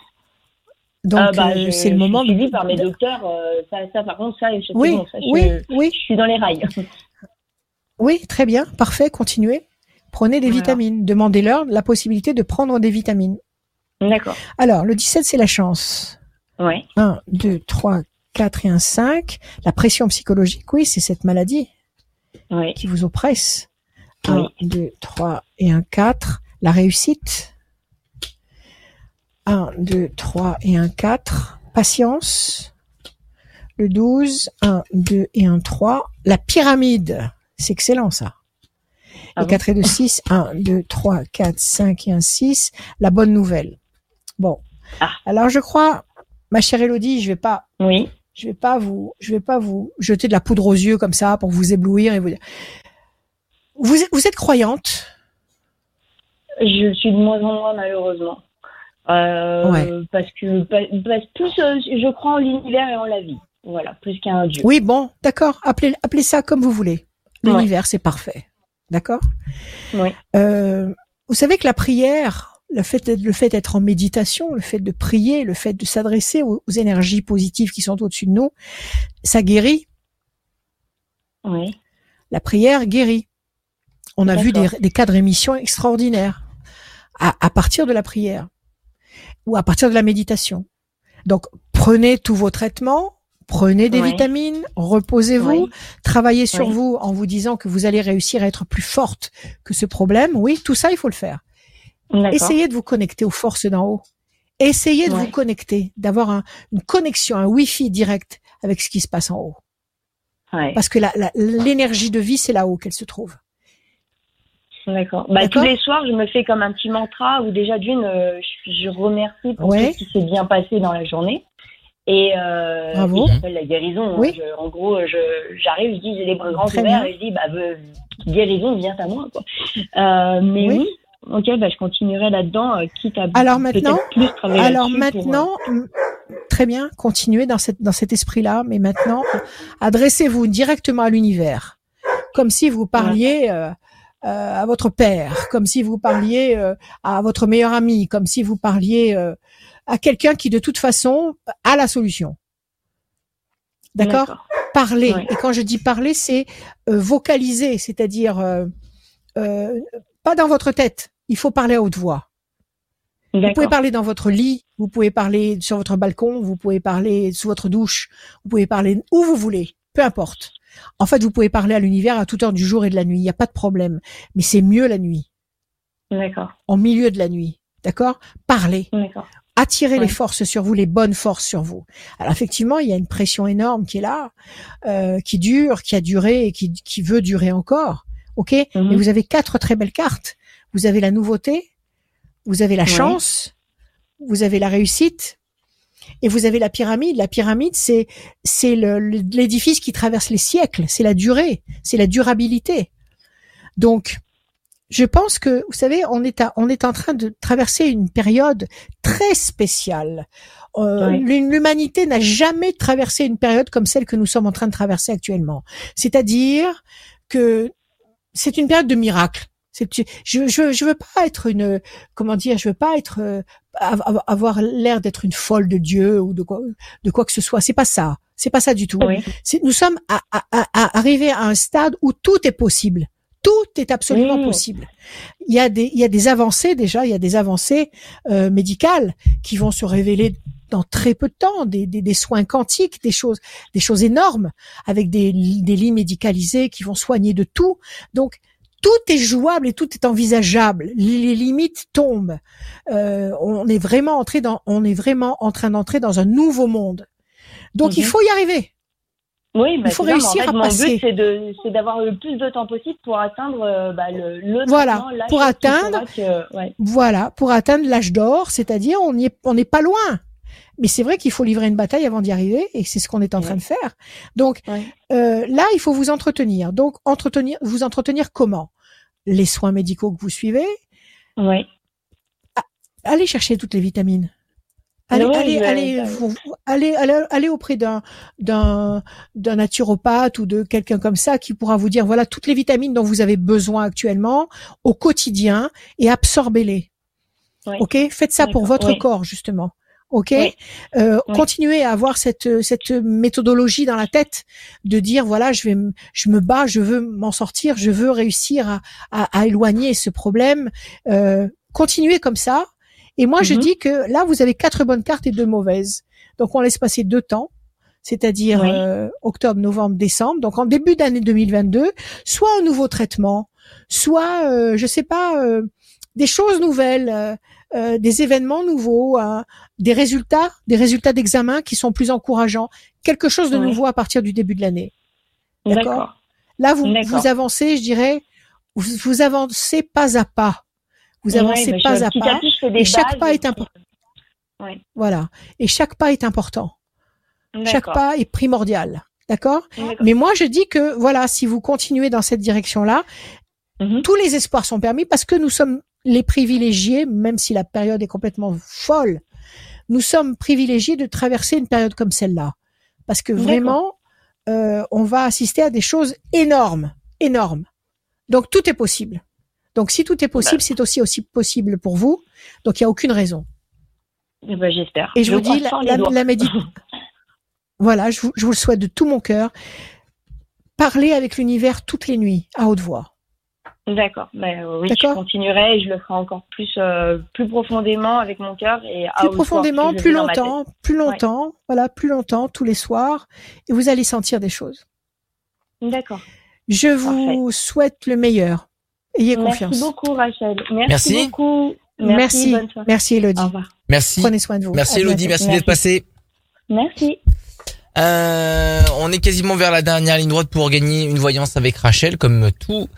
Donc, Ah, bah, euh, je- c'est le moment. Je suis suivie par mes docteurs. euh, ça, ça, par contre, ça, je, c'est Oui, bon, ça, je, oui, oui, je suis dans les rails. oui, très bien, parfait. Continuez. Prenez des Voilà. vitamines. Demandez-leur la possibilité de prendre des vitamines. D'accord. Alors, le 17, c'est la chance. Ouais. 1, 2, 3, 4 et un 5. La pression psychologique, oui, c'est cette maladie Ouais. qui vous oppresse. Oui. 1, 2, 3 et un 4. La réussite. 1, 2, 3 et un 4. Patience. Le 12, 1, 2 et un 3. La pyramide. C'est excellent, ça. Ah bon 4 et 2, 6. 1, 2, 3, 4, 5 et un 6. La bonne nouvelle. Bon. Ah. Alors, je crois, ma chère Elodie, je vais pas Oui. je vais pas vous, je vais pas vous jeter de la poudre aux yeux comme ça pour vous éblouir et vous dire. Vous, êtes- vous êtes croyante? Je suis de moins en moins, malheureusement. Euh, Ouais. Parce que, parce plus euh, je crois en l'univers et en la vie. Voilà, plus qu'à un Dieu. Oui, bon, d'accord. Appelez, appelez ça comme vous voulez. L'univers, c'est parfait. D'accord? Oui. Euh, Vous savez que la prière, le fait, d'être- le fait d'être en méditation, le fait de prier, le fait de s'adresser aux, aux énergies positives qui sont au-dessus de nous, ça guérit. Oui. La prière guérit. On a vu des, cas de rémission extraordinaires à, à partir de la prière ou à partir de la méditation. Donc, prenez tous vos traitements, prenez des vitamines, reposez-vous, travaillez sur vous en vous disant que vous allez réussir à être plus forte que ce problème. Oui, tout ça, il faut le faire. Essayez de vous connecter aux forces d'en haut. Essayez de vous connecter, d'avoir un- une connexion, un Wi-Fi direct avec ce qui se passe en haut. Parce que l'énergie de vie, c'est là-haut qu'elle se trouve. D'accord. Bah, tous les soirs, je me fais comme un petit mantra où déjà d'une, euh, je, remercie pour tout ce qui s'est bien passé dans la journée. Et, euh, j'appelle la guérison. Oui. en gros, j'arrive, je, dis j'ai les bras grands ouverts et je dis bah guérison vient à moi quoi. Euh, mais oui. Ok, bah, je continuerai là-dedans, euh, quitte à alors maintenant, plus travailler Alors euh, maintenant, très bien, continuez dans cette dans cet esprit-là, mais maintenant, adressez-vous directement à l'univers, comme si vous parliez. Euh, euh, à votre père, comme si vous parliez euh, à votre meilleur ami, comme si vous parliez euh, à quelqu'un qui de toute façon a la solution. D'accord? Parler. Et quand je dis parler, c'est vocaliser, c'est-à-dire pas dans votre tête. Il faut parler à haute voix. Vous pouvez parler dans votre lit, vous pouvez parler sur votre balcon, vous pouvez parler sous votre douche, vous pouvez parler où vous voulez, peu importe. En fait, vous pouvez parler à l'univers à toute heure du jour et de la nuit, il n'y a pas de problème. Mais c'est mieux la nuit. D'accord. En milieu de la nuit. D'accord? Parlez. Attirez les forces sur vous, les bonnes forces sur vous. Alors effectivement, il y a une pression énorme qui est là, euh, qui dure, qui a duré et qui, qui veut durer encore. Ok? Mhm. Mais vous avez quatre très belles cartes. Vous avez la nouveauté, vous avez la chance, vous avez la réussite, et vous avez la pyramide. La pyramide, c'est c'est l'édifice qui traverse les siècles. C'est la durée, c'est la durabilité. Donc, je pense que vous savez, on est on est en train de traverser une période très spéciale. Euh, L'humanité n'a jamais traversé une période comme celle que nous sommes en train de traverser actuellement. C'est-à-dire que c'est une période de miracle. Je, je je veux pas être une comment dire je veux pas être euh, avoir l'air d'être une folle de Dieu ou de quoi de quoi que ce soit c'est pas ça c'est pas ça du tout nous sommes à, à, arrivés à un stade où tout est possible tout est absolument possible. Il y a des il y a des avancées déjà, il y a des avancées euh, médicales qui vont se révéler dans très peu de temps, des, des, des, soins quantiques, des choses, des choses énormes, avec des, des lits médicalisés qui vont soigner de tout. Donc, tout est jouable et tout est envisageable. Les limites tombent. Euh, on est vraiment entré dans, on est vraiment en train d'entrer dans un nouveau monde. Donc il mhm. faut y arriver. Oui, bah, il faut réussir à mon passer. but, c'est d'avoir le plus de temps possible pour atteindre euh, bah, le, le voilà, pour atteindre, voilà, pour atteindre l'âge d'or, c'est-à-dire on est, on n'est pas loin. Mais c'est vrai qu'il faut livrer une bataille avant d'y arriver, et c'est ce qu'on est en train de faire. Donc euh, là, il faut vous entretenir. Donc entretenir, vous entretenir comment? Les soins médicaux que vous suivez? Oui. Ah, allez chercher toutes les vitamines. Allez, allez, allez, allez, allez, allez, auprès d'un, d'un, d'un naturopathe ou de quelqu'un comme ça qui pourra vous dire voilà toutes les vitamines dont vous avez besoin actuellement au quotidien et absorbez-les. Ok, faites ça pour votre corps justement. Ok? Euh, Continuez à avoir cette cette méthodologie dans la tête de dire voilà je vais je me bats je veux m'en sortir je veux réussir à, à, à éloigner ce problème. Euh, continuez comme ça et moi je mhm. dis que là vous avez quatre bonnes cartes et deux mauvaises donc on laisse passer deux temps c'est-à-dire euh, octobre novembre décembre donc en début d'année 2022 soit un nouveau traitement soit euh, je sais pas euh, des choses nouvelles euh, euh, des événements nouveaux, euh, des résultats, des résultats d'examen qui sont plus encourageants, quelque chose de nouveau à partir du début de l'année. D'accord? Là, vous, vous avancez, je dirais, vous, avancez pas à pas. Vous avancez pas à pas. et chaque pas est important. Voilà. Et chaque pas est important. Chaque pas est primordial. D'accord? Mais moi, je dis que, voilà, si vous continuez dans cette direction-là, mhm. tous les espoirs sont permis parce que nous sommes les privilégiés, même si la période est complètement folle, nous sommes privilégiés de traverser une période comme celle-là. Parce que vraiment, euh, on va assister à des choses énormes, énormes. Donc tout est possible. Donc si tout est possible, c'est aussi aussi possible pour vous. Donc il n'y a aucune raison. Eh ben, j'espère. Et je, vous dis, la, la, méditation. voilà, je vous, je vous le souhaite de tout mon cœur. Parlez avec l'univers toutes les nuits, à haute voix. D'accord. Ben, oui, je continuerai et je le ferai encore plus, euh, plus profondément avec mon cœur et plus profondément, plus longtemps, plus longtemps, voilà, plus longtemps, tous les soirs, et vous allez sentir des choses. D'accord. Je vous souhaite le meilleur. Ayez confiance. Merci beaucoup, Rachel. Merci, beaucoup. Merci. Merci, merci Elodie. Merci. Prenez soin de vous. Merci Elodie, merci d'être passée. Merci. Euh, on est quasiment vers la dernière ligne droite pour gagner une voyance avec Rachel, comme toutes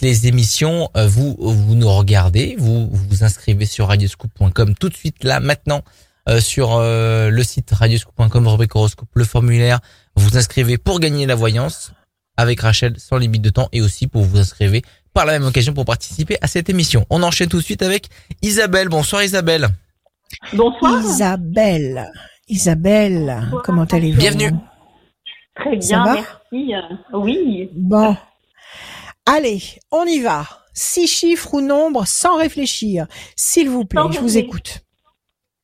les émissions. euh, Vous vous nous regardez, vous vous, vous inscrivez sur radioscoop.com tout de suite là maintenant euh, sur euh, le site radioscoop.com rubrique horoscope le formulaire. Vous vous inscrivez pour gagner la voyance avec Rachel sans limite de temps et aussi pour vous inscrire par la même occasion pour participer à cette émission. On enchaîne tout de suite avec Isabelle. Bonsoir Isabelle. Bonsoir. Isabelle. Isabelle, Bonsoir, comment allez-vous? Bienvenue. Très bien, merci. Oui. Bon. Allez, on y va. Six chiffres ou nombres sans réfléchir. S'il vous plaît, Sans je vous écoute.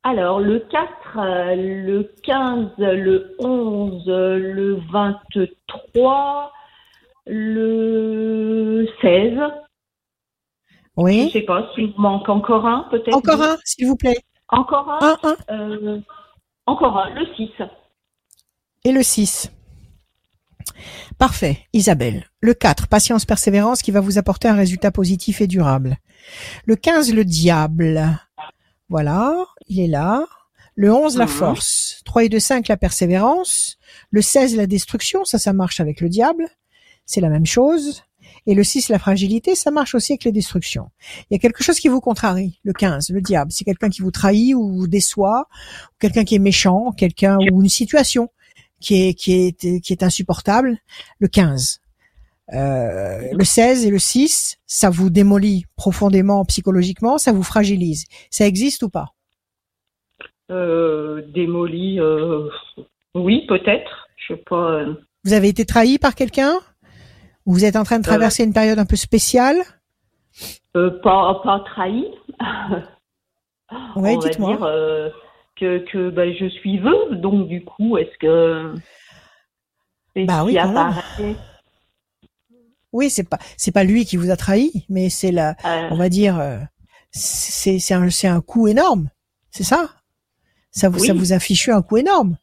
Alors, le 4, euh, le 15, le 11, euh, le 23, le 16. Je Oui. sais pas s'il me manque encore un, peut-être. Encore un, s'il vous plaît. Encore un. Un, un. euh, encore un, le 6. Et le 6. Parfait. Isabelle. Le 4, patience, persévérance qui va vous apporter un résultat positif et durable. Le 15, le diable. Voilà, il est là. Le 11, la Mhm. force. 3 et 2, 5, la persévérance. Le 16, la destruction. Ça, ça marche avec le diable. C'est la même chose. Et le 6, la fragilité, ça marche aussi avec les destructions. Il y a quelque chose qui vous contrarie. Le 15, le diable. C'est quelqu'un qui vous trahit ou vous déçoit, ou quelqu'un qui est méchant, quelqu'un ou une situation qui est qui est qui est insupportable. Le 15. Euh, le 16 et le 6, ça vous démolit profondément psychologiquement, ça vous fragilise. Ça existe ou pas? Euh, démoli, euh, oui, peut-être. Je sais pas. euh, Vous avez été trahi par quelqu'un? Vous êtes en train de traverser une période un peu spéciale euh, pas, pas trahi. Va dites-moi. dire euh, que, que ben, je suis veuve, donc du coup, est-ce que. Bah oui, Oui, c'est pas c'est pas lui qui vous a trahi, mais c'est la euh, on va dire euh, c'est c'est un c'est un coup énorme. C'est ça? Ça vous ça Oui. vous a fichu un coup énorme?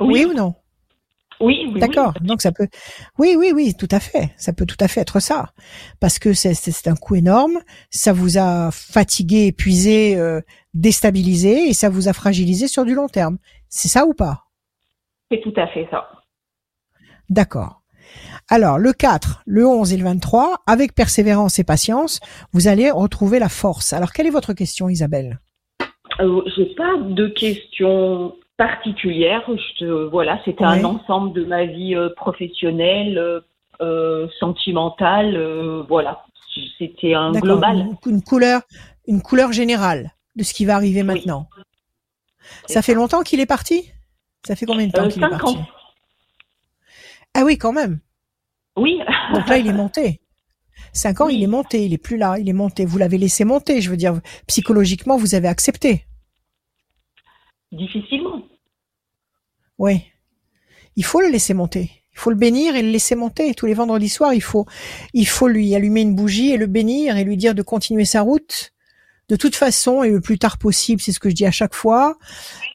oui, Oui, ou non? Oui, oui, D'accord. Donc ça peut, oui, oui, oui, tout à fait. Ça peut tout à fait être ça, parce que c'est un coup énorme. Ça vous a fatigué, épuisé, euh, déstabilisé, et ça vous a fragilisé sur du long terme. C'est ça ou pas? C'est tout à fait ça. D'accord. Alors le 4, le 11 et le 23, avec persévérance et patience, vous allez retrouver la force. Alors quelle est votre question, Isabelle? Euh, J'ai pas de questions Je te- voilà, c'était Oui. un ensemble de ma vie euh, professionnelle, euh, euh, sentimentale. euh, voilà, c'était un global. Une, une couleur, une couleur générale de ce qui va arriver maintenant. Ça fait longtemps qu'il est parti? Ça fait combien de temps Euh, qu'il est parti? ans. Ah oui, quand même. Oui. Donc là, il est monté. Cinq ans, Oui. il est monté, il est plus là, il est monté. Vous l'avez laissé monter, je veux dire, psychologiquement, vous avez accepté. Difficilement. Oui. Il faut le laisser monter. Il faut le bénir et le laisser monter. Tous les vendredis soirs, il faut, il faut lui allumer une bougie et le bénir et lui dire de continuer sa route. De toute façon, et le plus tard possible, c'est ce que je dis à chaque fois,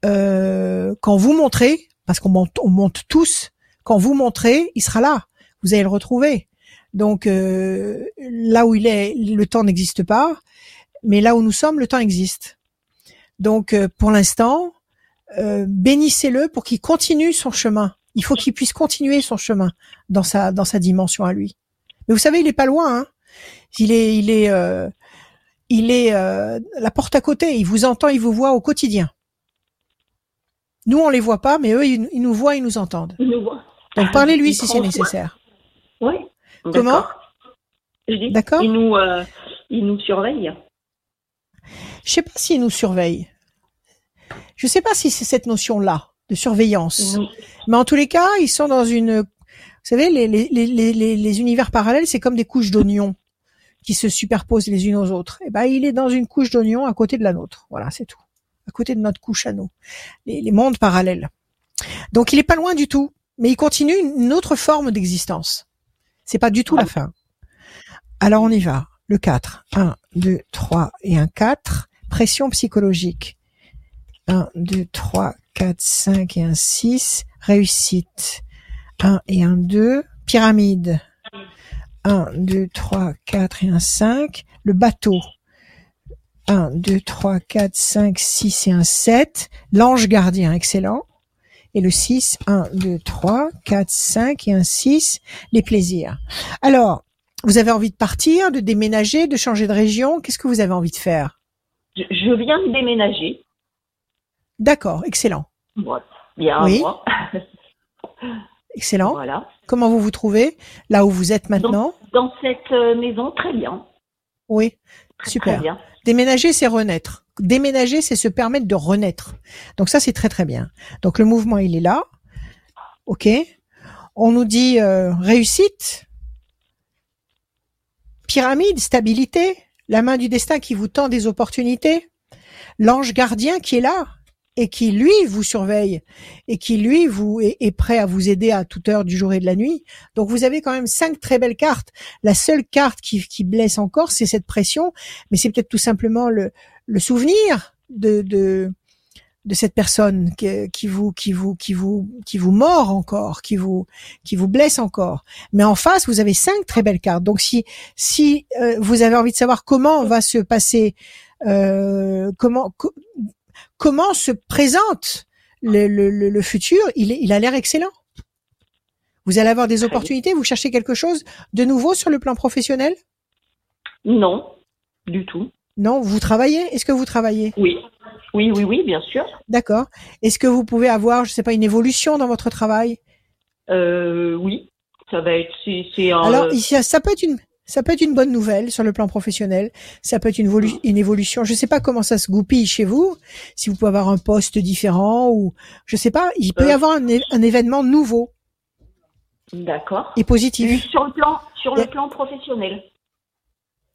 euh, quand vous montrez, parce qu'on monte, on monte tous, quand vous montrez, il sera là. Vous allez le retrouver. Donc euh, là où il est, le temps n'existe pas, mais là où nous sommes, le temps existe. Donc euh, pour l'instant, euh, bénissez-le pour qu'il continue son chemin. Il faut qu'il puisse continuer son chemin dans sa dans sa dimension à lui. Mais vous savez, il est pas loin. Hein il est il est euh, il est euh, la porte à côté. Il vous entend, il vous voit au quotidien. Nous, on les voit pas, mais eux, ils, ils nous voient, ils nous entendent. Il nous voit. Donc parlez-lui si c'est nécessaire. Oui. Comment? D'accord. Je dis, D'accord. Il nous, euh, il nous surveille. Je sais pas s'ils nous surveillent. Je sais pas si c'est cette notion-là de surveillance. Oui. Mais en tous les cas, ils sont dans une. Vous savez, les, les, les, les, les univers parallèles, c'est comme des couches d'oignons qui se superposent les unes aux autres. Et ben, il est dans une couche d'oignons à côté de la nôtre. Voilà, c'est tout. À côté de notre couche à nous. Les, les mondes parallèles. Donc, il est pas loin du tout. Mais il continue une autre forme d'existence. C'est pas du tout la fin. Alors, on y va. Le 4. 1, 2, 3 et un 4. Pression psychologique. 1, 2, 3, 4, 5 et un 6. Réussite. 1 et un 2. Pyramide. 1, 2, 3, 4 et un 5. Le bateau. 1, 2, 3, 4, 5, 6 et un 7. L'ange gardien, excellent. et le 6. 1, 2, 3, 4, 5 et un 6. Les plaisirs. Alors, vous avez envie de partir, de déménager, de changer de région? Qu'est-ce que vous avez envie de faire? Je, je viens de déménager. D'accord, excellent. Un Oui. Excellent. Voilà. Comment vous vous trouvez là où vous êtes maintenant? Dans cette euh, maison, très bien. Oui, Très, Super. Très bien. déménager, c'est renaître. Déménager, c'est se permettre de renaître. Donc ça, c'est très très bien. Donc le mouvement, il est là. Ok. On nous dit euh, réussite, pyramide, stabilité, la main du destin qui vous tend des opportunités, l'ange gardien qui est là et qui lui vous surveille et qui lui vous est, est prêt à vous aider à toute heure du jour et de la nuit. Donc vous avez quand même cinq très belles cartes. La seule carte qui, qui blesse encore, c'est cette pression, mais c'est peut-être tout simplement le, le souvenir de, de de cette personne qui, qui vous qui vous qui vous qui vous mord encore, qui vous qui vous blesse encore. Mais en face, vous avez cinq très belles cartes. Donc si si euh, vous avez envie de savoir comment va se passer euh, comment co- comment se présente le, le, le, le futur, il, a l'air excellent. Vous allez avoir des opportunités, vous cherchez quelque chose de nouveau sur le plan professionnel? Non, du tout. Non, vous travaillez? Est-ce que vous travaillez? Oui. Oui, oui, oui, bien sûr. D'accord. Est-ce que vous pouvez avoir, je sais pas, une évolution dans votre travail? Euh, oui. Ça va être. C'est, c'est un. Alors, ça peut être une, ça peut être une bonne nouvelle sur le plan professionnel. Ça peut être une, une évolution. Je sais pas comment ça se goupille chez vous. Si vous pouvez avoir un poste différent ou, je sais pas, il peut y Euh. avoir un, événement nouveau D'accord. et positif. Sur le plan, sur le Et- plan professionnel.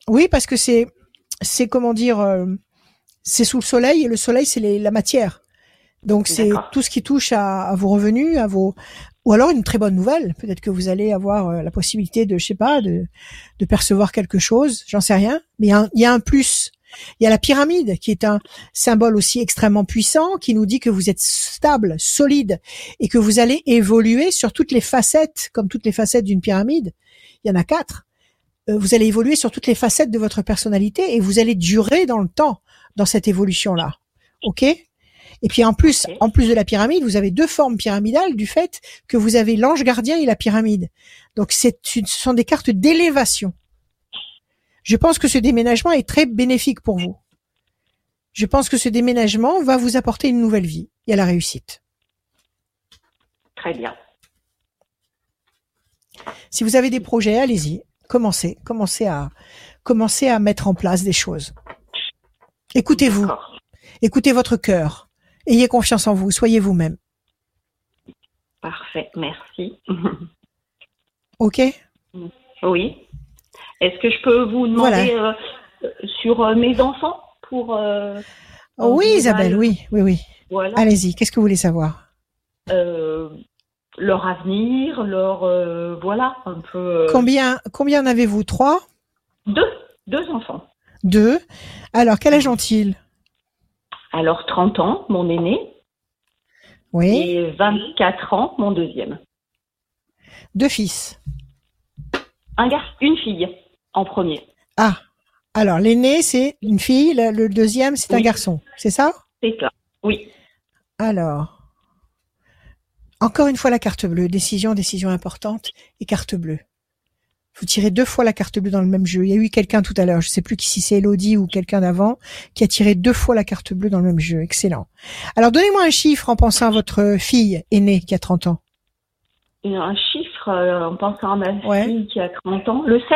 Oui, parce que c'est, c'est comment dire, euh, c'est sous le soleil et le soleil c'est la matière. Donc c'est tout ce qui touche à, à vos revenus, à vos, ou alors une très bonne nouvelle. Peut-être que vous allez avoir euh, la possibilité de, je sais pas, de, percevoir quelque chose. J'en sais rien. Mais il y, a un, il y a un plus. Il y a la pyramide qui est un symbole aussi extrêmement puissant qui nous dit que vous êtes stable, solide et que vous allez évoluer sur toutes les facettes, comme toutes les facettes d'une pyramide. Il y en a quatre euh, vous allez évoluer sur toutes les facettes de votre personnalité et vous allez durer dans le temps dans cette évolution-là. OK? Et puis en plus, en plus de la pyramide, vous avez deux formes pyramidales du fait que vous avez l'ange gardien et la pyramide. Donc c'est ce sont des cartes d'élévation. Je pense que ce déménagement est très bénéfique pour vous. Je pense que ce déménagement va vous apporter une nouvelle vie et à la réussite. Très bien. Si vous avez des projets, allez-y, commencez, commencez à commencez à mettre en place des choses. Écoutez-vous, écoutez votre cœur. Ayez confiance en vous, soyez vous-même. Parfait. Merci. OK? Oui. Est-ce que je peux vous demander euh, euh, sur euh, mes enfants pour. euh, en Oui, Isabelle, oui, oui, oui. Voilà. Allez-y, qu'est-ce que vous voulez savoir? Leur avenir, leur. voilà, un peu. Combien combien en avez-vous? Trois? Deux. Deux enfants. Deux Alors, quel âge ont-ils? Alors 30 ans, mon aîné, Oui, et 24 ans, mon deuxième. deux fils. Un gars, une fille en premier. Ah, alors l'aîné, c'est une fille, le, deuxième, c'est un garçon, c'est ça? C'est ça. Oui. Alors, encore une fois la carte bleue, décision, décision importante et carte bleue. Vous tirez deux fois la carte bleue dans le même jeu. Il y a eu quelqu'un tout à l'heure, je sais plus qui si c'est Elodie ou quelqu'un d'avant, qui a tiré deux fois la carte bleue dans le même jeu. Excellent. Alors donnez-moi un chiffre en pensant à votre fille aînée qui a 30 ans. Et un chiffre euh, en pensant à ma Ouais. fille qui a 30 ans. Le 7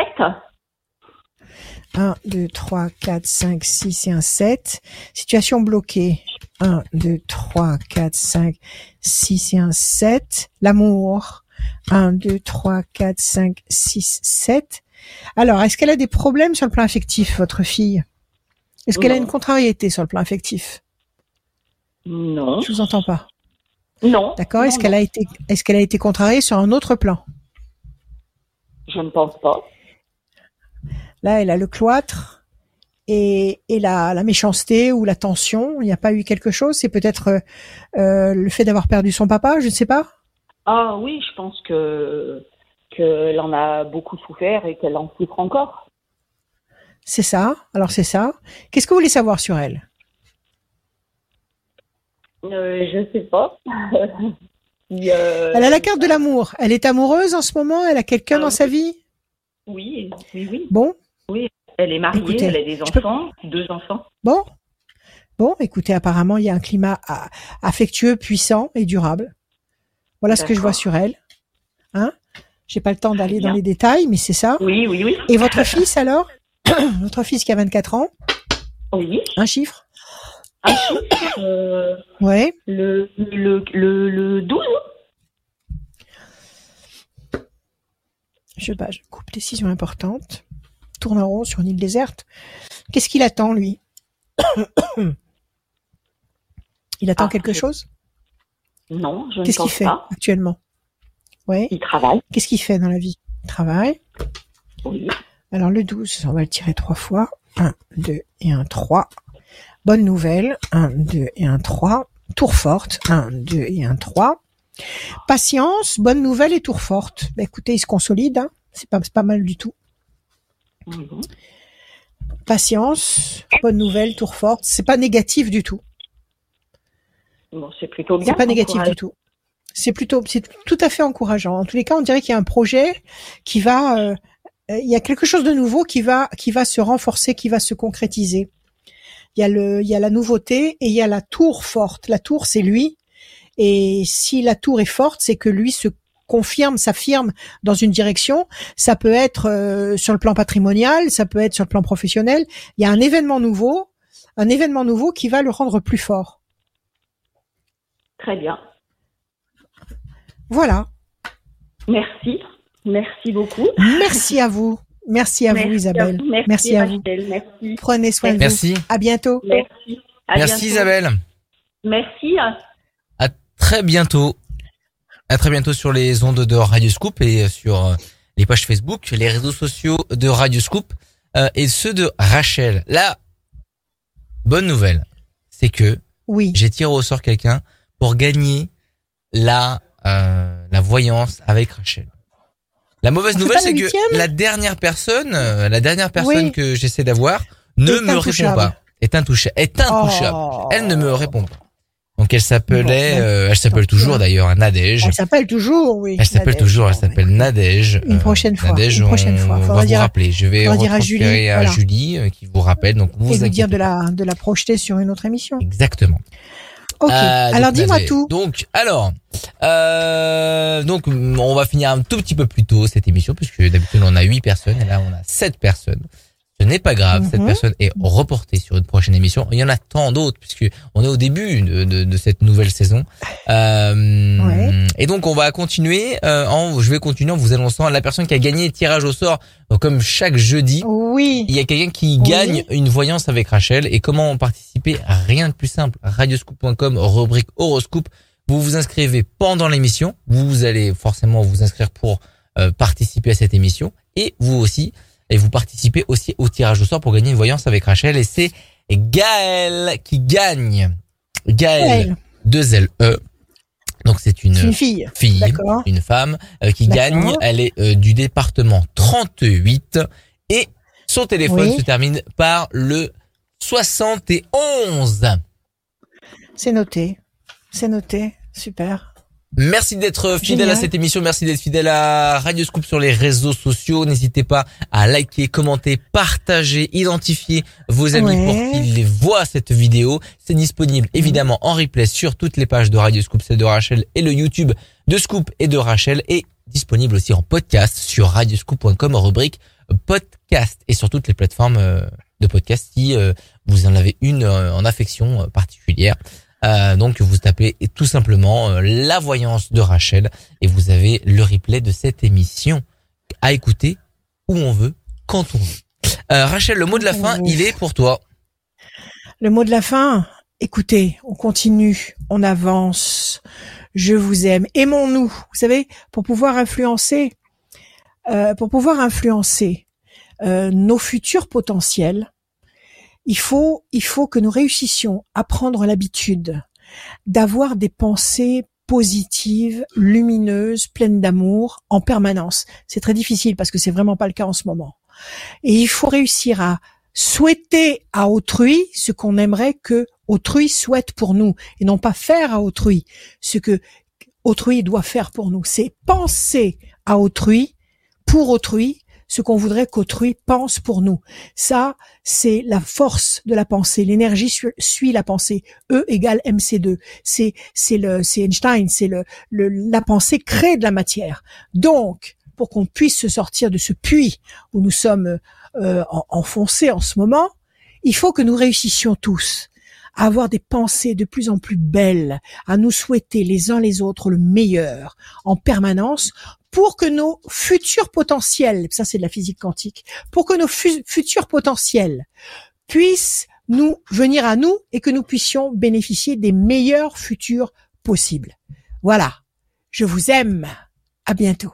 1, 2, 3, 4, 5, 6 et un 7. Situation bloquée. 1, 2, 3, 4, 5, 6 et un 7. L'amour. 1, 2, 3, 4, 5, 6, 7. Alors, est-ce qu'elle a des problèmes sur le plan affectif, votre fille? Est-ce qu'elle a une contrariété sur le plan affectif? Non. Je vous entends pas. Non. D'accord Est-ce qu'elle a été est-ce qu'elle a été contrariée sur un autre plan? Je ne pense pas. Là, elle a le cloître et, et la, la méchanceté ou la tension. Il n'y a pas eu quelque chose? C'est peut-être euh, euh, le fait d'avoir perdu son papa, je ne sais pas. Ah oui, je pense que qu'elle en a beaucoup souffert et qu'elle en souffre encore. C'est ça. Alors c'est ça. Qu'est-ce que vous voulez savoir sur elle? Euh, je sais pas. elle a la carte de l'amour. Elle est amoureuse en ce moment? Elle a quelqu'un dans sa vie? Oui, oui, oui. Bon. Oui, elle est mariée. elle a des enfants, deux enfants. Bon. Bon, écoutez, apparemment, il y a un climat affectueux, puissant et durable. Voilà ce que je vois sur elle. Hein J'ai pas le temps d'aller dans les détails, mais c'est ça. Oui, oui, oui. Et votre fils alors? Votre fils qui a 24 ans? Oui. Un chiffre? Un chiffre euh, Ouais. Le, le, le, le 12 Je, bah, je coupe décision importante. Tourne en rond sur une île déserte. Qu'est-ce qu'il attend, lui? Il attend ah, quelque chose? Non, je ne Qu'est-ce qu'il fait actuellement? Ouais. Il travaille. Qu'est-ce qu'il fait dans la vie? Il travaille. Oui. Alors le 12, on va le tirer trois fois. 1, 2 et 1, 3. Bonne nouvelle. 1, 2 et 1, 3. Tour forte. 1, 2 et 1, 3. Patience, bonne nouvelle et tour forte. Bah, écoutez, il se consolide. Hein. C'est pas, pas mal du tout. Mhm. Patience, bonne nouvelle, tour forte. C'est pas négatif du tout. Bon, c'est plutôt bien. C'est pas négatif du tout. C'est plutôt, c'est tout à fait encourageant. En tous les cas, on dirait qu'il y a un projet qui va, euh, euh, il y a quelque chose de nouveau qui va, qui va se renforcer, qui va se concrétiser. Il y a le, il y a la nouveauté et il y a la tour forte. La tour, c'est lui. Et si la tour est forte, c'est que lui se confirme, s'affirme dans une direction. Ça peut être euh, sur le plan patrimonial, ça peut être sur le plan professionnel. Il y a un événement nouveau, un événement nouveau qui va le rendre plus fort. Très bien. Voilà. Merci. Merci beaucoup. Merci à vous. Merci à vous, Isabelle. Merci, à vous. Merci. Prenez soin de Merci. vous. À bientôt. Merci. Merci Isabelle. Merci. À très bientôt. À très bientôt sur les ondes de Radio Scoop et sur euh, les pages Facebook, les réseaux sociaux de Radio Scoop euh, et ceux de Rachel. La bonne nouvelle, c'est que oui. j'ai tiré au sort quelqu'un pour gagner la euh, la voyance avec Rachel. La mauvaise nouvelle, c'est que la dernière personne, euh, la dernière personne que j'essaie d'avoir ne me répond pas. Est intouchable. Est intouchable. Oh. Elle ne me répond pas. Donc elle s'appelait, euh, elle s'appelle toujours d'ailleurs Nadège. Elle s'appelle toujours, oui. Elle s'appelle toujours, elle s'appelle Nadège. Une prochaine fois. Nadège, une prochaine fois. On va vous rappeler. Je vais retransférer à Julie, qui vous rappelle. Donc vous Et vous dire de la de la projeter sur une autre émission. Exactement. Ok. Euh, alors dis-moi tout. Donc alors, euh, donc on va finir un tout petit peu plus tôt cette émission puisque d'habitude on a huit personnes et là on a sept personnes. Ce n'est pas grave, cette mhm. personne est reportée sur une prochaine émission. Il y en a tant d'autres puisque on est au début de, de, de cette nouvelle saison. Euh, Et donc on va continuer. Euh, en, je vais continuer en vous annonçant la personne qui a gagné le tirage au sort. Donc comme chaque jeudi, oui. il y a quelqu'un qui gagne une voyance avec Rachel. Et comment participer? Rien de plus simple. Radioscoop.com, rubrique horoscope. Vous vous inscrivez pendant l'émission. Vous allez forcément vous inscrire pour euh, participer à cette émission. Et vous aussi et vous participez aussi au tirage au sort pour gagner une voyance avec Rachel. Et c'est Gaëlle qui gagne. Gaëlle, 2LE. Donc c'est une, une, fille, fille une femme euh, qui gagne. Elle est euh, du département 38 et son téléphone se termine par le 71. C'est noté. C'est noté. Super. Merci d'être fidèle à cette émission, merci d'être fidèle à Radio Scoop sur les réseaux sociaux. N'hésitez pas à liker, commenter, partager, identifier vos amis pour qu'ils voient cette vidéo. C'est disponible évidemment en replay sur toutes les pages de Radio Scoop, celle de Rachel et le YouTube de Scoop et de Rachel et disponible aussi en podcast sur radioscoop.com en rubrique podcast et sur toutes les plateformes euh, de podcast si euh, vous en avez une euh, en affection particulière. Euh, donc vous tapez tout simplement euh, la voyance de Rachel et vous avez le replay de cette émission à écouter où on veut, quand on veut. Euh, Rachel, le mot de la fin, il est pour toi. Le mot de la fin, écoutez, on continue, on avance. Je vous aime, aimons-nous. Vous savez, pour pouvoir influencer, pour pouvoir influencer nos futurs potentiels, il faut, il faut que nous réussissions à prendre l'habitude d'avoir des pensées positives, lumineuses, pleines d'amour en permanence. C'est très difficile parce que c'est vraiment pas le cas en ce moment. Et il faut réussir à souhaiter à autrui ce qu'on aimerait que autrui souhaite pour nous et non pas faire à autrui ce que autrui doit faire pour nous. C'est penser à autrui, pour autrui, ce qu'on voudrait qu'autrui pense pour nous. Ça, c'est la force de la pensée. L'énergie suit la pensée. E égale MC2. C'est, c'est le, c'est Einstein. C'est le, le, la pensée crée de la matière. Donc, pour qu'on puisse se sortir de ce puits où nous sommes euh, enfoncés en ce moment, il faut que nous réussissions tous à avoir des pensées de plus en plus belles, à nous souhaiter les uns les autres le meilleur en permanence pour que nos futurs potentiels, ça c'est de la physique quantique, pour que nos futurs potentiels puissent nous venir à nous et que nous puissions bénéficier des meilleurs futurs possibles. Voilà. Je vous aime. À bientôt.